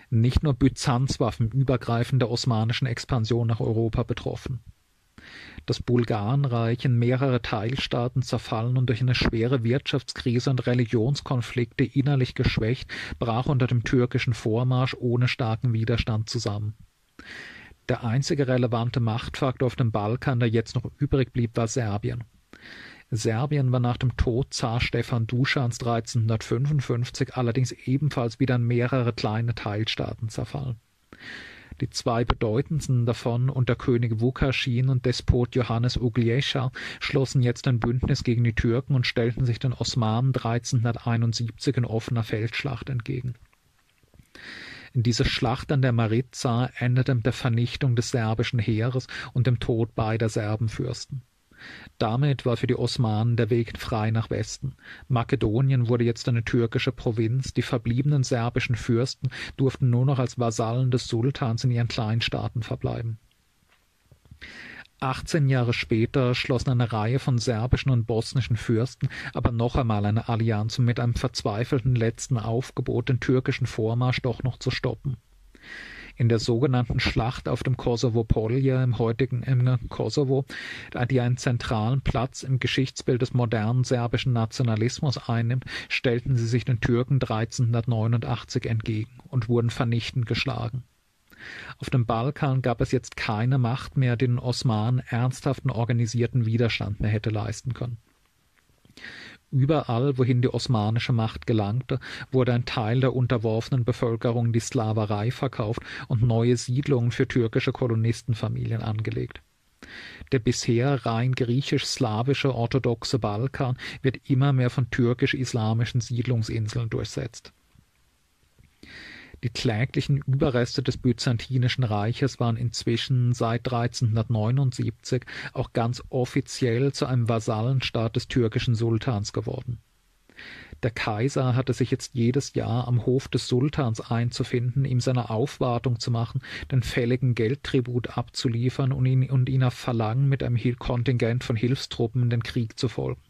Nicht nur Byzanz war vom Übergreifen der osmanischen Expansion nach Europa betroffen. Das Bulgarenreich in mehrere Teilstaaten zerfallen und durch eine schwere Wirtschaftskrise und Religionskonflikte innerlich geschwächt, brach unter dem türkischen Vormarsch ohne starken Widerstand zusammen. Der einzige relevante Machtfaktor auf dem Balkan, der jetzt noch übrig blieb, war Serbien. Serbien war nach dem Tod Zar Stefan Duschans 1355 allerdings ebenfalls wieder in mehrere kleine Teilstaaten zerfallen. Die zwei bedeutendsten davon unter König Vukaschin und Despot Johannes Ugljescha schlossen jetzt ein Bündnis gegen die Türken und stellten sich den Osmanen 1371 in offener Feldschlacht entgegen. In dieser Schlacht an der Maritza endete mit der Vernichtung des serbischen Heeres und dem Tod beider Serbenfürsten. Damit war für die Osmanen der Weg frei nach Westen. Makedonien wurde jetzt eine türkische Provinz, die verbliebenen serbischen Fürsten durften nur noch als Vasallen des Sultans in ihren Kleinstaaten verbleiben. 18 Jahre später schlossen eine Reihe von serbischen und bosnischen Fürsten aber noch einmal eine Allianz, um mit einem verzweifelten letzten Aufgebot den türkischen Vormarsch doch noch zu stoppen in der sogenannten Schlacht auf dem Kosovo Polja im heutigen im Kosovo, die einen zentralen Platz im Geschichtsbild des modernen serbischen Nationalismus einnimmt, stellten sie sich den Türken 1389 entgegen und wurden vernichtend geschlagen. Auf dem Balkan gab es jetzt keine Macht mehr, die den Osmanen ernsthaften organisierten Widerstand mehr hätte leisten können. Überall, wohin die osmanische Macht gelangte, wurde ein Teil der unterworfenen Bevölkerung die Sklaverei verkauft und neue Siedlungen für türkische Kolonistenfamilien angelegt. Der bisher rein griechisch-slawische orthodoxe Balkan wird immer mehr von türkisch-islamischen Siedlungsinseln durchsetzt die kläglichen Überreste des Byzantinischen Reiches waren inzwischen seit 1379 auch ganz offiziell zu einem Vasallenstaat des türkischen Sultans geworden. Der Kaiser hatte sich jetzt jedes Jahr am Hof des Sultans einzufinden, ihm seine Aufwartung zu machen, den fälligen Geldtribut abzuliefern und ihn, und ihn auf Verlangen mit einem Kontingent von Hilfstruppen in den Krieg zu folgen.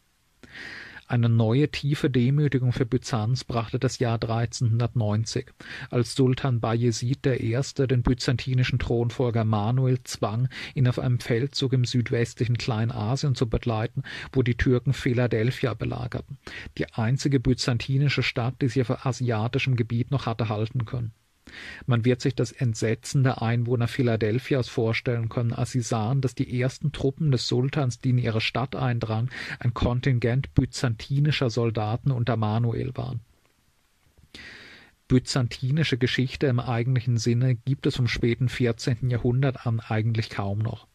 Eine neue tiefe Demütigung für Byzanz brachte das Jahr 1390, als Sultan Bayezid I. den byzantinischen Thronfolger Manuel zwang, ihn auf einem Feldzug im südwestlichen Kleinasien zu begleiten, wo die Türken Philadelphia belagerten, die einzige byzantinische Stadt, die sie auf asiatischem Gebiet noch hatte halten können. Man wird sich das Entsetzen der Einwohner Philadelphias vorstellen können, als sie sahen, dass die ersten Truppen des Sultans, die in ihre Stadt eindrangen, ein Kontingent byzantinischer Soldaten unter Manuel waren. Byzantinische Geschichte im eigentlichen Sinne gibt es vom späten 14. Jahrhundert an eigentlich kaum noch.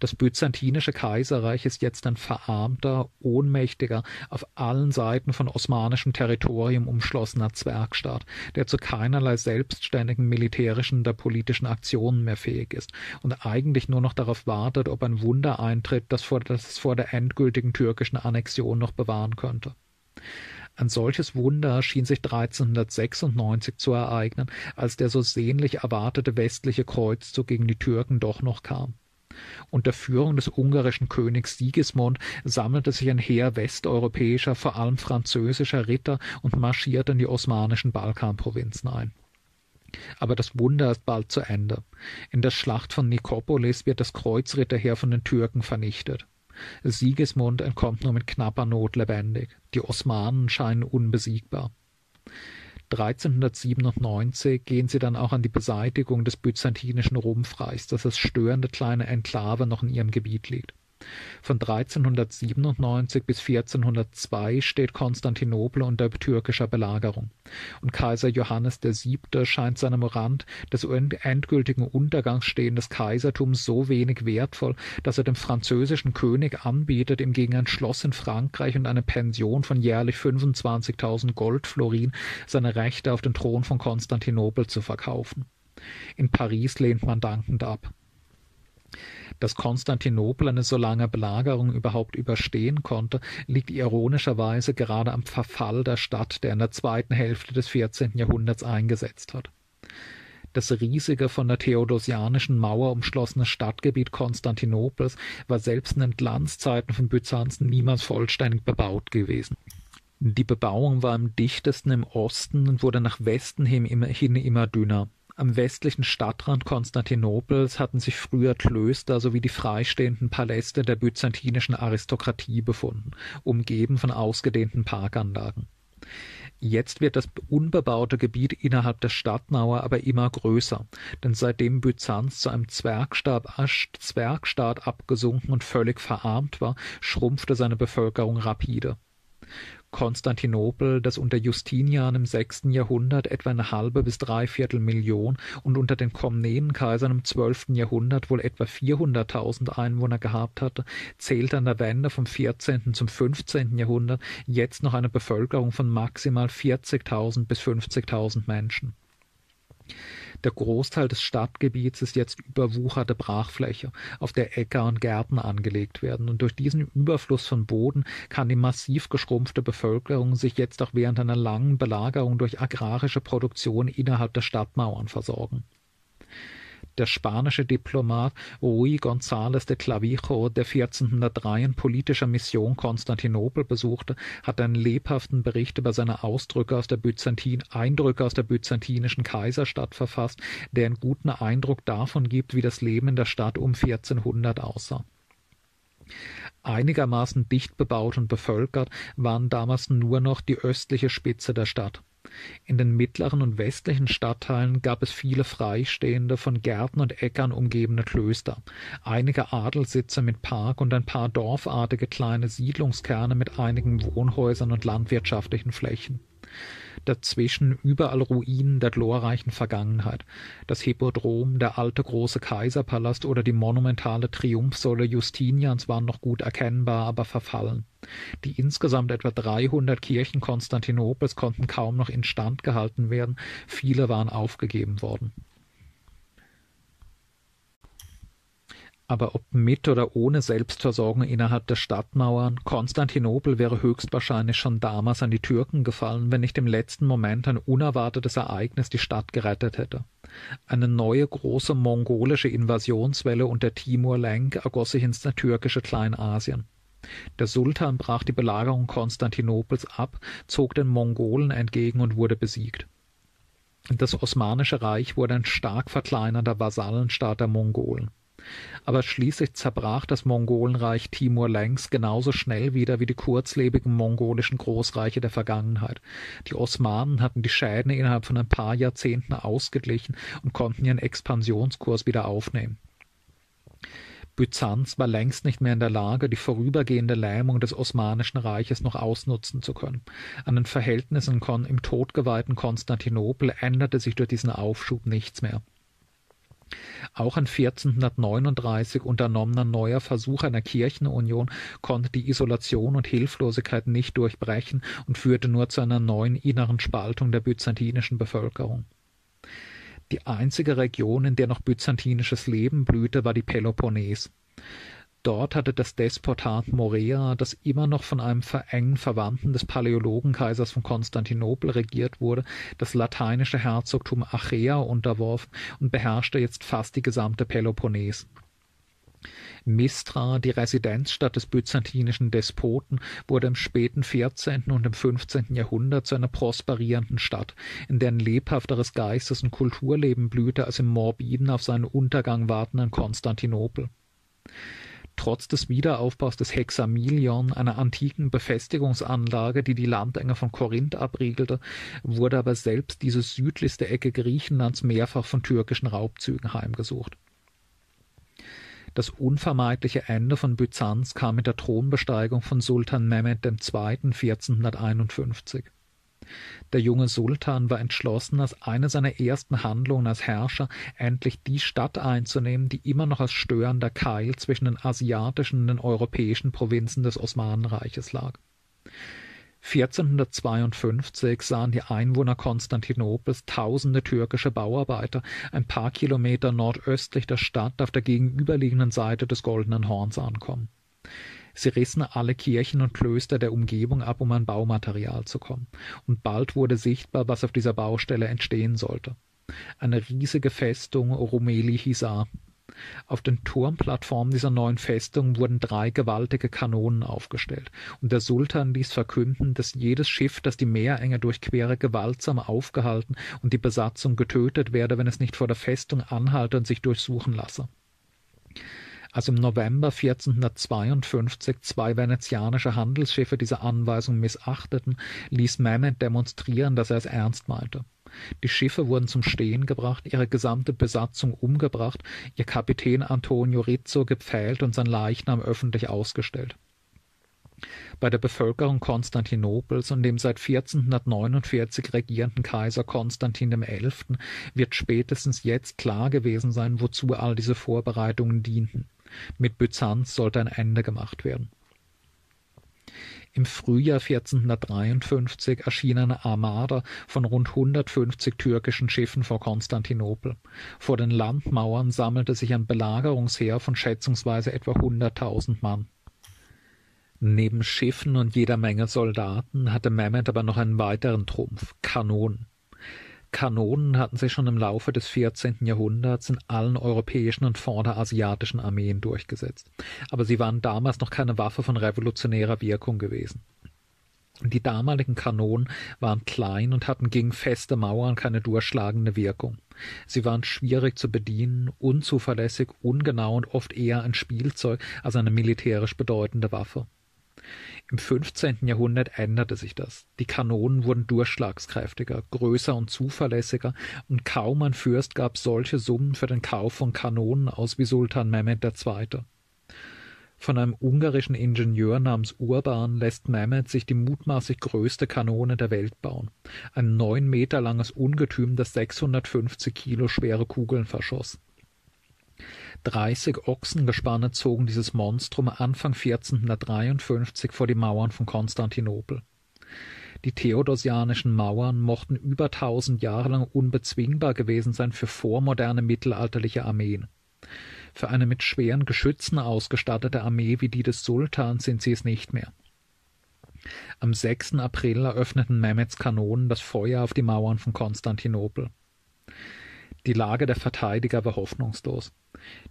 Das byzantinische Kaiserreich ist jetzt ein verarmter, ohnmächtiger, auf allen Seiten von osmanischem Territorium umschlossener Zwergstaat, der zu keinerlei selbstständigen militärischen oder politischen Aktionen mehr fähig ist und eigentlich nur noch darauf wartet, ob ein Wunder eintritt, das, vor, das es vor der endgültigen türkischen Annexion noch bewahren könnte. Ein solches Wunder schien sich 1396 zu ereignen, als der so sehnlich erwartete westliche Kreuzzug gegen die Türken doch noch kam. Unter Führung des ungarischen Königs Sigismund sammelte sich ein Heer westeuropäischer, vor allem französischer Ritter und marschierte in die osmanischen Balkanprovinzen ein. Aber das Wunder ist bald zu Ende. In der Schlacht von Nikopolis wird das Kreuzritterheer von den Türken vernichtet. Sigismund entkommt nur mit knapper Not lebendig. Die Osmanen scheinen unbesiegbar. 1397 gehen sie dann auch an die Beseitigung des byzantinischen Rumpfreichs, das als störende kleine Enklave noch in ihrem Gebiet liegt. Von 1397 bis 1402 steht Konstantinopel unter türkischer Belagerung, und Kaiser Johannes VII. scheint seinem Rand des endgültigen Untergangs stehendes Kaisertums so wenig wertvoll, dass er dem französischen König anbietet, ihm gegen ein Schloss in Frankreich und eine Pension von jährlich 25.000 Goldflorin seine Rechte auf den Thron von Konstantinopel zu verkaufen. In Paris lehnt man dankend ab. Dass Konstantinopel eine so lange Belagerung überhaupt überstehen konnte, liegt ironischerweise gerade am Verfall der Stadt, der in der zweiten Hälfte des 14. Jahrhunderts eingesetzt hat. Das riesige, von der theodosianischen Mauer umschlossene Stadtgebiet Konstantinopels war selbst in den Glanzzeiten von Byzanz niemals vollständig bebaut gewesen. Die Bebauung war am dichtesten im Osten und wurde nach Westen hin immer, hin immer dünner. Am westlichen Stadtrand Konstantinopels hatten sich früher Klöster sowie die freistehenden Paläste der byzantinischen Aristokratie befunden, umgeben von ausgedehnten Parkanlagen. Jetzt wird das unbebaute Gebiet innerhalb der Stadtmauer aber immer größer, denn seitdem Byzanz zu einem Zwergstaat, Zwergstaat abgesunken und völlig verarmt war, schrumpfte seine Bevölkerung rapide. Konstantinopel, das unter Justinian im sechsten Jahrhundert etwa eine halbe bis dreiviertel Million und unter den Komnenenkaisern im zwölften Jahrhundert wohl etwa 400.000 Einwohner gehabt hatte, zählte an der Wende vom 14. zum 15. Jahrhundert jetzt noch eine Bevölkerung von maximal 40.000 bis 50.000 Menschen. Der Großteil des Stadtgebiets ist jetzt überwucherte Brachfläche, auf der Äcker und Gärten angelegt werden, und durch diesen Überfluss von Boden kann die massiv geschrumpfte Bevölkerung sich jetzt auch während einer langen Belagerung durch agrarische Produktion innerhalb der Stadtmauern versorgen der spanische Diplomat Ruy González de Clavijo, der 1403 in politischer Mission Konstantinopel besuchte, hat einen lebhaften Bericht über seine Ausdrücke aus der Byzantin Eindrücke aus der byzantinischen Kaiserstadt verfasst, der einen guten Eindruck davon gibt, wie das Leben in der Stadt um 1400 aussah. Einigermaßen dicht bebaut und bevölkert waren damals nur noch die östliche Spitze der Stadt. In den mittleren und westlichen Stadtteilen gab es viele freistehende, von Gärten und Äckern umgebene Klöster, einige Adelssitze mit Park und ein paar dorfartige kleine Siedlungskerne mit einigen Wohnhäusern und landwirtschaftlichen Flächen dazwischen überall Ruinen der glorreichen Vergangenheit. Das Hippodrom, der alte große Kaiserpalast oder die monumentale Triumphsäule Justinians waren noch gut erkennbar, aber verfallen. Die insgesamt etwa 300 Kirchen Konstantinopels konnten kaum noch instand gehalten werden, viele waren aufgegeben worden. Aber ob mit oder ohne Selbstversorgung innerhalb der Stadtmauern, Konstantinopel wäre höchstwahrscheinlich schon damals an die Türken gefallen, wenn nicht im letzten Moment ein unerwartetes Ereignis die Stadt gerettet hätte. Eine neue große mongolische Invasionswelle unter Timur Lenk ergoss sich ins türkische Kleinasien. Der Sultan brach die Belagerung Konstantinopels ab, zog den Mongolen entgegen und wurde besiegt. Das Osmanische Reich wurde ein stark verkleinerter Vasallenstaat der Mongolen. Aber schließlich zerbrach das Mongolenreich Timur längst genauso schnell wieder wie die kurzlebigen mongolischen Großreiche der Vergangenheit. Die Osmanen hatten die Schäden innerhalb von ein paar Jahrzehnten ausgeglichen und konnten ihren Expansionskurs wieder aufnehmen. Byzanz war längst nicht mehr in der Lage, die vorübergehende Lähmung des Osmanischen Reiches noch ausnutzen zu können. An den Verhältnissen im todgeweihten Konstantinopel änderte sich durch diesen Aufschub nichts mehr. Auch ein 1439 unternommener neuer Versuch einer Kirchenunion konnte die Isolation und Hilflosigkeit nicht durchbrechen und führte nur zu einer neuen inneren Spaltung der byzantinischen Bevölkerung. Die einzige Region, in der noch byzantinisches Leben blühte, war die Peloponnes. Dort hatte das Despotat Morea, das immer noch von einem engen Verwandten des Paläologenkaisers von Konstantinopel regiert wurde, das lateinische Herzogtum Achaea unterworfen und beherrschte jetzt fast die gesamte Peloponnes. Mistra, die Residenzstadt des byzantinischen Despoten, wurde im späten 14. und im 15. Jahrhundert zu einer prosperierenden Stadt, in der ein lebhafteres Geistes- und Kulturleben blühte als im morbiden, auf seinen Untergang wartenden Konstantinopel. Trotz des Wiederaufbaus des Hexamilion, einer antiken Befestigungsanlage, die die Landenge von Korinth abriegelte, wurde aber selbst diese südlichste Ecke Griechenlands mehrfach von türkischen Raubzügen heimgesucht. Das unvermeidliche Ende von Byzanz kam mit der Thronbesteigung von Sultan Mehmed II. 1451. Der junge Sultan war entschlossen, als eine seiner ersten Handlungen als Herrscher endlich die Stadt einzunehmen, die immer noch als störender Keil zwischen den asiatischen und den europäischen Provinzen des Osmanenreiches lag. 1452 sahen die Einwohner Konstantinopels tausende türkische Bauarbeiter ein paar Kilometer nordöstlich der Stadt auf der gegenüberliegenden Seite des Goldenen Horns ankommen. Sie rissen alle Kirchen und Klöster der Umgebung ab, um an Baumaterial zu kommen, und bald wurde sichtbar, was auf dieser Baustelle entstehen sollte. Eine riesige Festung Rumeli Hisar. Auf den Turmplattformen dieser neuen Festung wurden drei gewaltige Kanonen aufgestellt, und der Sultan ließ verkünden, dass jedes Schiff, das die Meerenge durchquere, gewaltsam aufgehalten und die Besatzung getötet werde, wenn es nicht vor der Festung anhalte und sich durchsuchen lasse. Als im November 1452 zwei venezianische Handelsschiffe diese Anweisung missachteten, ließ Mehmed demonstrieren, dass er es ernst meinte. Die Schiffe wurden zum Stehen gebracht, ihre gesamte Besatzung umgebracht, ihr Kapitän Antonio Rizzo gepfählt und sein Leichnam öffentlich ausgestellt. Bei der Bevölkerung Konstantinopels und dem seit 1449 regierenden Kaiser Konstantin XI. wird spätestens jetzt klar gewesen sein, wozu all diese Vorbereitungen dienten. Mit Byzanz sollte ein Ende gemacht werden. Im Frühjahr 1453 erschien eine Armada von rund 150 türkischen Schiffen vor Konstantinopel. Vor den Landmauern sammelte sich ein Belagerungsheer von schätzungsweise etwa 100.000 Mann. Neben Schiffen und jeder Menge Soldaten hatte Mehmed aber noch einen weiteren Trumpf, Kanonen. Kanonen hatten sich schon im Laufe des 14. Jahrhunderts in allen europäischen und vorderasiatischen Armeen durchgesetzt, aber sie waren damals noch keine Waffe von revolutionärer Wirkung gewesen. Die damaligen Kanonen waren klein und hatten gegen feste Mauern keine durchschlagende Wirkung. Sie waren schwierig zu bedienen, unzuverlässig, ungenau und oft eher ein Spielzeug als eine militärisch bedeutende Waffe. Im 15. Jahrhundert änderte sich das. Die Kanonen wurden durchschlagskräftiger, größer und zuverlässiger, und kaum ein Fürst gab solche Summen für den Kauf von Kanonen aus wie Sultan Mehmed II. Von einem ungarischen Ingenieur namens Urban lässt Mehmed sich die mutmaßlich größte Kanone der Welt bauen. Ein neun Meter langes Ungetüm, das 650 Kilo schwere Kugeln verschoss. Dreißig Ochsengespanne zogen dieses Monstrum Anfang 1453 vor die Mauern von Konstantinopel. Die theodosianischen Mauern mochten über tausend Jahre lang unbezwingbar gewesen sein für vormoderne mittelalterliche Armeen. Für eine mit schweren Geschützen ausgestattete Armee wie die des Sultans sind sie es nicht mehr. Am 6. April eröffneten Mehmeds Kanonen das Feuer auf die Mauern von Konstantinopel. Die Lage der Verteidiger war hoffnungslos.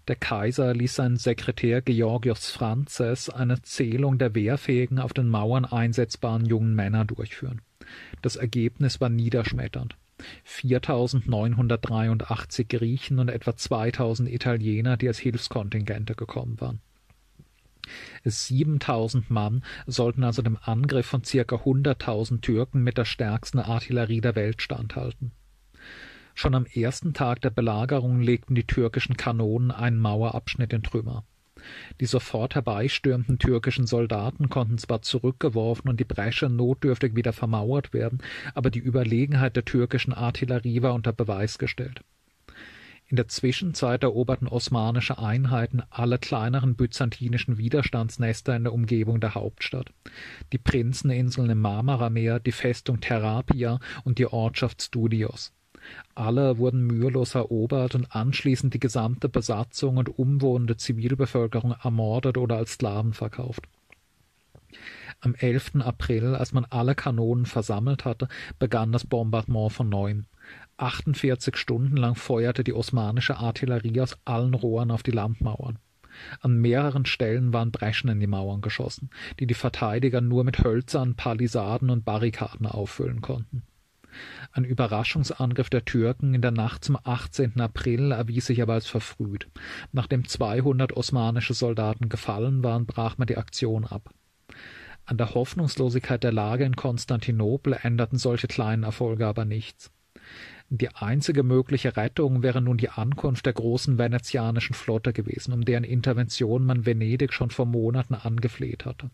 Der Kaiser ließ seinen Sekretär Georgios Franzes eine Zählung der wehrfähigen, auf den Mauern einsetzbaren jungen Männer durchführen. Das Ergebnis war niederschmetternd. 4.983 Griechen und etwa 2.000 Italiener, die als Hilfskontingente gekommen waren. 7.000 Mann sollten also dem Angriff von circa 100.000 Türken mit der stärksten Artillerie der Welt standhalten. Schon am ersten Tag der Belagerung legten die türkischen Kanonen einen Mauerabschnitt in Trümmer. Die sofort herbeistürmenden türkischen Soldaten konnten zwar zurückgeworfen und die Bresche notdürftig wieder vermauert werden, aber die Überlegenheit der türkischen Artillerie war unter Beweis gestellt. In der Zwischenzeit eroberten osmanische Einheiten alle kleineren byzantinischen Widerstandsnester in der Umgebung der Hauptstadt. Die Prinzeninseln im Marmarameer, die Festung Therapia und die Ortschaft Studios. Alle wurden mühelos erobert und anschließend die gesamte Besatzung und umwohnende Zivilbevölkerung ermordet oder als Sklaven verkauft. Am 11. April, als man alle Kanonen versammelt hatte, begann das Bombardement von neuem. 48 Stunden lang feuerte die osmanische Artillerie aus allen Rohren auf die Landmauern. An mehreren Stellen waren Breschen in die Mauern geschossen, die die Verteidiger nur mit Hölzern, Palisaden und Barrikaden auffüllen konnten. Ein Überraschungsangriff der Türken in der Nacht zum 18. April erwies sich aber als verfrüht. Nachdem 200 osmanische Soldaten gefallen waren, brach man die Aktion ab. An der Hoffnungslosigkeit der Lage in Konstantinopel änderten solche kleinen Erfolge aber nichts. Die einzige mögliche Rettung wäre nun die Ankunft der großen venezianischen Flotte gewesen, um deren Intervention man Venedig schon vor Monaten angefleht hatte.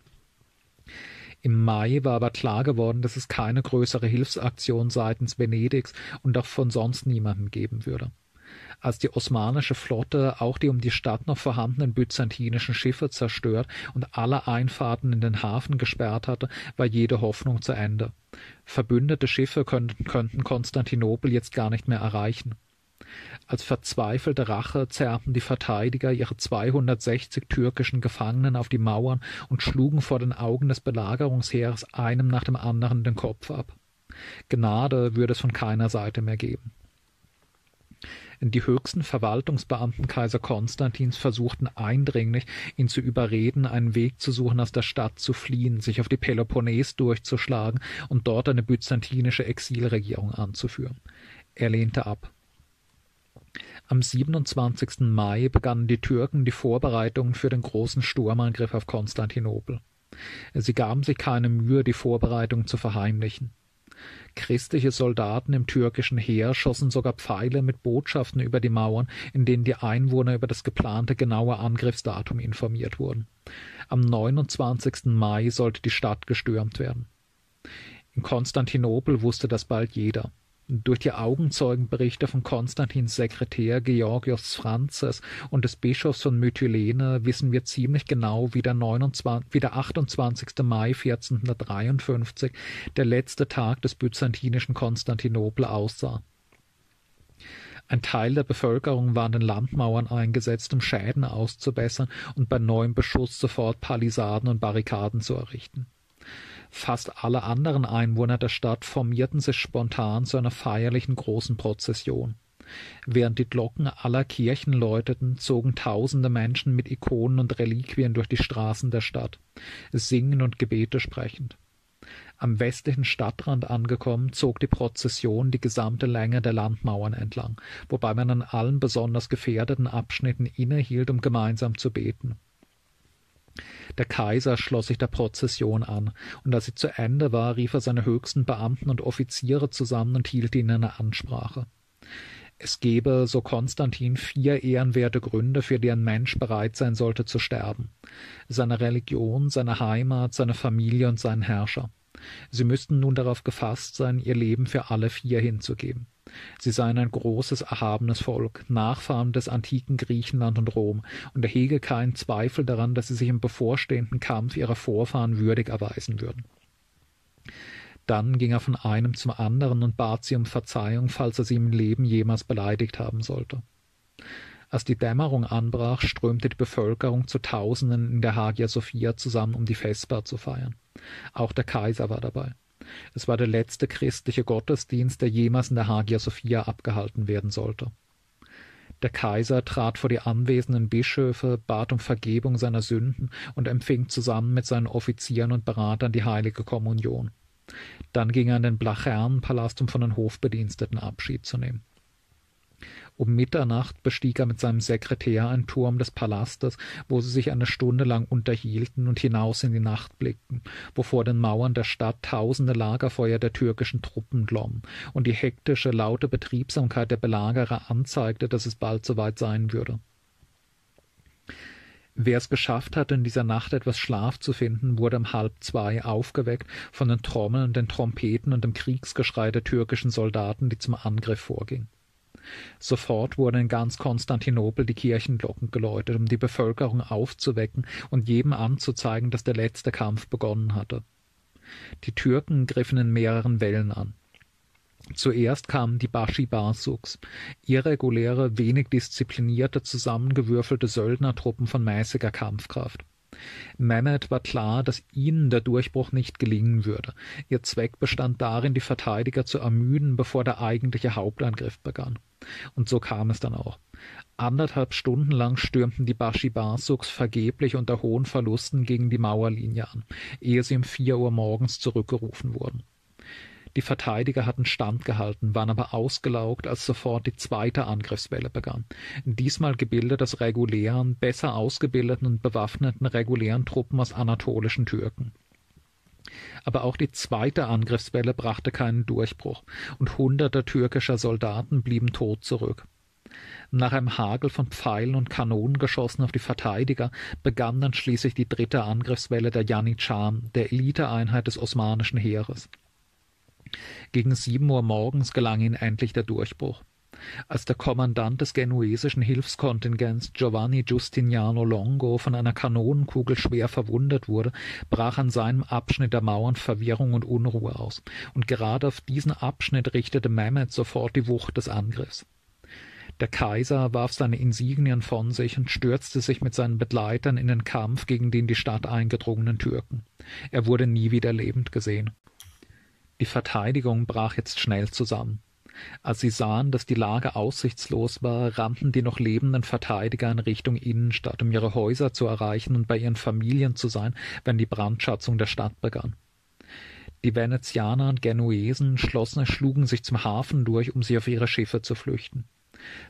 Im Mai war aber klar geworden, dass es keine größere Hilfsaktion seitens Venedigs und auch von sonst niemandem geben würde. Als die osmanische Flotte auch die um die Stadt noch vorhandenen byzantinischen Schiffe zerstört und alle Einfahrten in den Hafen gesperrt hatte, war jede Hoffnung zu Ende. Verbündete Schiffe könnten, könnten Konstantinopel jetzt gar nicht mehr erreichen. Als verzweifelte Rache zerrten die Verteidiger ihre 260 türkischen Gefangenen auf die Mauern und schlugen vor den Augen des Belagerungsheeres einem nach dem anderen den Kopf ab. Gnade würde es von keiner Seite mehr geben. Die höchsten Verwaltungsbeamten Kaiser Konstantins versuchten eindringlich, ihn zu überreden, einen Weg zu suchen, aus der Stadt zu fliehen, sich auf die Peloponnes durchzuschlagen und dort eine byzantinische Exilregierung anzuführen. Er lehnte ab. Am 27. Mai begannen die Türken die Vorbereitungen für den großen Sturmangriff auf Konstantinopel. Sie gaben sich keine Mühe, die Vorbereitungen zu verheimlichen. Christliche Soldaten im türkischen Heer schossen sogar Pfeile mit Botschaften über die Mauern, in denen die Einwohner über das geplante genaue Angriffsdatum informiert wurden. Am 29. Mai sollte die Stadt gestürmt werden. In Konstantinopel wusste das bald jeder. Durch die Augenzeugenberichte von Konstantins Sekretär Georgios Franzes und des Bischofs von Mytilene wissen wir ziemlich genau, wie der, 29, wie der 28. Mai 1453, der letzte Tag des byzantinischen Konstantinopel, aussah. Ein Teil der Bevölkerung war an den Landmauern eingesetzt, um Schäden auszubessern und bei neuem Beschuss sofort Palisaden und Barrikaden zu errichten. Fast alle anderen Einwohner der Stadt formierten sich spontan zu einer feierlichen großen Prozession. Während die Glocken aller Kirchen läuteten, zogen tausende Menschen mit Ikonen und Reliquien durch die Straßen der Stadt, singen und Gebete sprechend. Am westlichen Stadtrand angekommen, zog die Prozession die gesamte Länge der Landmauern entlang, wobei man an allen besonders gefährdeten Abschnitten innehielt, um gemeinsam zu beten. Der Kaiser schloss sich der Prozession an, und als sie zu Ende war, rief er seine höchsten Beamten und Offiziere zusammen und hielt ihnen eine Ansprache. Es gebe, so Konstantin, vier ehrenwerte Gründe, für die ein Mensch bereit sein sollte zu sterben. Seine Religion, seine Heimat, seine Familie und seinen Herrscher. Sie müssten nun darauf gefasst sein, ihr Leben für alle vier hinzugeben. Sie seien ein großes, erhabenes Volk, Nachfahren des antiken Griechenland und Rom, und er hege keinen Zweifel daran, dass sie sich im bevorstehenden Kampf ihrer Vorfahren würdig erweisen würden. Dann ging er von einem zum anderen und bat sie um Verzeihung, falls er sie im Leben jemals beleidigt haben sollte. Als die Dämmerung anbrach, strömte die Bevölkerung zu Tausenden in der Hagia Sophia zusammen, um die Vesper zu feiern. Auch der Kaiser war dabei. Es war der letzte christliche Gottesdienst, der jemals in der Hagia Sophia abgehalten werden sollte. Der Kaiser trat vor die anwesenden Bischöfe, bat um Vergebung seiner Sünden und empfing zusammen mit seinen Offizieren und Beratern die heilige Kommunion. Dann ging er in den Blachernenpalast, um von den Hofbediensteten Abschied zu nehmen. Um Mitternacht bestieg er mit seinem Sekretär einen Turm des Palastes, wo sie sich eine Stunde lang unterhielten und hinaus in die Nacht blickten, wo vor den Mauern der Stadt tausende Lagerfeuer der türkischen Truppen glommen und die hektische, laute Betriebsamkeit der Belagerer anzeigte, dass es bald soweit sein würde. Wer es geschafft hatte, in dieser Nacht etwas Schlaf zu finden, wurde um halb zwei aufgeweckt von den Trommeln, den Trompeten und dem Kriegsgeschrei der türkischen Soldaten, die zum Angriff vorgingen. Sofort wurden in ganz Konstantinopel die Kirchenglocken geläutet, um die Bevölkerung aufzuwecken und jedem anzuzeigen, dass der letzte Kampf begonnen hatte. Die Türken griffen in mehreren Wellen an. Zuerst kamen die Bashi Barsuks, irreguläre, wenig disziplinierte, zusammengewürfelte Söldnertruppen von mäßiger Kampfkraft. Mehmed war klar, dass ihnen der Durchbruch nicht gelingen würde. Ihr Zweck bestand darin, die Verteidiger zu ermüden, bevor der eigentliche Hauptangriff begann. Und so kam es dann auch. Anderthalb Stunden lang stürmten die Bashi Basuks vergeblich unter hohen Verlusten gegen die Mauerlinie an, ehe sie um vier Uhr morgens zurückgerufen wurden. Die Verteidiger hatten standgehalten, waren aber ausgelaugt, als sofort die zweite Angriffswelle begann. Diesmal gebildet aus regulären, besser ausgebildeten und bewaffneten regulären Truppen aus anatolischen Türken. Aber auch die zweite Angriffswelle brachte keinen Durchbruch, und hunderte türkischer Soldaten blieben tot zurück. Nach einem Hagel von Pfeilen und Kanonengeschossen auf die Verteidiger begann dann schließlich die dritte Angriffswelle der Janitscharen, der Eliteeinheit des osmanischen Heeres. Gegen sieben Uhr morgens gelang ihnen endlich der Durchbruch. Als der Kommandant des genuesischen Hilfskontingents Giovanni Giustiniano Longo von einer Kanonenkugel schwer verwundet wurde, brach an seinem Abschnitt der Mauern Verwirrung und Unruhe aus, und gerade auf diesen Abschnitt richtete Mehmed sofort die Wucht des Angriffs. Der Kaiser warf seine Insignien von sich und stürzte sich mit seinen Begleitern in den Kampf gegen den die Stadt eingedrungenen Türken. Er wurde nie wieder lebend gesehen. Die Verteidigung brach jetzt schnell zusammen. Als sie sahen, dass die Lage aussichtslos war, rannten die noch lebenden Verteidiger in Richtung Innenstadt, um ihre Häuser zu erreichen und bei ihren Familien zu sein, wenn die Brandschatzung der Stadt begann. Die Venezianer und Genuesen schlossen, schlugen sich zum Hafen durch, um sich auf ihre Schiffe zu flüchten.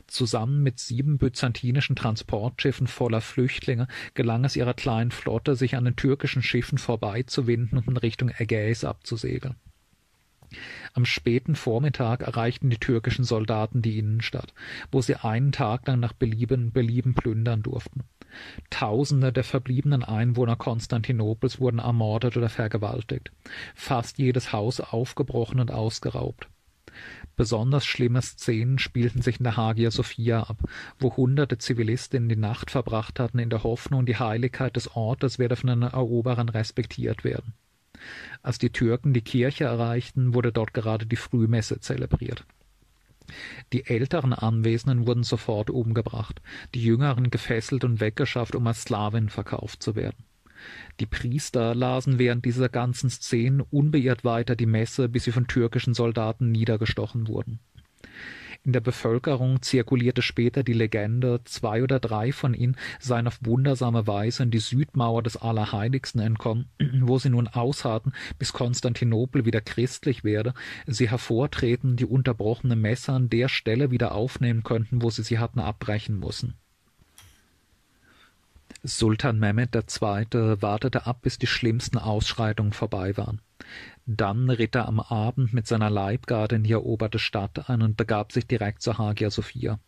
Zusammen mit sieben byzantinischen Transportschiffen voller Flüchtlinge gelang es ihrer kleinen Flotte, sich an den türkischen Schiffen vorbeizuwinden und in Richtung Ägäis abzusegeln. Am späten Vormittag erreichten die türkischen Soldaten die Innenstadt, wo sie einen Tag lang nach Belieben, Belieben plündern durften. Tausende der verbliebenen Einwohner Konstantinopels wurden ermordet oder vergewaltigt, fast jedes Haus aufgebrochen und ausgeraubt. Besonders schlimme Szenen spielten sich in der Hagia Sophia ab, wo hunderte Zivilistinnen die Nacht verbracht hatten in der Hoffnung, die Heiligkeit des Ortes werde von den Eroberern respektiert werden. Als die Türken die Kirche erreichten, wurde dort gerade die Frühmesse zelebriert. Die älteren Anwesenden wurden sofort umgebracht, die jüngeren gefesselt und weggeschafft, um als Sklavinnen verkauft zu werden. Die Priester lasen während dieser ganzen Szenen unbeirrt weiter die Messe, bis sie von türkischen Soldaten niedergestochen wurden. In der Bevölkerung zirkulierte später die Legende, zwei oder drei von ihnen seien auf wundersame Weise in die Südmauer des Allerheiligsten entkommen, wo sie nun ausharrten, bis Konstantinopel wieder christlich werde, sie hervortreten, die unterbrochene Messe an der Stelle wieder aufnehmen könnten, wo sie sie hatten abbrechen müssen. Sultan Mehmed II. wartete ab, bis die schlimmsten Ausschreitungen vorbei waren. Dann ritt er am Abend mit seiner Leibgarde in die eroberte Stadt ein und begab sich direkt zur Hagia Sophia.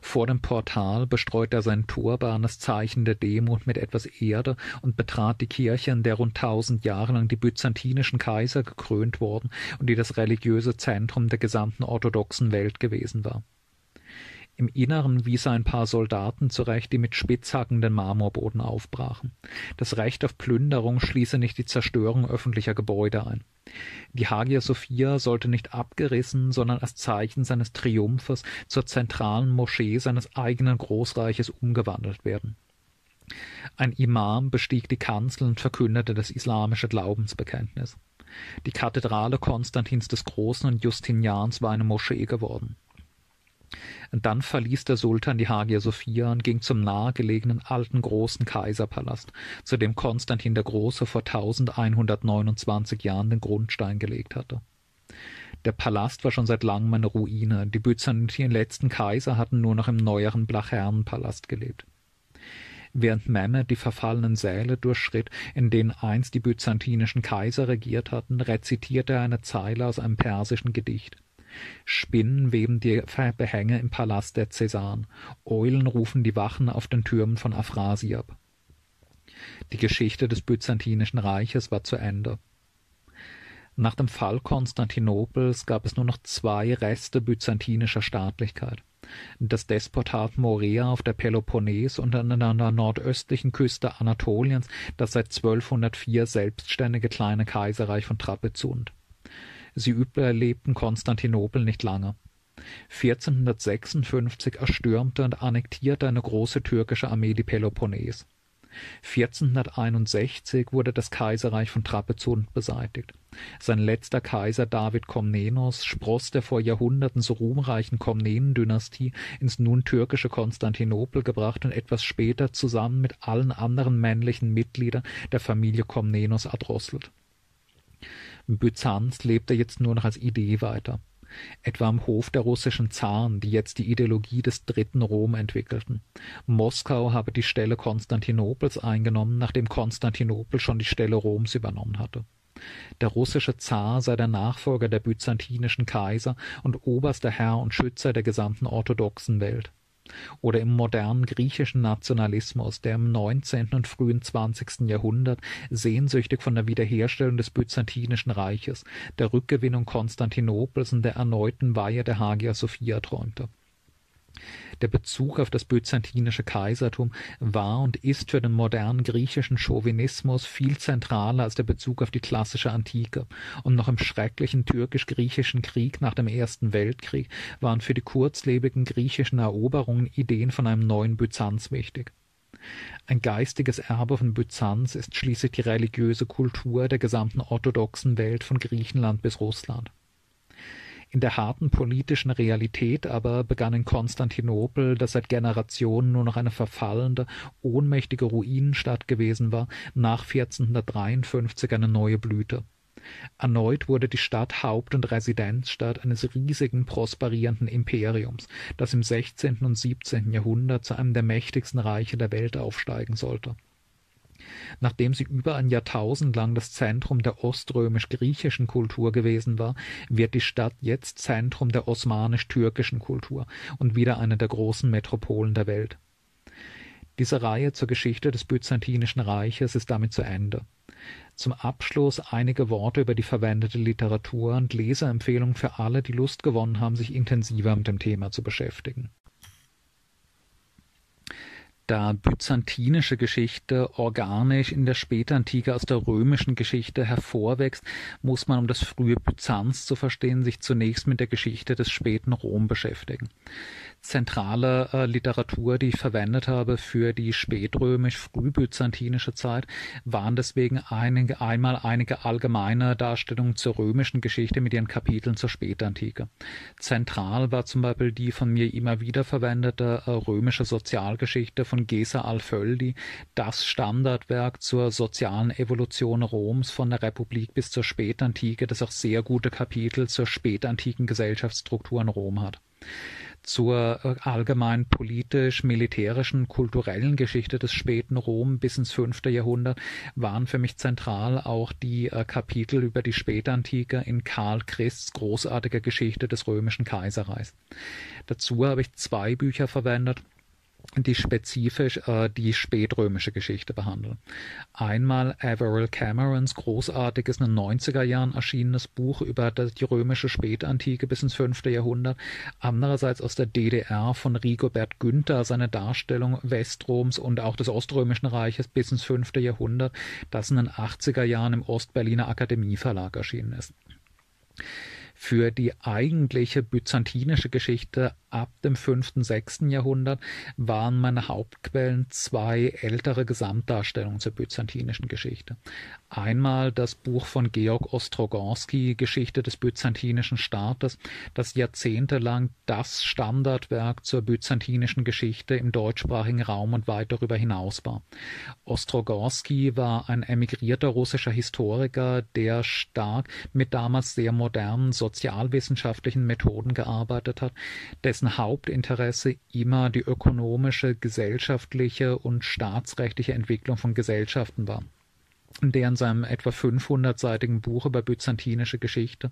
Vor dem Portal bestreute er sein Turban, das Zeichen der Demut, mit etwas Erde und betrat die Kirche, in der rund tausend Jahre lang die byzantinischen Kaiser gekrönt wurden und die das religiöse Zentrum der gesamten orthodoxen Welt gewesen war. Im Inneren wies er ein paar Soldaten zurecht, die mit Spitzhacken den Marmorboden aufbrachen. Das Recht auf Plünderung schließe nicht die Zerstörung öffentlicher Gebäude ein. Die Hagia Sophia sollte nicht abgerissen, sondern als Zeichen seines Triumphes zur zentralen Moschee seines eigenen Großreiches umgewandelt werden. Ein Imam bestieg die Kanzel und verkündete das islamische Glaubensbekenntnis. Die Kathedrale Konstantins des Großen und Justinians war eine Moschee geworden. Dann verließ der Sultan die Hagia Sophia und ging zum nahegelegenen alten großen Kaiserpalast, zu dem Konstantin der Große vor 1129 Jahren den Grundstein gelegt hatte. Der Palast war schon seit langem eine Ruine, die byzantinischen letzten Kaiser hatten nur noch im neueren Blachernenpalast gelebt. Während Mehmed die verfallenen Säle durchschritt, in denen einst die byzantinischen Kaiser regiert hatten, rezitierte er eine Zeile aus einem persischen Gedicht. Spinnen weben die Behänge im Palast der Cäsaren, Eulen rufen die Wachen auf den Türmen von Afrasiab. Die Geschichte des Byzantinischen Reiches war zu Ende. Nach dem Fall Konstantinopels gab es nur noch zwei Reste byzantinischer Staatlichkeit. Das Despotat Morea auf der Peloponnes und an der nordöstlichen Küste Anatoliens das seit 1204 selbstständige kleine Kaiserreich von Trapezunt. Sie überlebten Konstantinopel nicht lange. 1456 erstürmte und annektierte eine große türkische Armee die Peloponnes. 1461 wurde das Kaiserreich von Trapezunt beseitigt. Sein letzter Kaiser David Komnenos spross der vor Jahrhunderten so ruhmreichen Komnenendynastie ins nun türkische Konstantinopel gebracht und etwas später zusammen mit allen anderen männlichen Mitgliedern der Familie Komnenos erdrosselt. Byzanz lebte jetzt nur noch als Idee weiter. etwa am Hof der russischen Zaren, die jetzt die Ideologie des dritten Rom entwickelten. Moskau habe die Stelle Konstantinopels eingenommen, nachdem Konstantinopel schon die Stelle Roms übernommen hatte. Der russische Zar sei der Nachfolger der byzantinischen Kaiser und oberster Herr und Schützer der gesamten orthodoxen Welt oder im modernen griechischen Nationalismus, der im 19. und frühen 20. Jahrhundert sehnsüchtig von der Wiederherstellung des Byzantinischen Reiches, der Rückgewinnung Konstantinopels und der erneuten Weihe der Hagia Sophia träumte. Der Bezug auf das byzantinische Kaisertum war und ist für den modernen griechischen Chauvinismus viel zentraler als der Bezug auf die klassische Antike, und noch im schrecklichen türkisch-griechischen Krieg nach dem Ersten Weltkrieg waren für die kurzlebigen griechischen Eroberungen Ideen von einem neuen Byzanz wichtig. Ein geistiges Erbe von Byzanz ist schließlich die religiöse Kultur der gesamten orthodoxen Welt von Griechenland bis Russland. In der harten politischen Realität aber begann in Konstantinopel, das seit Generationen nur noch eine verfallende, ohnmächtige Ruinenstadt gewesen war, nach 1453 eine neue Blüte. Erneut wurde die Stadt Haupt- und Residenzstadt eines riesigen, prosperierenden Imperiums, das im 16. und 17. Jahrhundert zu einem der mächtigsten Reiche der Welt aufsteigen sollte Nachdem sie über ein Jahrtausend lang das Zentrum der oströmisch-griechischen Kultur gewesen war, wird die Stadt jetzt Zentrum der osmanisch-türkischen Kultur und wieder eine der großen Metropolen der Welt. Diese Reihe zur Geschichte des Byzantinischen Reiches ist damit zu Ende. Zum Abschluss einige Worte über die verwendete Literatur und Leseempfehlungen für alle, die Lust gewonnen haben, sich intensiver mit dem Thema zu beschäftigen da byzantinische Geschichte organisch in der Spätantike aus der römischen Geschichte hervorwächst, muss man, um das frühe Byzanz zu verstehen, sich zunächst mit der Geschichte des späten Rom beschäftigen zentrale äh, Literatur, die ich verwendet habe für die spätrömisch-frühbyzantinische Zeit, waren deswegen einige, einmal einige allgemeine Darstellungen zur römischen Geschichte mit ihren Kapiteln zur Spätantike. Zentral war zum Beispiel die von mir immer wieder verwendete äh, römische Sozialgeschichte von Gesa Alföldi, das Standardwerk zur sozialen Evolution Roms von der Republik bis zur Spätantike, das auch sehr gute Kapitel zur spätantiken Gesellschaftsstruktur in Rom hat zur äh, allgemein politisch-militärischen, kulturellen Geschichte des späten Rom bis ins fünfte Jahrhundert waren für mich zentral auch die äh, Kapitel über die Spätantike in Karl Christs großartiger Geschichte des römischen Kaiserreichs. Dazu habe ich zwei Bücher verwendet die spezifisch äh, die spätrömische Geschichte behandeln. Einmal Averill Camerons großartiges in den 90er Jahren erschienenes Buch über die römische Spätantike bis ins 5. Jahrhundert, andererseits aus der DDR von Rigobert Günther seine Darstellung Westroms und auch des Oströmischen Reiches bis ins 5. Jahrhundert, das in den 80er Jahren im Ostberliner Akademieverlag erschienen ist. Für die eigentliche byzantinische Geschichte ab dem fünften, sechsten Jahrhundert waren meine Hauptquellen zwei ältere Gesamtdarstellungen zur byzantinischen Geschichte. Einmal das Buch von Georg Ostrogonski, Geschichte des byzantinischen Staates, das jahrzehntelang das Standardwerk zur byzantinischen Geschichte im deutschsprachigen Raum und weit darüber hinaus war. Ostrogonski war ein emigrierter russischer Historiker, der stark mit damals sehr modernen sozialwissenschaftlichen Methoden gearbeitet hat, dessen Hauptinteresse immer die ökonomische, gesellschaftliche und staatsrechtliche Entwicklung von Gesellschaften war der in seinem etwa 500-seitigen Buch über byzantinische Geschichte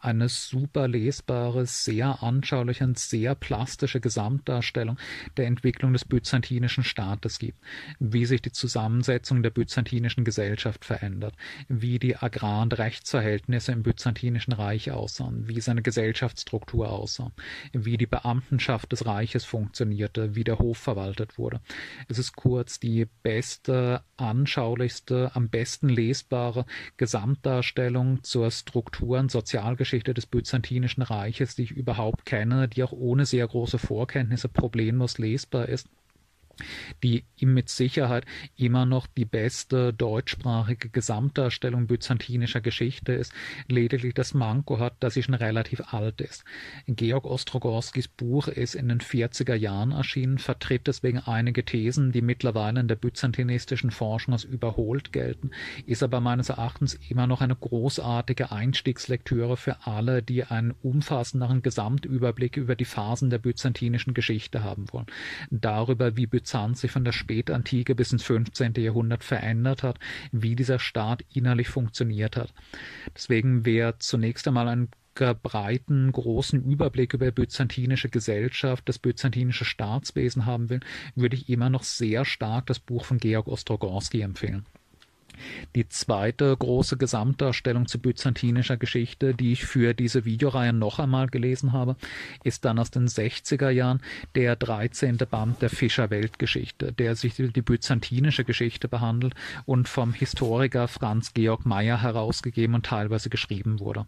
eine super lesbare, sehr anschauliche und sehr plastische Gesamtdarstellung der Entwicklung des byzantinischen Staates gibt, wie sich die Zusammensetzung der byzantinischen Gesellschaft verändert, wie die Agrar- und Rechtsverhältnisse im byzantinischen Reich aussahen, wie seine Gesellschaftsstruktur aussah, wie die Beamtenschaft des Reiches funktionierte, wie der Hof verwaltet wurde. Es ist kurz die beste, anschaulichste, am besten besten lesbare Gesamtdarstellung zur Struktur und Sozialgeschichte des Byzantinischen Reiches, die ich überhaupt kenne, die auch ohne sehr große Vorkenntnisse problemlos lesbar ist die ihm mit Sicherheit immer noch die beste deutschsprachige Gesamtdarstellung byzantinischer Geschichte ist, lediglich das Manko hat, dass sie schon relativ alt ist. Georg Ostrogorskis Buch ist in den 40er Jahren erschienen, vertritt deswegen einige Thesen, die mittlerweile in der byzantinistischen Forschung als überholt gelten, ist aber meines Erachtens immer noch eine großartige Einstiegslektüre für alle, die einen umfassenderen Gesamtüberblick über die Phasen der byzantinischen Geschichte haben wollen. Darüber, wie Byzantin Byzanz sich von der Spätantike bis ins 15. Jahrhundert verändert hat, wie dieser Staat innerlich funktioniert hat. Deswegen wer zunächst einmal einen breiten, großen Überblick über byzantinische Gesellschaft, das byzantinische Staatswesen haben will, würde ich immer noch sehr stark das Buch von Georg Ostrogorski empfehlen. Die zweite große Gesamtdarstellung zu byzantinischer Geschichte, die ich für diese Videoreihe noch einmal gelesen habe, ist dann aus den 60er Jahren der 13. Band der Fischer Weltgeschichte, der sich die byzantinische Geschichte behandelt und vom Historiker Franz Georg Meyer herausgegeben und teilweise geschrieben wurde.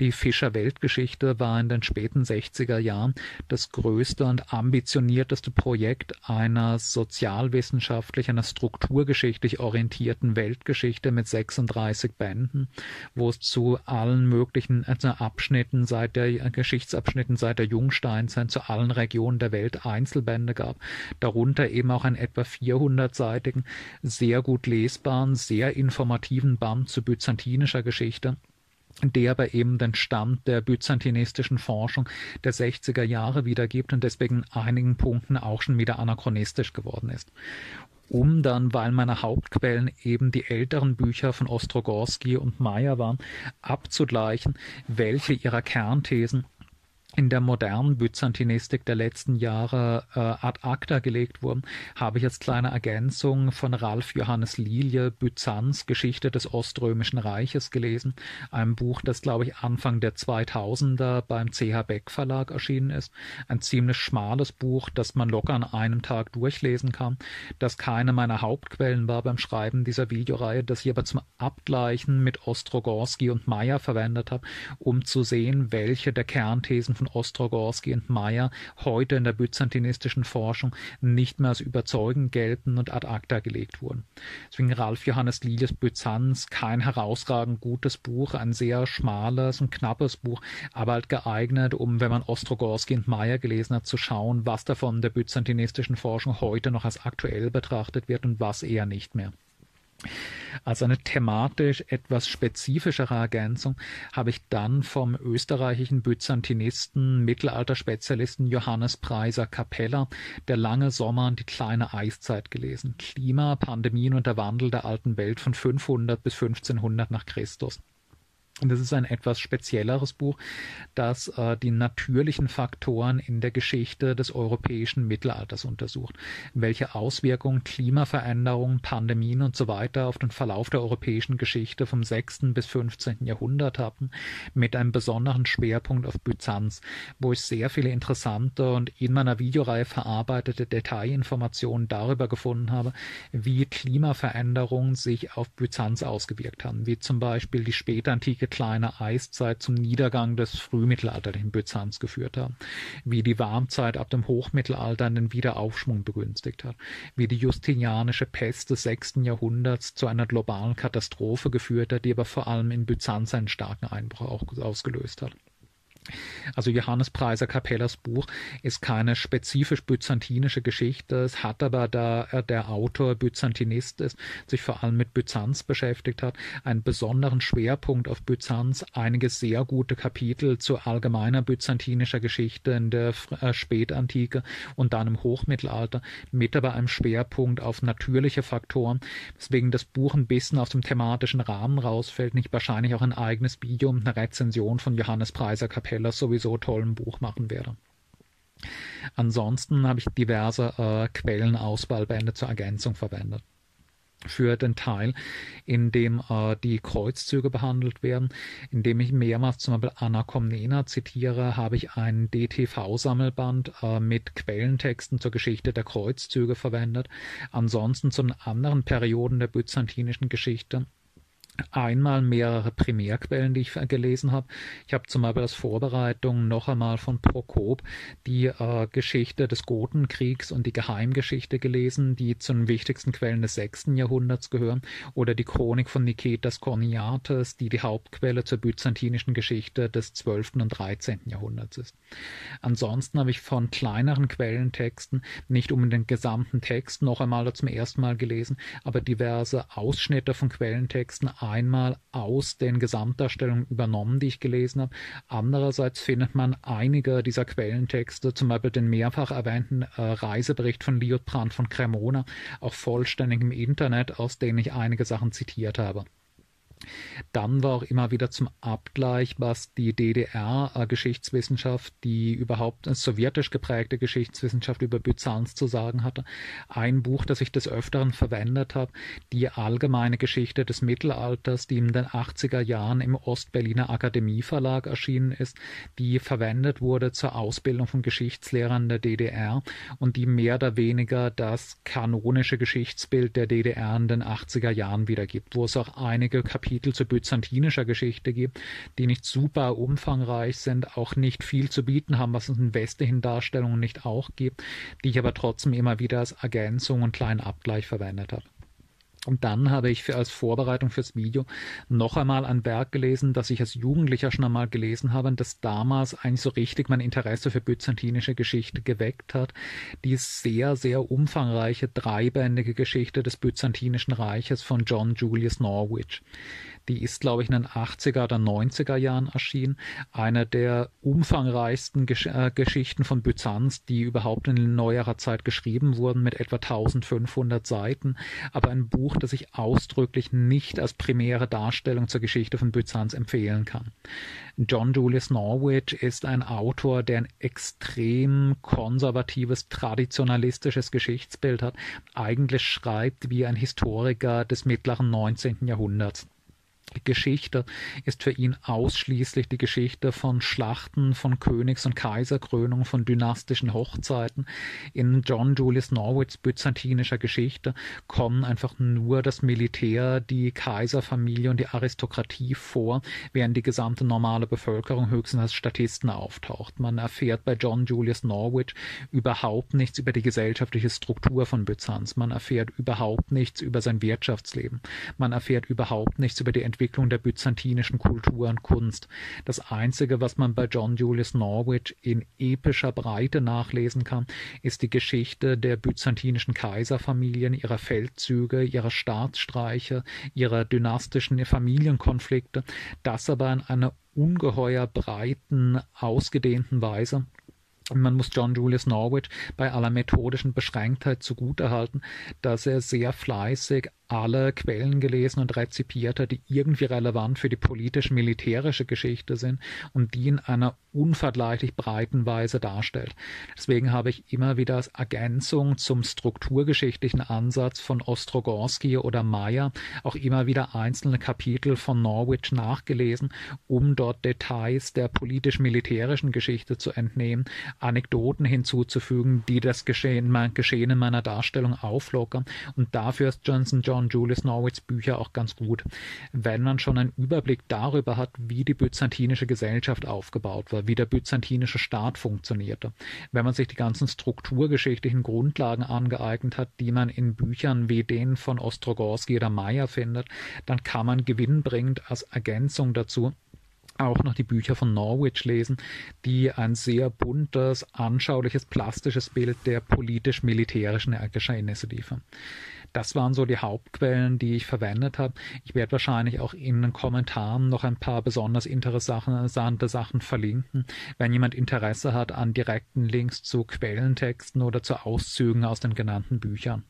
Die Fischer Weltgeschichte war in den späten 60er Jahren das größte und ambitionierteste Projekt einer sozialwissenschaftlich, einer strukturgeschichtlich orientierten Welt Weltgeschichte mit 36 Bänden, wo es zu allen möglichen also Abschnitten seit der Geschichtsabschnitten seit der Jungsteinzeit zu allen Regionen der Welt Einzelbände gab. Darunter eben auch einen etwa 400-seitigen, sehr gut lesbaren, sehr informativen Band zu byzantinischer Geschichte der aber eben den Stand der byzantinistischen Forschung der 60er Jahre wiedergibt und deswegen in einigen Punkten auch schon wieder anachronistisch geworden ist um dann, weil meine Hauptquellen eben die älteren Bücher von Ostrogorski und Meyer waren, abzugleichen, welche ihrer Kernthesen in der modernen Byzantinistik der letzten Jahre äh, ad acta gelegt wurden, habe ich als kleine Ergänzung von Ralf Johannes Lilie Byzanz Geschichte des Oströmischen Reiches gelesen. Ein Buch, das glaube ich Anfang der 2000er beim CH Beck Verlag erschienen ist. Ein ziemlich schmales Buch, das man locker an einem Tag durchlesen kann, das keine meiner Hauptquellen war beim Schreiben dieser Videoreihe, das ich aber zum Abgleichen mit Ostrogorski und Meyer verwendet habe, um zu sehen, welche der Kernthesen von Ostrogorski und Meyer heute in der byzantinistischen Forschung nicht mehr als überzeugend gelten und ad acta gelegt wurden. Deswegen Ralf Johannes Lilies Byzanz, kein herausragend gutes Buch, ein sehr schmales und knappes Buch, aber halt geeignet, um, wenn man Ostrogorski und Meyer gelesen hat, zu schauen, was davon der byzantinistischen Forschung heute noch als aktuell betrachtet wird und was eher nicht mehr. Als eine thematisch etwas spezifischere Ergänzung habe ich dann vom österreichischen Byzantinisten, Mittelalterspezialisten Johannes Preiser Capella Der lange Sommer und die kleine Eiszeit gelesen. Klima, Pandemien und der Wandel der alten Welt von 500 bis 1500 nach Christus. Und das ist ein etwas spezielleres Buch, das äh, die natürlichen Faktoren in der Geschichte des europäischen Mittelalters untersucht, welche Auswirkungen Klimaveränderungen, Pandemien und so weiter auf den Verlauf der europäischen Geschichte vom 6. bis 15. Jahrhundert hatten, mit einem besonderen Schwerpunkt auf Byzanz, wo ich sehr viele interessante und in meiner Videoreihe verarbeitete Detailinformationen darüber gefunden habe, wie Klimaveränderungen sich auf Byzanz ausgewirkt haben, wie zum Beispiel die spätantike kleine Eiszeit zum Niedergang des frühmittelalterlichen Byzanz geführt haben, wie die Warmzeit ab dem Hochmittelalter einen Wiederaufschwung begünstigt hat, wie die justinianische Pest des sechsten Jahrhunderts zu einer globalen Katastrophe geführt hat, die aber vor allem in Byzanz einen starken Einbruch ausgelöst hat. Also Johannes Preiser Capellas Buch ist keine spezifisch byzantinische Geschichte. Es hat aber, da er der Autor Byzantinist ist, sich vor allem mit Byzanz beschäftigt hat, einen besonderen Schwerpunkt auf Byzanz, einige sehr gute Kapitel zu allgemeiner byzantinischer Geschichte in der äh, Spätantike und dann im Hochmittelalter, mit aber einem Schwerpunkt auf natürliche Faktoren, weswegen das Buch ein bisschen aus dem thematischen Rahmen rausfällt, nicht wahrscheinlich auch ein eigenes Video und eine Rezension von Johannes Preiser Capella Keller sowieso tollen Buch machen werde. Ansonsten habe ich diverse äh, Quellenauswahlbände zur Ergänzung verwendet für den Teil, in dem äh, die Kreuzzüge behandelt werden. Indem ich mehrmals zum Beispiel Anna Komnena zitiere, habe ich ein DTV-Sammelband äh, mit Quellentexten zur Geschichte der Kreuzzüge verwendet. Ansonsten zu den anderen Perioden der byzantinischen Geschichte einmal mehrere Primärquellen, die ich gelesen habe. Ich habe zum Beispiel als Vorbereitung noch einmal von Prokop die äh, Geschichte des Gotenkriegs und die Geheimgeschichte gelesen, die zu den wichtigsten Quellen des sechsten Jahrhunderts gehören, oder die Chronik von Niketas Korniates, die die Hauptquelle zur byzantinischen Geschichte des zwölften und dreizehnten Jahrhunderts ist. Ansonsten habe ich von kleineren Quellentexten nicht um den gesamten Text noch einmal zum ersten Mal gelesen, aber diverse Ausschnitte von Quellentexten einmal aus den Gesamtdarstellungen übernommen, die ich gelesen habe. Andererseits findet man einige dieser Quellentexte, zum Beispiel den mehrfach erwähnten äh, Reisebericht von Liutprand von Cremona, auch vollständig im Internet, aus denen ich einige Sachen zitiert habe. Dann war auch immer wieder zum Abgleich, was die DDR-Geschichtswissenschaft, die überhaupt sowjetisch geprägte Geschichtswissenschaft über Byzanz zu sagen hatte. Ein Buch, das ich des Öfteren verwendet habe, die allgemeine Geschichte des Mittelalters, die in den 80er Jahren im Ostberliner Akademieverlag erschienen ist, die verwendet wurde zur Ausbildung von Geschichtslehrern der DDR und die mehr oder weniger das kanonische Geschichtsbild der DDR in den 80er Jahren wiedergibt, wo es auch einige Kapitel Kapitel zu byzantinischer Geschichte gibt, die nicht super umfangreich sind, auch nicht viel zu bieten haben, was es in westlichen Darstellungen nicht auch gibt, die ich aber trotzdem immer wieder als Ergänzung und kleinen Abgleich verwendet habe. Und dann habe ich für, als Vorbereitung fürs Video noch einmal ein Werk gelesen, das ich als Jugendlicher schon einmal gelesen habe und das damals eigentlich so richtig mein Interesse für byzantinische Geschichte geweckt hat. Die sehr, sehr umfangreiche dreibändige Geschichte des Byzantinischen Reiches von John Julius Norwich. Die ist, glaube ich, in den 80er oder 90er Jahren erschienen. Eine der umfangreichsten Gesch äh, Geschichten von Byzanz, die überhaupt in neuerer Zeit geschrieben wurden, mit etwa 1500 Seiten. Aber ein Buch, das ich ausdrücklich nicht als primäre Darstellung zur Geschichte von Byzanz empfehlen kann. John Julius Norwich ist ein Autor, der ein extrem konservatives, traditionalistisches Geschichtsbild hat, eigentlich schreibt wie ein Historiker des mittleren 19. Jahrhunderts. Geschichte ist für ihn ausschließlich die Geschichte von Schlachten, von Königs- und Kaiserkrönungen, von dynastischen Hochzeiten. In John Julius Norwichs byzantinischer Geschichte kommen einfach nur das Militär, die Kaiserfamilie und die Aristokratie vor, während die gesamte normale Bevölkerung höchstens als Statisten auftaucht. Man erfährt bei John Julius Norwich überhaupt nichts über die gesellschaftliche Struktur von Byzanz. Man erfährt überhaupt nichts über sein Wirtschaftsleben. Man erfährt überhaupt nichts über die Entwicklung Entwicklung der byzantinischen Kultur und Kunst. Das Einzige, was man bei John Julius Norwich in epischer Breite nachlesen kann, ist die Geschichte der byzantinischen Kaiserfamilien, ihrer Feldzüge, ihrer Staatsstreiche, ihrer dynastischen Familienkonflikte, das aber in einer ungeheuer breiten, ausgedehnten Weise man muss John Julius Norwich bei aller methodischen Beschränktheit zugutehalten, dass er sehr fleißig alle Quellen gelesen und rezipiert die irgendwie relevant für die politisch-militärische Geschichte sind und die in einer unvergleichlich breiten Weise darstellt. Deswegen habe ich immer wieder als Ergänzung zum strukturgeschichtlichen Ansatz von Ostrogorski oder Meyer auch immer wieder einzelne Kapitel von Norwich nachgelesen, um dort Details der politisch-militärischen Geschichte zu entnehmen, Anekdoten hinzuzufügen, die das Geschehen, Geschehen in meiner Darstellung auflockern. Und dafür ist Johnson John John Julius Norwichs Bücher auch ganz gut, wenn man schon einen Überblick darüber hat, wie die byzantinische Gesellschaft aufgebaut war, wie der byzantinische Staat funktionierte. Wenn man sich die ganzen strukturgeschichtlichen Grundlagen angeeignet hat, die man in Büchern wie denen von Ostrogorski oder Meyer findet, dann kann man gewinnbringend als Ergänzung dazu auch noch die Bücher von Norwich lesen, die ein sehr buntes, anschauliches, plastisches Bild der politisch-militärischen Geschehnisse liefern. Das waren so die Hauptquellen, die ich verwendet habe. Ich werde wahrscheinlich auch in den Kommentaren noch ein paar besonders interessante Sachen verlinken, wenn jemand Interesse hat an direkten Links zu Quellentexten oder zu Auszügen aus den genannten Büchern.